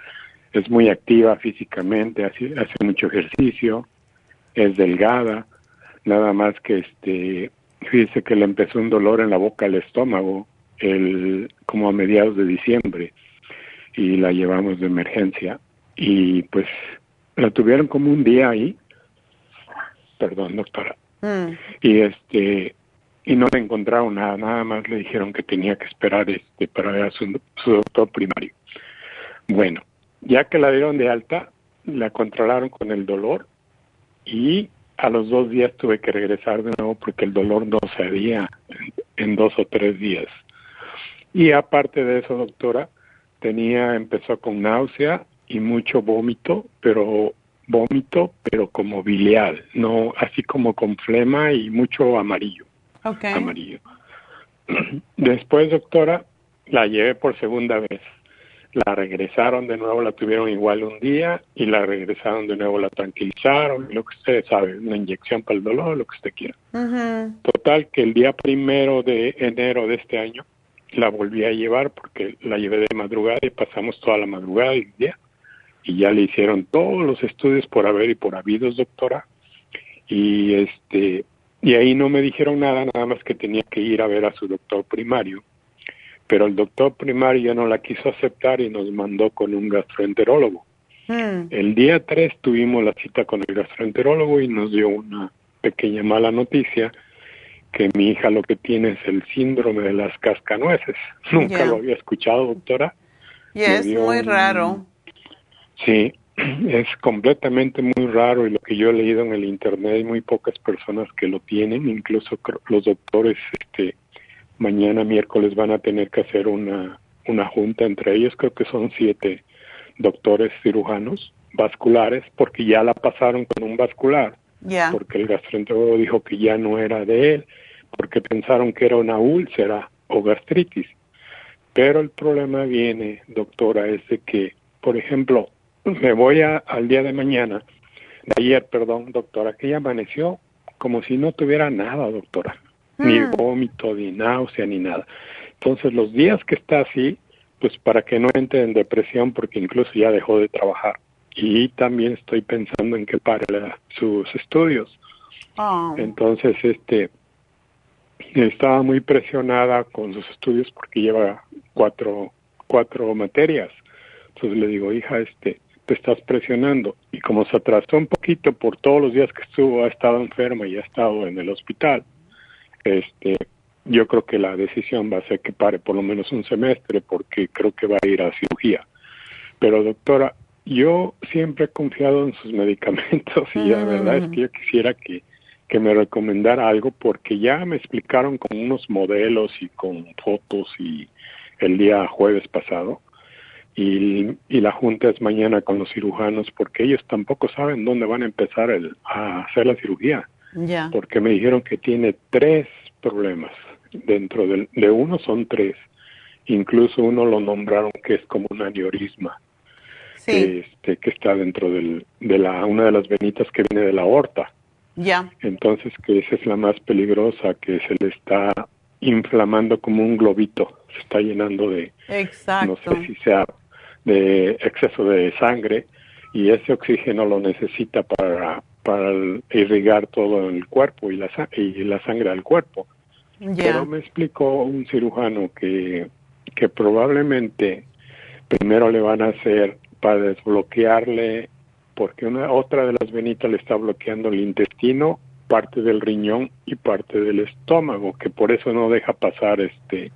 Es muy activa físicamente, hace, hace mucho ejercicio, es delgada. Nada más que este, fíjese que le empezó un dolor en la boca, el estómago, el, como a mediados de diciembre. Y la llevamos de emergencia. Y pues la tuvieron como un día ahí. Perdón, doctora Mm. y este y no le encontraron nada, nada más le dijeron que tenía que esperar este para ver a su, su doctor primario. Bueno, ya que la dieron de alta, la controlaron con el dolor y a los dos días tuve que regresar de nuevo porque el dolor no cedía en, en dos o tres días. Y aparte de eso, doctora, tenía, empezó con náusea y mucho vómito, pero vómito, pero como biliar, no así como con flema y mucho amarillo, Ok. amarillo. Después, doctora, la llevé por segunda vez. La regresaron de nuevo, la tuvieron igual un día y la regresaron de nuevo, la tranquilizaron, lo que usted sabe, una inyección para el dolor, lo que usted quiera. Total, que el día primero de enero de este año la volví a llevar porque la llevé de madrugada y pasamos toda la madrugada y el día. Y ya le hicieron todos los estudios por haber y por habidos, doctora. Y este y ahí no me dijeron nada, nada más que tenía que ir a ver a su doctor primario. Pero el doctor primario no la quiso aceptar y nos mandó con un gastroenterólogo. Mm. El día 3 tuvimos la cita con el gastroenterólogo y nos dio una pequeña mala noticia que mi hija lo que tiene es el síndrome de las cascanueces. Nunca lo había escuchado, doctora. Y es muy un- raro. Sí, es completamente muy raro y lo que yo he leído en el internet hay muy pocas personas que lo tienen, incluso los doctores este mañana miércoles van a tener que hacer una una junta entre ellos, creo que son siete doctores cirujanos vasculares porque ya la pasaron con un vascular, porque el gastroenterólogo dijo que ya no era de él, porque pensaron que era una úlcera o gastritis. Pero el problema viene, doctora, es de que, por ejemplo, me voy a, al día de mañana, de ayer, perdón, doctora, que ella amaneció como si no tuviera nada, doctora, ni vómito, ni náusea, ni nada. Entonces, los días que está así, pues para que no entre en depresión, porque incluso ya dejó de trabajar. Y también estoy pensando en que pare la- sus estudios. Oh. Entonces, este, estaba muy presionada con sus estudios porque lleva cuatro, cuatro materias. Entonces le digo, hija, este, te estás presionando. Y como se atrasó un poquito por todos los días que estuvo, ha estado enferma y ha estado en el hospital, este, yo creo que la decisión va a ser que pare por lo menos un semestre porque creo que va a ir a cirugía. Pero doctora, yo siempre he confiado en sus medicamentos y la verdad es que yo quisiera que, que me recomendara algo porque ya me explicaron con unos modelos y con fotos y el día jueves pasado y, y la junta es mañana con los cirujanos porque ellos tampoco saben dónde van a empezar el, a hacer la cirugía Porque me dijeron que tiene tres problemas dentro de uno son tres incluso uno lo nombraron que es como un aneurisma Sí. este que está dentro del, de la una de las venitas que viene de la aorta Ya. entonces que esa es la más peligrosa que se le está inflamando como un globito se está llenando de Exacto. no sé si sea de exceso de sangre y ese oxígeno lo necesita para para irrigar todo el cuerpo y la y la sangre al cuerpo. Pero me explicó un cirujano que, que probablemente primero le van a hacer para desbloquearle, porque una otra de las venitas le está bloqueando el intestino, parte del riñón y parte del estómago, que por eso no deja pasar este,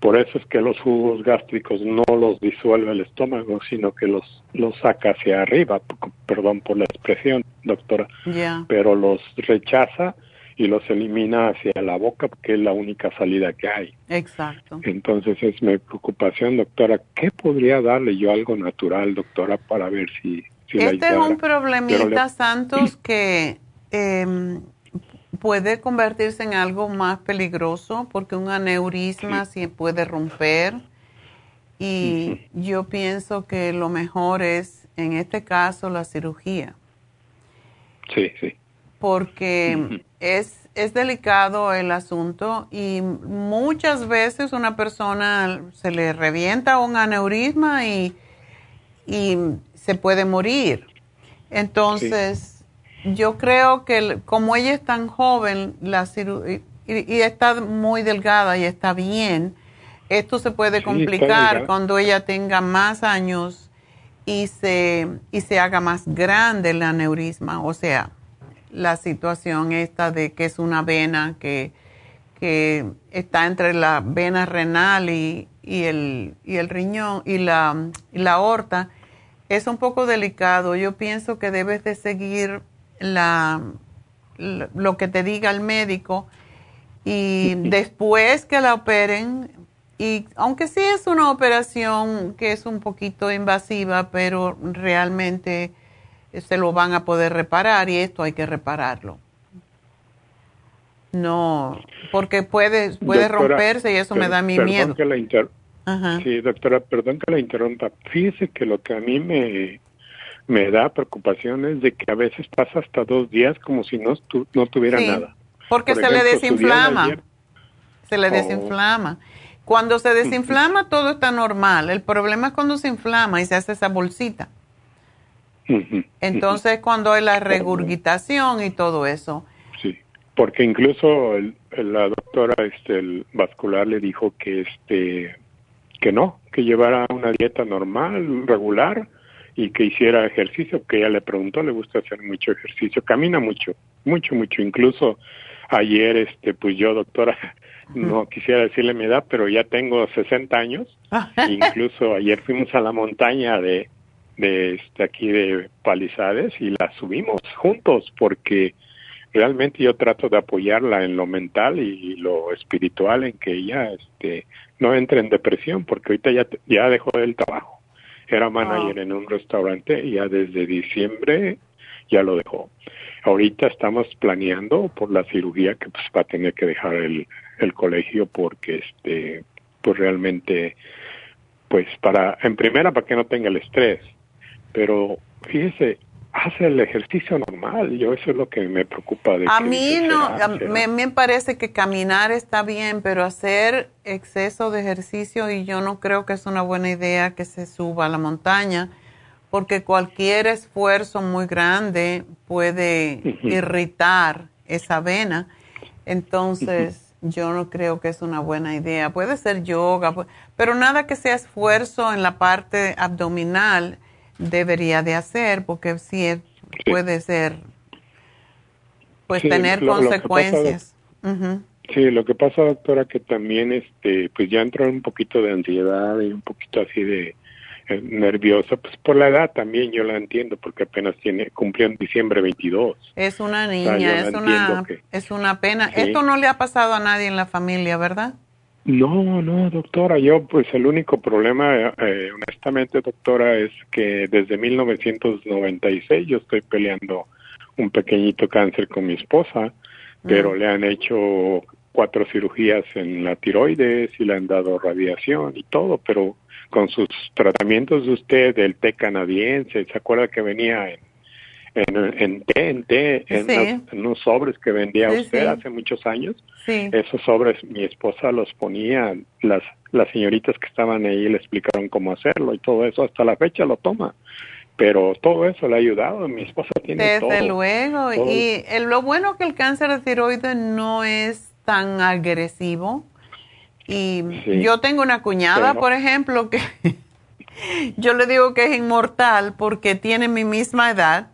por eso es que los jugos gástricos no los disuelve el estómago, sino que los, los saca hacia arriba, perdón por la expresión, doctora Ya. pero los rechaza y los elimina hacia la boca porque es la única salida que hay. Exacto. Entonces es mi preocupación, doctora. ¿Qué podría darle yo algo natural, doctora, para ver si, si la Este es un problemita, le- Santos, que em, puede convertirse en algo más peligroso porque un aneurisma sí puede romper. Y yo pienso que lo mejor es, en este caso, la cirugía. Sí, sí. porque es, es delicado el asunto y muchas veces una persona se le revienta un aneurisma y, y se puede morir. Entonces, yo creo que como ella es tan joven la y, y está muy delgada y está bien, esto se puede complicar cuando ella tenga más años y se, y se haga más grande el aneurisma, o sea, la situación esta de que es una vena que, que está entre la vena renal y, y el, y el riñón y la, y la aorta, es un poco delicado. Yo pienso que debes de seguir la, lo que te diga el médico y después que la operen, y aunque sí es una operación que es un poquito invasiva, pero realmente se lo van a poder reparar y esto hay que repararlo. No, porque puede, puede Doctora, romperse y eso me da perdón miedo. que la Ajá. Sí, doctora, perdón que la interrumpa. Fíjese que lo que a mí me, me da preocupación es de que a veces pasa hasta dos días como si no, no tuviera Sí, nada. Porque Por se le ejemplo, desinflama. ayer- Se le Oh. desinflama. Cuando se desinflama todo está normal. El problema es cuando se inflama y se hace esa bolsita. Entonces cuando hay la regurgitación y todo eso. Sí, porque incluso el- el- la doctora este, el vascular le dijo que este que no, que llevara una dieta normal, regular y que hiciera ejercicio, que ella le preguntó, le gusta hacer mucho ejercicio, camina mucho, mucho, mucho. Incluso ayer, este, pues yo, doctora, no quisiera decirle mi edad, pero ya tengo 60 años. Incluso ayer fuimos a la montaña de, de este, aquí de Palizades y la subimos juntos porque realmente yo trato de apoyarla en lo mental y lo espiritual en que ella este no entre en depresión porque ahorita ya ya dejó el trabajo era manager en un restaurante y ya desde diciembre ya lo dejó. Ahorita estamos planeando por la cirugía que pues va a tener que dejar el, el colegio porque este pues realmente pues para en primera para que no tenga el estrés. Pero fíjese hace el ejercicio normal. Yo eso es lo que me preocupa. De a mí no, a, me, me, parece que caminar está bien, pero hacer exceso de ejercicio y yo no creo que es una buena idea que se suba a la montaña, porque cualquier esfuerzo muy grande puede irritar esa vena. Entonces, yo no creo que es una buena idea. Puede ser yoga, pero nada que sea esfuerzo en la parte abdominal debería de hacer porque sí, puede ser, pues tener consecuencias. Sí, lo que pasa, doctora, que también, este, pues ya entró un poquito de ansiedad y un poquito así de eh, nerviosa, pues por la edad también yo la entiendo, porque apenas tiene cumplió en diciembre 22. Es una niña, es, una, es una pena. Esto no le ha pasado a nadie en la familia, ¿verdad? No, no, doctora, yo pues el único problema, eh, honestamente, doctora, es que desde 1996 yo estoy peleando un pequeñito cáncer con mi esposa, pero le han hecho cuatro cirugías en la tiroides y le han dado radiación y todo, pero con sus tratamientos de usted, del té canadiense, ¿se acuerda que venía en en, en té, en té, en, unos sobres que vendía usted hace muchos años. Esos sobres mi esposa los ponía, las, las señoritas que estaban ahí le explicaron cómo hacerlo y todo eso, hasta la fecha lo toma. Pero todo eso le ha ayudado, mi esposa tiene Desde luego, y lo bueno que el cáncer de tiroides no es tan agresivo. Y yo tengo una cuñada, por ejemplo, que yo le digo que es inmortal porque tiene mi misma edad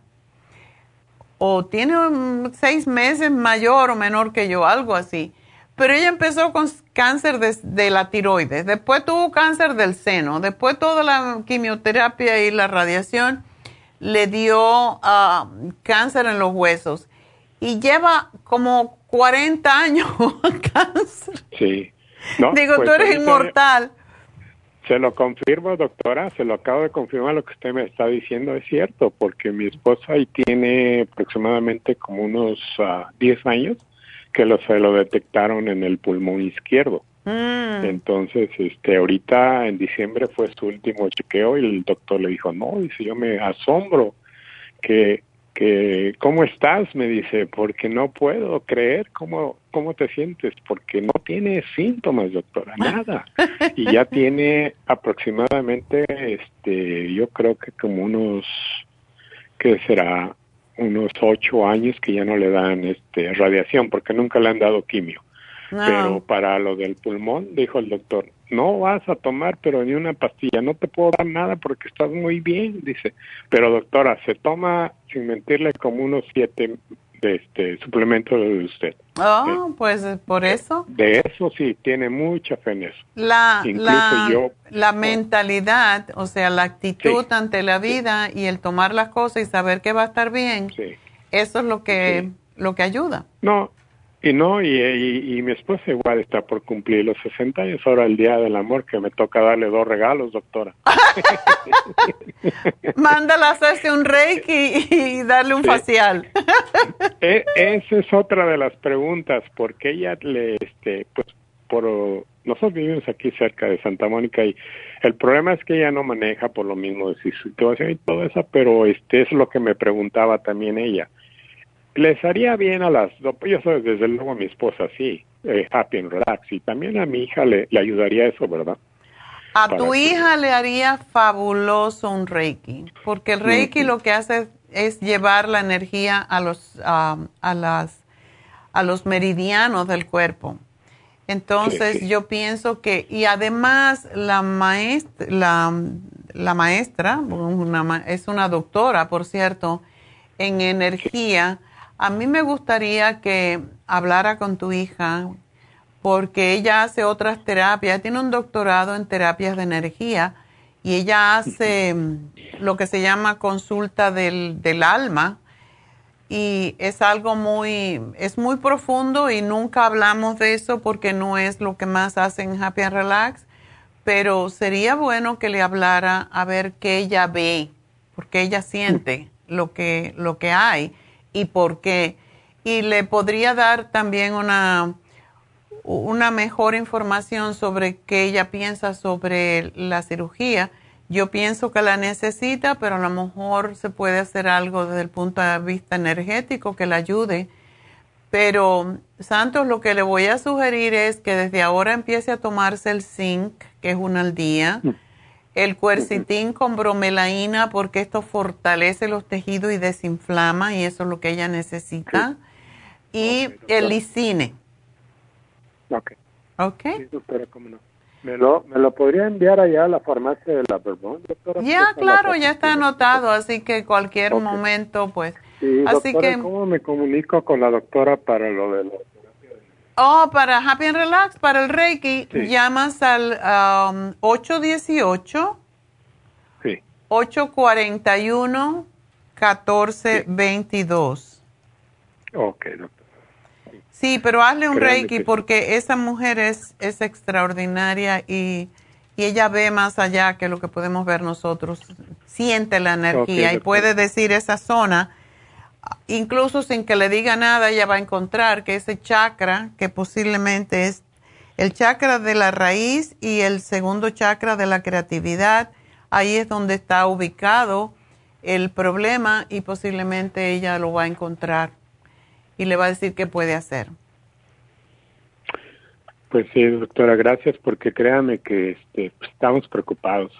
o tiene seis meses mayor o menor que yo, algo así. Pero ella empezó con cáncer de, la tiroides, después tuvo cáncer del seno, después toda la quimioterapia y la radiación le dio ah, cáncer en los huesos y lleva como 40 años cáncer. Sí. Digo, tú pues eres inmortal. Se lo confirmo, doctora, se lo acabo de confirmar lo que usted me está diciendo, es cierto, porque mi esposa ahí tiene aproximadamente como unos 10 ah, años que lo, se lo detectaron en el pulmón izquierdo. Mm. Entonces, este, ahorita en diciembre fue su último chequeo y el doctor le dijo, no, dice, yo me asombro que que ¿cómo estás? me dice, porque no puedo creer cómo, cómo te sientes, porque no tiene síntomas, doctora, nada. Y ya tiene aproximadamente, este, yo creo que como unos, ¿qué será? Unos ocho años que ya no le dan este radiación, porque nunca le han dado quimio. Pero para lo del pulmón, dijo el doctor, no vas a tomar pero ni una pastilla, no te puedo dar nada porque estás muy bien, dice. Pero doctora, se toma, sin mentirle, como unos siete de este suplemento de usted. Oh, pues por eso. De eso sí, tiene mucha fe en eso. La, la, la mentalidad, o sea, la actitud ante la vida y el tomar las cosas y saber que va a estar bien, eso es lo que, lo que ayuda. No, y no, y, mi esposa igual está por cumplir los 60 años, ahora el Día del Amor, que me toca darle dos regalos, doctora. Mándala a hacerse un reiki y darle un facial. e, esa es otra de las preguntas, porque ella le, este, pues, por, nosotros vivimos aquí cerca de Santa Mónica y el problema es que ella no maneja por lo mismo de su situación y todo eso, pero este es lo que me preguntaba también ella les haría bien a las dos, yo soy desde luego a mi esposa, sí, eh, happy and relax, y también a mi hija le, le ayudaría eso, ¿verdad? A tu hija le haría fabuloso un Reiki, porque el Reiki lo que hace es llevar la energía a los, a las, a los meridianos del cuerpo. Entonces yo pienso que, y además la maestra, la, la maestra, es una doctora, por cierto, en energía. A mí me gustaría que hablara con tu hija porque ella hace otras terapias, tiene un doctorado en terapias de energía y ella hace lo que se llama consulta del, del alma y es algo muy, es muy profundo y nunca hablamos de eso porque no es lo que más hacen en Happy and Relax, pero sería bueno que le hablara a ver qué ella ve, porque ella siente lo que, lo que hay y por qué. Y le podría dar también una, una mejor información sobre qué ella piensa sobre la cirugía yo pienso que la necesita, pero a lo mejor se puede hacer algo desde el punto de vista energético que la ayude. Pero, Santos, lo que le voy a sugerir es que desde ahora empiece a tomarse el zinc, que es uno al día, mm. El cuercitín con bromelaína, porque esto fortalece los tejidos y desinflama, y eso es lo que ella necesita, y el lisine. Ok. Ok. cómo no. ¿Me lo, ¿Me lo podría enviar allá a la farmacia de la Vermont, doctora? Ya, claro, ya está anotado, así que cualquier momento, pues. Sí, así que, ¿cómo me comunico con la doctora para lo de la Oh, para Happy and Relax, para el Reiki, llamas al um, 818 sí. 841 1422. Ok, doctor. Sí, pero hazle un reiki porque esa mujer es, es extraordinaria y, ella ve más allá que lo que podemos ver nosotros. Siente la energía y puede decir esa zona, incluso sin que le diga nada, ella va a encontrar que ese chakra, que posiblemente es el chakra de la raíz y el segundo chakra de la creatividad, ahí es donde está ubicado el problema y posiblemente ella lo va a encontrar y le va a decir qué puede hacer. Pues sí, doctora, gracias porque créame que este, pues, estamos preocupados.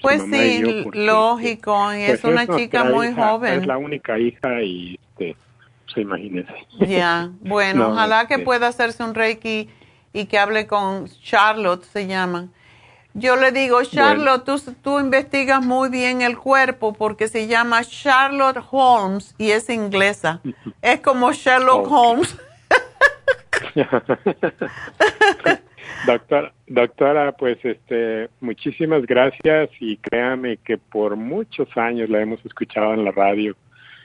Pues sí, lógico, y es pues, una chica muy joven. Es la única hija y este, pues imagínese. Ya, bueno, ojalá que pueda hacerse un reiki y que hable con Charlotte, se llama. Yo le digo, Charlotte, tú, tú, investigas muy bien el cuerpo porque se llama Charlotte Holmes y es inglesa. Es como Sherlock Holmes. doctora, doctora, pues este, muchísimas gracias y créame que por muchos años la hemos escuchado en la radio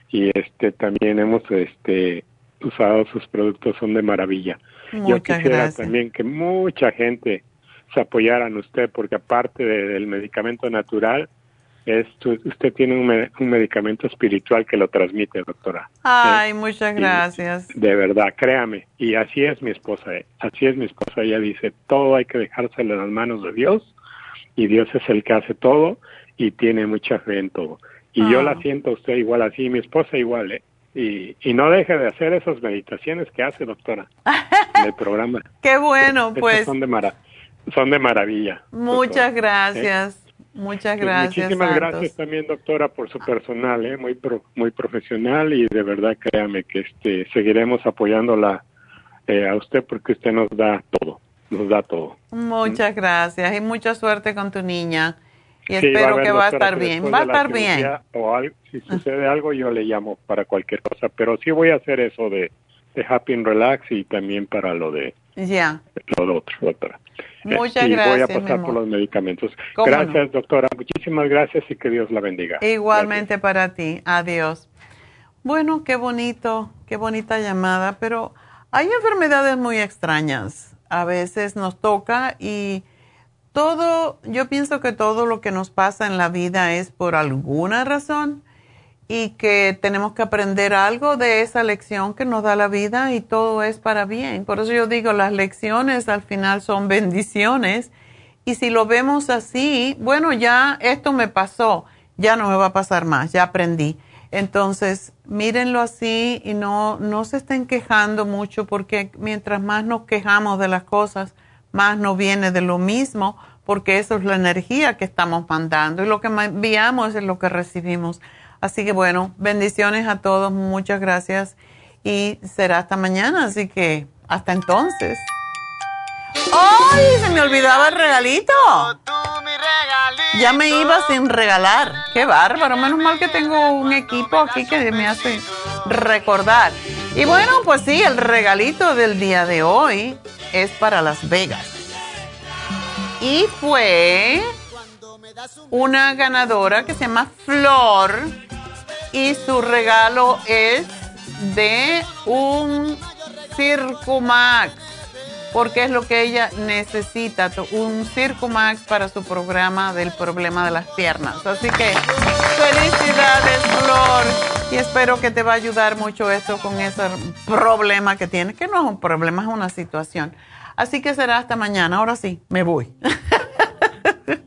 y este también hemos este usado sus productos, son de maravilla. Yo quisiera también que mucha gente se apoyaran usted, porque aparte del medicamento natural, esto, usted tiene un, medicamento espiritual que lo transmite, doctora. Ay, muchas gracias. de verdad, créame. Y así es mi esposa. ¿eh? Así es mi esposa. Ella dice, todo hay que dejárselo en las manos de Dios y Dios es el que hace todo y tiene mucha fe en todo. Y yo la ah. siento a usted igual así, mi esposa igual, ¿eh? Y, y, no deje de hacer esas meditaciones que hace, doctora, en el programa. Qué bueno, pues. Son de, mara son de maravilla. Muchas gracias. Muchas gracias. Muchísimas gracias también, doctora, por su personal, ¿eh? muy muy profesional y de verdad créame que este seguiremos apoyándola eh, a usted porque usted nos da todo, nos da todo. Muchas gracias y mucha suerte con tu niña. Y espero que va a estar bien. Va a estar bien. O si sucede algo, yo le llamo para cualquier cosa. Pero sí voy a hacer eso de, de Happy and Relax y también para lo de, ya. lo otro, doctora. Muchas y voy a pasar por los medicamentos. Gracias, doctora. Muchísimas gracias y que Dios la bendiga. Igualmente para ti. Adiós. Bueno, qué bonito, qué bonita llamada, pero hay enfermedades muy extrañas. A veces nos toca y todo, yo pienso que todo lo que nos pasa en la vida es por alguna razón y que tenemos que aprender algo de esa lección que nos da la vida y todo es para bien. Por eso yo digo, las lecciones al final son bendiciones y si lo vemos así, bueno, ya esto me pasó, ya no me va a pasar más, ya aprendí. Entonces, mírenlo así y no, no se estén quejando mucho porque mientras más nos quejamos de las cosas, más nos viene de lo mismo porque eso es la energía que estamos mandando y lo que enviamos es lo que recibimos. Así que bueno, bendiciones a todos, muchas gracias y será hasta mañana, así que hasta entonces. ¡Ay! Se me olvidaba el regalito. Ya me iba sin regalar. Qué bárbaro. Menos mal que tengo un equipo aquí que me hace recordar. Y bueno, pues sí, el regalito del día de hoy es para Las Vegas. Y fue una ganadora que se llama Flor y su regalo es de un Circumax porque es lo que ella necesita, un Circumax para su programa del problema de las piernas. Así que felicidades, Flor, y espero que te va a ayudar mucho esto con ese problema que tienes, que no es un problema, es una situación. Así que será hasta mañana. Ahora sí, me voy.